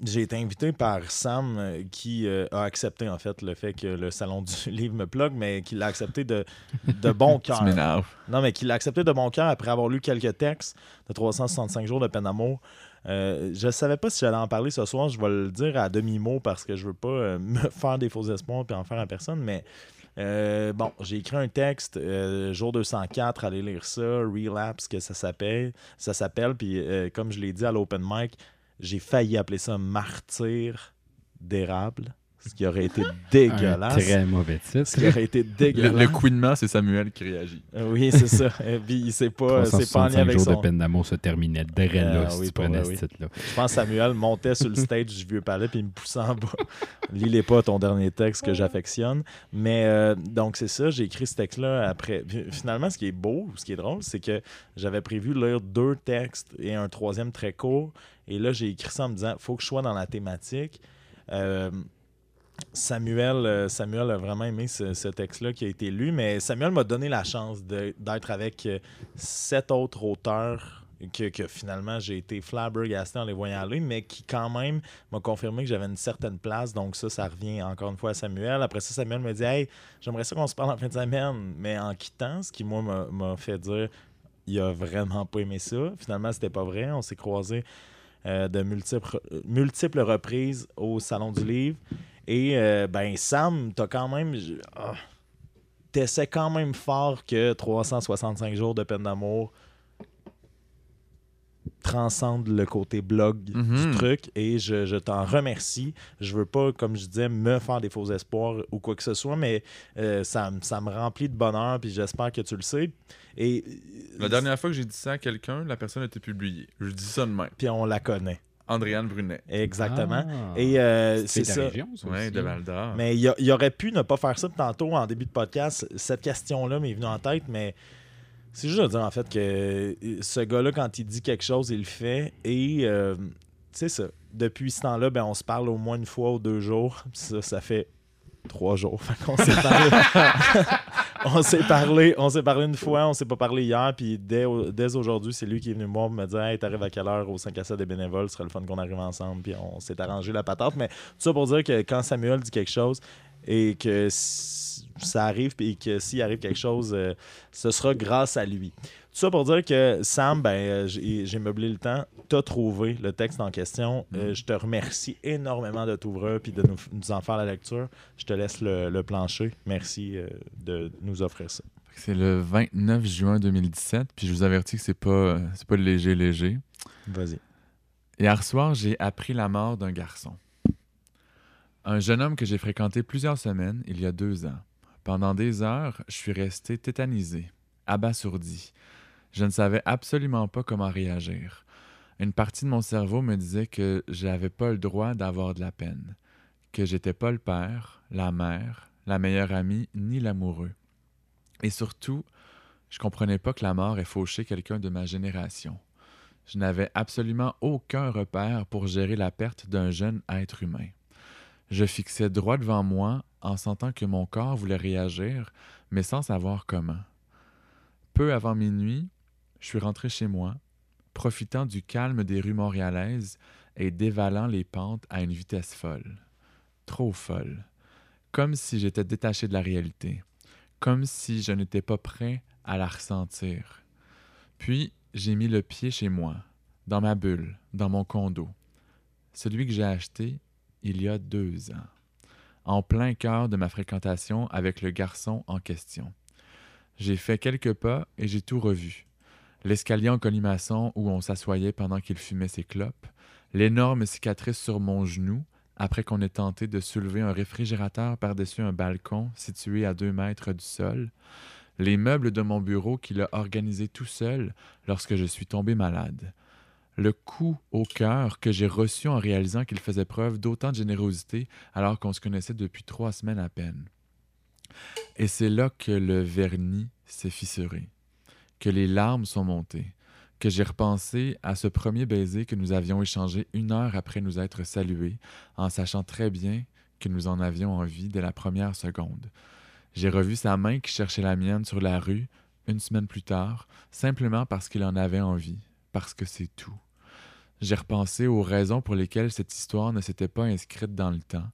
J'ai été invité par Sam euh, qui euh, a accepté en fait le fait que le salon du *laughs* livre me plug, mais qui l'a accepté de, de bon *laughs* cœur. Non, mais qui l'a accepté de bon cœur après avoir lu quelques textes de 365 jours de peine d'amour. Euh, je ne savais pas si j'allais en parler ce soir. Je vais le dire à demi-mot parce que je veux pas euh, *laughs* me faire des faux espoirs puis en faire à personne. Mais bon, j'ai écrit un texte, euh, jour 204, allez lire ça, Relapse, que ça s'appelle. Ça s'appelle. Puis comme je l'ai dit à l'open mic, j'ai failli appeler ça Martyr d'érable, ce qui aurait été Un dégueulasse. très mauvais Ce titre. qui aurait été Le, dégueulasse. le couinement, c'est Samuel qui réagit. Euh, Oui, c'est ça. Et puis, c'est pas, c'est pas en lien 365 avec jours son... de peine d'amour se terminait dès là Ah si oui, tu prenais vrai, ce oui. titre-là. Je pense que Samuel montait sur le stage du vieux palais puis il me poussait en bas. *laughs* Lis-les pas ton dernier texte que j'affectionne. Mais euh, donc, c'est ça. J'ai écrit ce texte-là après. Puis, Finalement, ce qui est beau, ce qui est drôle, c'est que j'avais prévu lire deux textes et un troisième très court. Et là, j'ai écrit ça en me disant faut que je sois dans la thématique. Euh, Samuel, euh, Samuel a vraiment aimé ce, texte-là qui a été lu, mais Samuel m'a donné la chance d'être avec euh, sept autres auteurs que, finalement j'ai été flabbergasté en les voyant aller, mais qui quand même m'a confirmé que j'avais une certaine place. Donc ça, ça revient encore une fois à Samuel. Après ça, Samuel me dit Hey, j'aimerais ça qu'on se parle en fin de semaine. Mais en quittant, ce qui moi m'a- m'a fait dire il a vraiment pas aimé ça. Finalement, c'était pas vrai. On s'est croisés euh, de multiples, multiples reprises au Salon du Livre. Et euh, ben Sam, t'as quand même. ah, t'essaies quand même fort que 365 jours de peine d'amour transcende le côté blog Mhm. du truc et je, je t'en remercie. Je veux pas, comme je disais, me faire des faux espoirs ou quoi que ce soit, mais euh, ça, me- ça me remplit de bonheur puis j'espère que tu le sais. Et La dernière fois que j'ai dit ça à quelqu'un, la personne a été publiée. Je dis ça de même. puis on la connaît. Andréane Brunet. Exactement. Ah. Et euh, c'est ta ça. région, ça Ouais, aussi. de Val d'Or. Mais il, y aurait pu ne pas faire ça tantôt en début de podcast. Cette question-là m'est venue en tête, mais c'est juste de dire en fait que euh, ce gars-là, quand il dit quelque chose, il le fait. Et euh, c'est ça. Depuis ce temps-là, ben, on se parle au moins une fois ou deux jours. Ça, ça fait trois jours. *laughs* *laughs* On s'est parlé. On s'est parlé une fois, on s'est pas parlé hier. Puis dès, dès aujourd'hui, c'est lui qui est venu me voir me dire Hey, t'arrives à quelle heure au 5 à 7 des bénévoles, ce serait le fun qu'on arrive ensemble. Puis on s'est arrangé la patente. Mais tout ça pour dire que quand Samuel dit quelque chose et que ça arrive et que s'il arrive quelque chose, euh, ce sera grâce à lui. Ça pour dire que Sam, ben, euh, j'ai meublé le temps, t'as trouvé le texte en question. Euh, je te remercie énormément de t'ouvrir et de nous, nous en faire la lecture. Je te laisse le, le plancher. Merci euh, de nous offrir ça. C'est le 29 juin 2017, puis je vous avertis que c'est pas, c'est pas léger, léger. Vas-y. Hier soir, j'ai appris la mort d'un garçon. Un jeune homme que j'ai fréquenté plusieurs semaines il y a deux ans. Pendant des heures, je suis resté tétanisé, abasourdi. Je ne savais absolument pas comment réagir. Une partie de mon cerveau me disait que j'avais pas le droit d'avoir de la peine, que j'étais pas le père, la mère, la meilleure amie, ni l'amoureux. Et surtout, je comprenais pas que la mort ait fauché quelqu'un de ma génération. Je n'avais absolument aucun repère pour gérer la perte d'un jeune être humain. Je fixais droit devant moi en sentant que mon corps voulait réagir, mais sans savoir comment. Peu avant minuit, je suis rentré chez moi, profitant du calme des rues montréalaises et dévalant les pentes à une vitesse folle. Trop folle. Comme si j'étais détaché de la réalité. Comme si je n'étais pas prêt à la ressentir. Puis, j'ai mis le pied chez moi, dans ma bulle, dans mon condo. Celui que j'ai acheté il y a deux ans, en plein cœur de ma fréquentation avec le garçon en question. J'ai fait quelques pas et j'ai tout revu. L'escalier en colimaçon où on s'assoyait pendant qu'il fumait ses clopes, l'énorme cicatrice sur mon genou après qu'on ait tenté de soulever un réfrigérateur par-dessus un balcon situé à deux mètres du sol, les meubles de mon bureau qu'il a organisés tout seul lorsque je suis tombé malade, le coup au cœur que j'ai reçu en réalisant qu'il faisait preuve d'autant de générosité alors qu'on se connaissait depuis trois semaines à peine. Et c'est là que le vernis s'est fissuré, que les larmes sont montées, que j'ai repensé à ce premier baiser que nous avions échangé une heure après nous être salués, en sachant très bien que nous en avions envie dès la première seconde. J'ai revu sa main qui cherchait la mienne sur la rue une semaine plus tard, simplement parce qu'il en avait envie, parce que c'est tout. J'ai repensé aux raisons pour lesquelles cette histoire ne s'était pas inscrite dans le temps.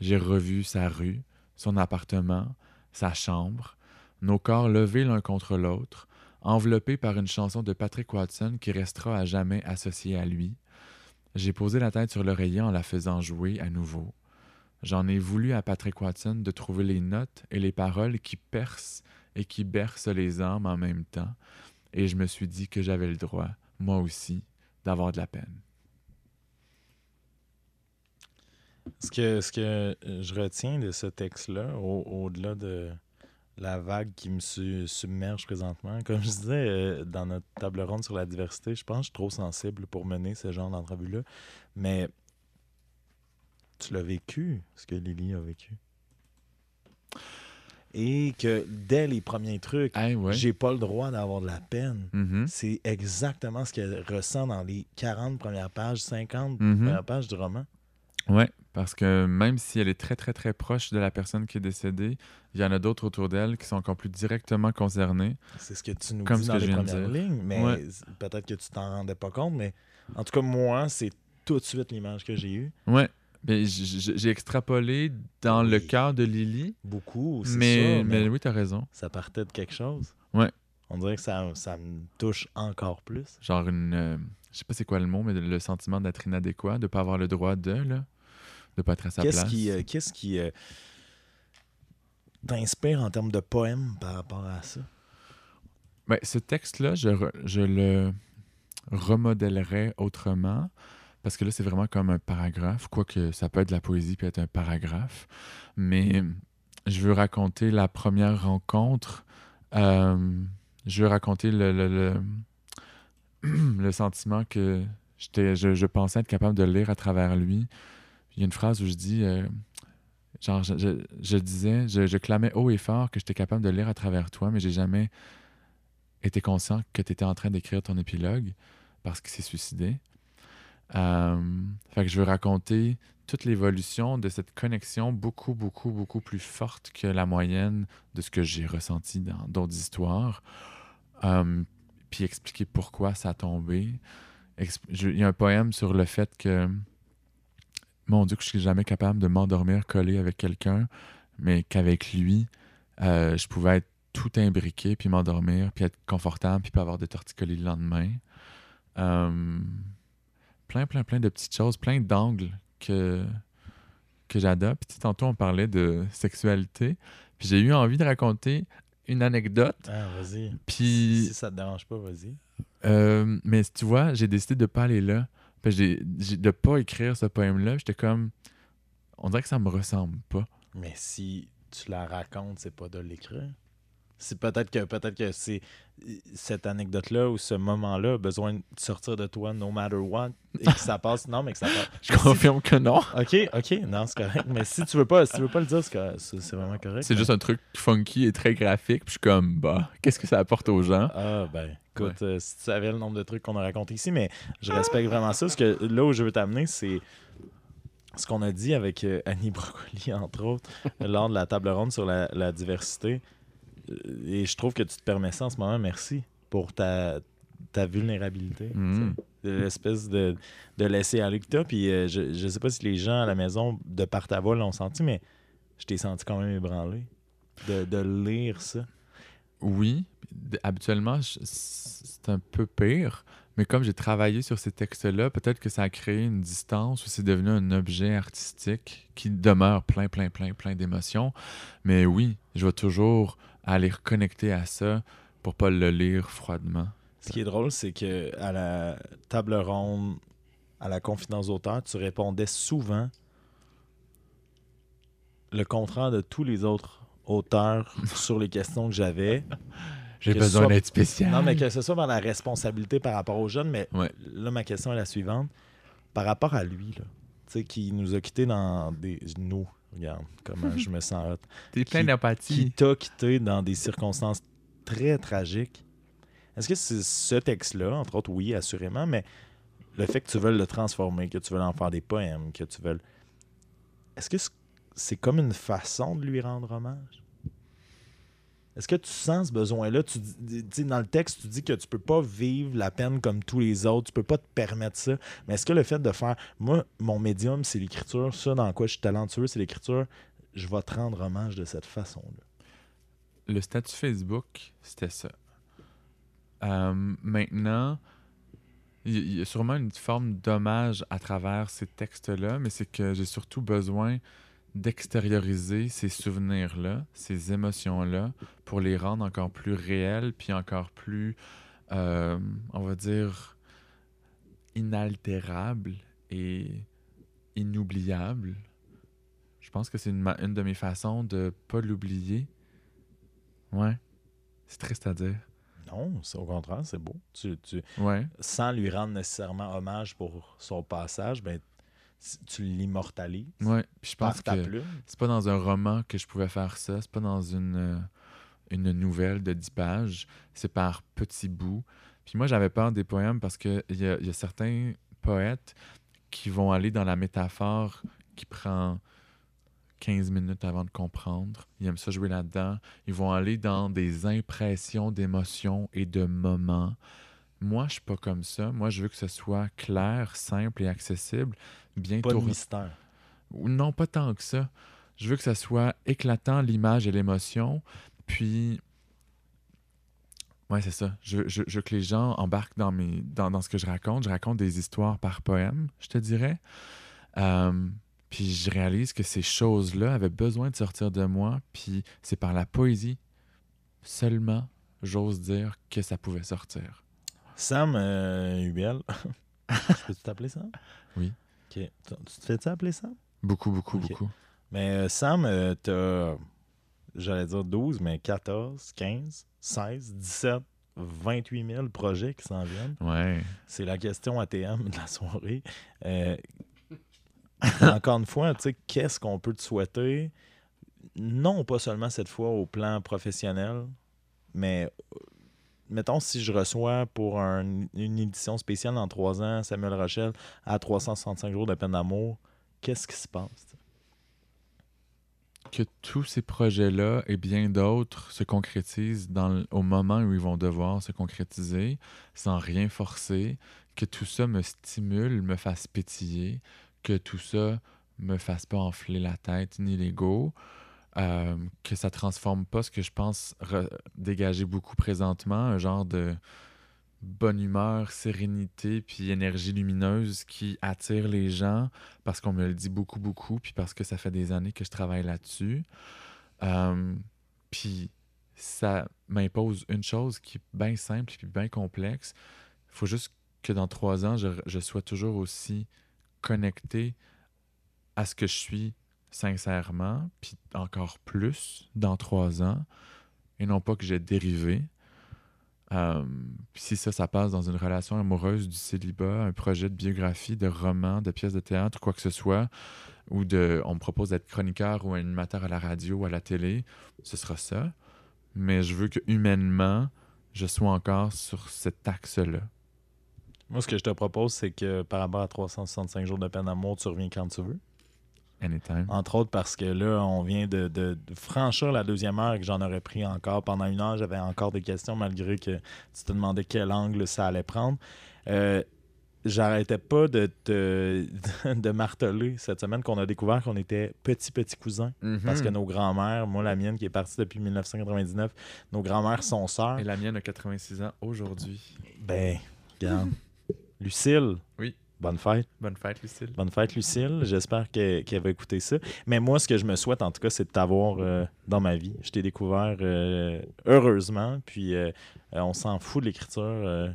J'ai revu sa rue, son appartement, sa chambre, nos corps levés l'un contre l'autre, enveloppés par une chanson de Patrick Watson qui restera à jamais associée à lui. J'ai posé la tête sur l'oreiller en la faisant jouer à nouveau. J'en ai voulu à Patrick Watson de trouver les notes et les paroles qui percent et qui bercent les âmes en même temps, et je me suis dit que j'avais le droit, moi aussi, d'avoir de la peine. Ce que, ce que je retiens de ce texte-là, au- au-delà de la vague qui me su- submerge présentement, comme je disais euh, dans notre table ronde sur la diversité, je pense que je suis trop sensible pour mener ce genre d'entrevue-là. Mais tu l'as vécu, ce que Lily a vécu. Et que dès les premiers trucs, Hey, ouais. j'ai pas le droit d'avoir de la peine. Mhm. C'est exactement ce qu'elle ressent dans les 40 premières pages, 50 Mhm. premières pages du roman. Ouais, parce que même si elle est très, très, très proche de la personne qui est décédée, il y en a d'autres autour d'elle qui sont encore plus directement concernés. C'est ce que tu nous Comme dis dans les premières lignes, mais Ouais. peut-être que tu t'en rendais pas compte, mais en tout cas, moi, c'est tout de suite l'image que j'ai eue. Ouais. J'ai extrapolé dans le cœur de Lily, Beaucoup, c'est mais, ça, mais mais oui, t'as raison. ça partait de quelque chose. Ouais. On dirait que ça, ça me touche encore plus. Genre une. euh, je sais pas c'est quoi le mot, mais le sentiment d'être inadéquat, de pas avoir le droit de, là. De pas être à sa Qu'est-ce place. qui... euh, qu'est-ce qui... euh, t'inspire en termes de poèmes par rapport à ça? Ben, ce texte-là, je, re- je le remodèlerais autrement. Parce que là, c'est vraiment comme un paragraphe, quoique ça peut être de la poésie puis être un paragraphe. Mais je veux raconter la première rencontre. euh, je veux raconter le, le, le, *clears throat* le sentiment que j'étais, je, je pensais être capable de lire à travers lui. Il y a une phrase où je dis, euh, genre, je, disais, je, clamais haut et fort que j'étais capable de lire à travers toi, mais j'ai jamais été conscient que tu étais en train d'écrire ton épilogue parce qu'il s'est suicidé. Euh, fait que je veux raconter toute l'évolution de cette connexion beaucoup, beaucoup, beaucoup plus forte que la moyenne de ce que j'ai ressenti dans d'autres histoires. Euh, puis expliquer pourquoi ça a tombé. Il y a un poème sur le fait que, mon Dieu, que je suis jamais capable de m'endormir collé avec quelqu'un, mais qu'avec lui, euh, je pouvais être tout imbriqué, puis m'endormir, puis être confortable, puis pas avoir de torticolis le lendemain. Euh, plein, plein, plein de petites choses, plein d'angles que, que j'adopte. Puis tantôt, on parlait de sexualité, puis j'ai eu envie de raconter une anecdote. Ah, vas-y. Puis, Si ça te dérange pas, vas-y. euh, mais tu vois, j'ai décidé de pas aller là. J'ai, de pas écrire ce poème-là. J'étais comme, on dirait que ça me ressemble pas. Mais si tu la racontes, c'est pas de l'écrire. C'est peut-être que peut-être que c'est cette anecdote-là ou ce moment-là a besoin de sortir de toi no matter what et que ça passe. Non, mais que ça passe. *laughs* Je confirme que non. Ok, ok, non, c'est correct. Mais si tu veux pas, si tu veux pas le dire, c'est vraiment correct. C'est juste un truc funky et très graphique. Puis je suis comme, bah, qu'est-ce que ça apporte aux gens? Ah, ben, écoute, euh, si tu savais le nombre de trucs qu'on a racontés ici, mais je respecte vraiment ça. Parce que là où je veux t'amener, c'est ce qu'on a dit avec euh, Annie Brocoli, entre autres, *laughs* lors de la table ronde sur la, la diversité. Euh, Et je trouve que tu te permets ça en ce moment. Merci pour ta, ta vulnérabilité. Mm. tu L'espèce de, de laisser aller que t'as. Puis euh, je, je sais pas si les gens à la maison, de par ta voix, l'ont senti, mais je t'ai senti quand même ébranlé de, de lire ça. Oui, habituellement, c'est un peu pire. Mais comme j'ai travaillé sur ces textes-là, peut-être que ça a créé une distance ou c'est devenu un objet artistique qui demeure plein, plein, plein, plein d'émotions. Mais oui, je vais toujours aller reconnecter à ça pour pas le lire froidement. Ce qui est drôle, c'est que à la table ronde, à la confidence d'auteur, tu répondais souvent le contraire de tous les autres auteurs *laughs* sur les questions que j'avais. J'ai besoin d'être spécial. Non, mais que ce soit dans la responsabilité par rapport aux jeunes, mais Ouais. là, ma question est la suivante. Par rapport à lui, là, tu sais, qui nous a quittés dans des. Nous, regarde comment je me sens. *laughs* T'es plein d'empathie. qui t'a quitté dans des circonstances très tragiques. Est-ce que c'est ce texte-là, entre autres, oui, assurément, mais le fait que tu veux le transformer, que tu veux en faire des poèmes, que tu veux. Est-ce que c'est comme une façon de lui rendre hommage? Est-ce que tu sens ce besoin-là? Tu dis- dans le texte, tu dis que tu peux pas vivre la peine comme tous les autres, tu peux pas te permettre ça. Mais est-ce que le fait de faire, moi, mon médium, c'est l'écriture, ça dans quoi je suis talentueux, c'est l'écriture, je vais te rendre hommage de cette façon-là. le statut Facebook, c'était ça. Euh, maintenant, il y a sûrement une forme d'hommage à travers ces textes-là, mais c'est que j'ai surtout besoin d'extérioriser ces souvenirs-là, ces émotions-là, pour les rendre encore plus réels, puis encore plus, euh, on va dire, inaltérables et inoubliables. Je pense que c'est une, une de mes façons de pas l'oublier. Ouais. C'est triste à dire. Non, au contraire, c'est beau. Tu, tu- Ouais. sans lui rendre nécessairement hommage pour son passage, ben, tu l'immortalises Ouais. Puis je pense que c'est pas dans un roman que je pouvais faire ça. C'est pas dans une, euh, une nouvelle de 10 pages. C'est par petits bouts. Puis moi, j'avais peur des poèmes parce qu'il y a, y a certains poètes qui vont aller dans la métaphore qui prend 15 minutes avant de comprendre. Ils aiment ça jouer là-dedans. Ils vont aller dans des impressions d'émotions et de moments. Moi, je suis pas comme ça. Moi, je veux que ce soit clair, simple et accessible, bien Pas de tourné. mystère. Ou Non, pas tant que ça. Je veux que ça soit éclatant, l'image et l'émotion. Puis, ouais, c'est ça. Je, je- je veux que les gens embarquent dans, mes, dans, dans ce que je raconte. Je raconte des histoires par poème, je te dirais. Euh, Puis je réalise que ces choses-là avaient besoin de sortir de moi, puis c'est par la poésie seulement, j'ose dire, que ça pouvait sortir. Sam euh, Hubel. *laughs* Je peux t'appeler Sam? Oui. OK. Tu te fais-tu appeler Sam? Beaucoup, beaucoup, beaucoup. Mais euh, Sam, euh, t'as, j'allais dire 12, mais 14, 15, 16, 17, 28 000 projets qui s'en viennent. Ouais. C'est la question ATM de la soirée. Euh, *laughs* encore une fois, tu sais, qu'est-ce qu'on peut te souhaiter? Non, pas seulement cette fois au plan professionnel, mais mettons si je reçois pour un- une édition spéciale dans trois ans Samuel Rochelle à 365 jours de peine d'amour, qu'est-ce qui se passe? que tous ces projets-là et bien d'autres se concrétisent au moment où ils vont devoir se concrétiser, sans rien forcer, que tout ça me stimule, me fasse pétiller, que tout ça me fasse pas enfler la tête ni l'ego, euh, que ça transforme pas ce que je pense dégager beaucoup présentement, un genre de bonne humeur, sérénité, puis énergie lumineuse qui attire les gens parce qu'on me le dit beaucoup, beaucoup, puis parce que ça fait des années que je travaille là-dessus. Euh, puis ça m'impose une chose qui est bien simple puis bien complexe. Il faut juste que dans trois ans, je, je sois toujours aussi connecté à ce que je suis sincèrement, puis encore plus dans trois ans, et non pas que j'ai dérivé. Euh, puis si ça, ça passe dans une relation amoureuse, du célibat, un projet de biographie, de roman, de pièce de théâtre, quoi que ce soit, ou de, on me propose d'être chroniqueur ou animateur à la radio ou à la télé, ce sera ça. Mais je veux que humainement, je sois encore sur cet axe-là. Moi, ce que je te propose, c'est que par rapport à 365 jours de peine d'amour, tu reviens quand tu veux. Anytime. Entre autres parce que là, on vient de, de- de franchir la deuxième heure et que j'en aurais pris encore. Pendant une heure, j'avais encore des questions malgré que tu te demandais quel angle ça allait prendre. Euh, J'arrêtais pas de te *laughs* de marteler cette semaine qu'on a découvert qu'on était petits petits cousins. Parce que nos grands-mères, moi la mienne qui est partie depuis 1999, nos grands-mères sont sœurs. Et la mienne a 86 ans aujourd'hui. Ben, regarde. Lucille. Oui. Bonne fête. Bonne fête, Lucille. Bonne fête, Lucille. J'espère que- qu'elle va écouter ça. Mais moi, ce que je me souhaite, en tout cas, c'est de t'avoir euh, dans ma vie. Je t'ai découvert euh, heureusement, puis euh, on s'en fout de l'écriture. euh,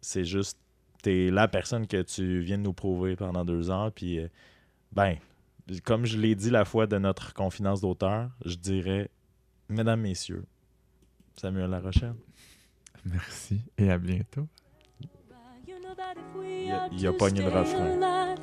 c'est juste, t'es la personne que tu viens de nous prouver pendant deux heures. Puis, euh, ben, comme je l'ai dit la fois de notre confidence d'auteur, je dirais, mesdames, messieurs, Samuel Larochelle. Merci et à bientôt. Я, я понятно.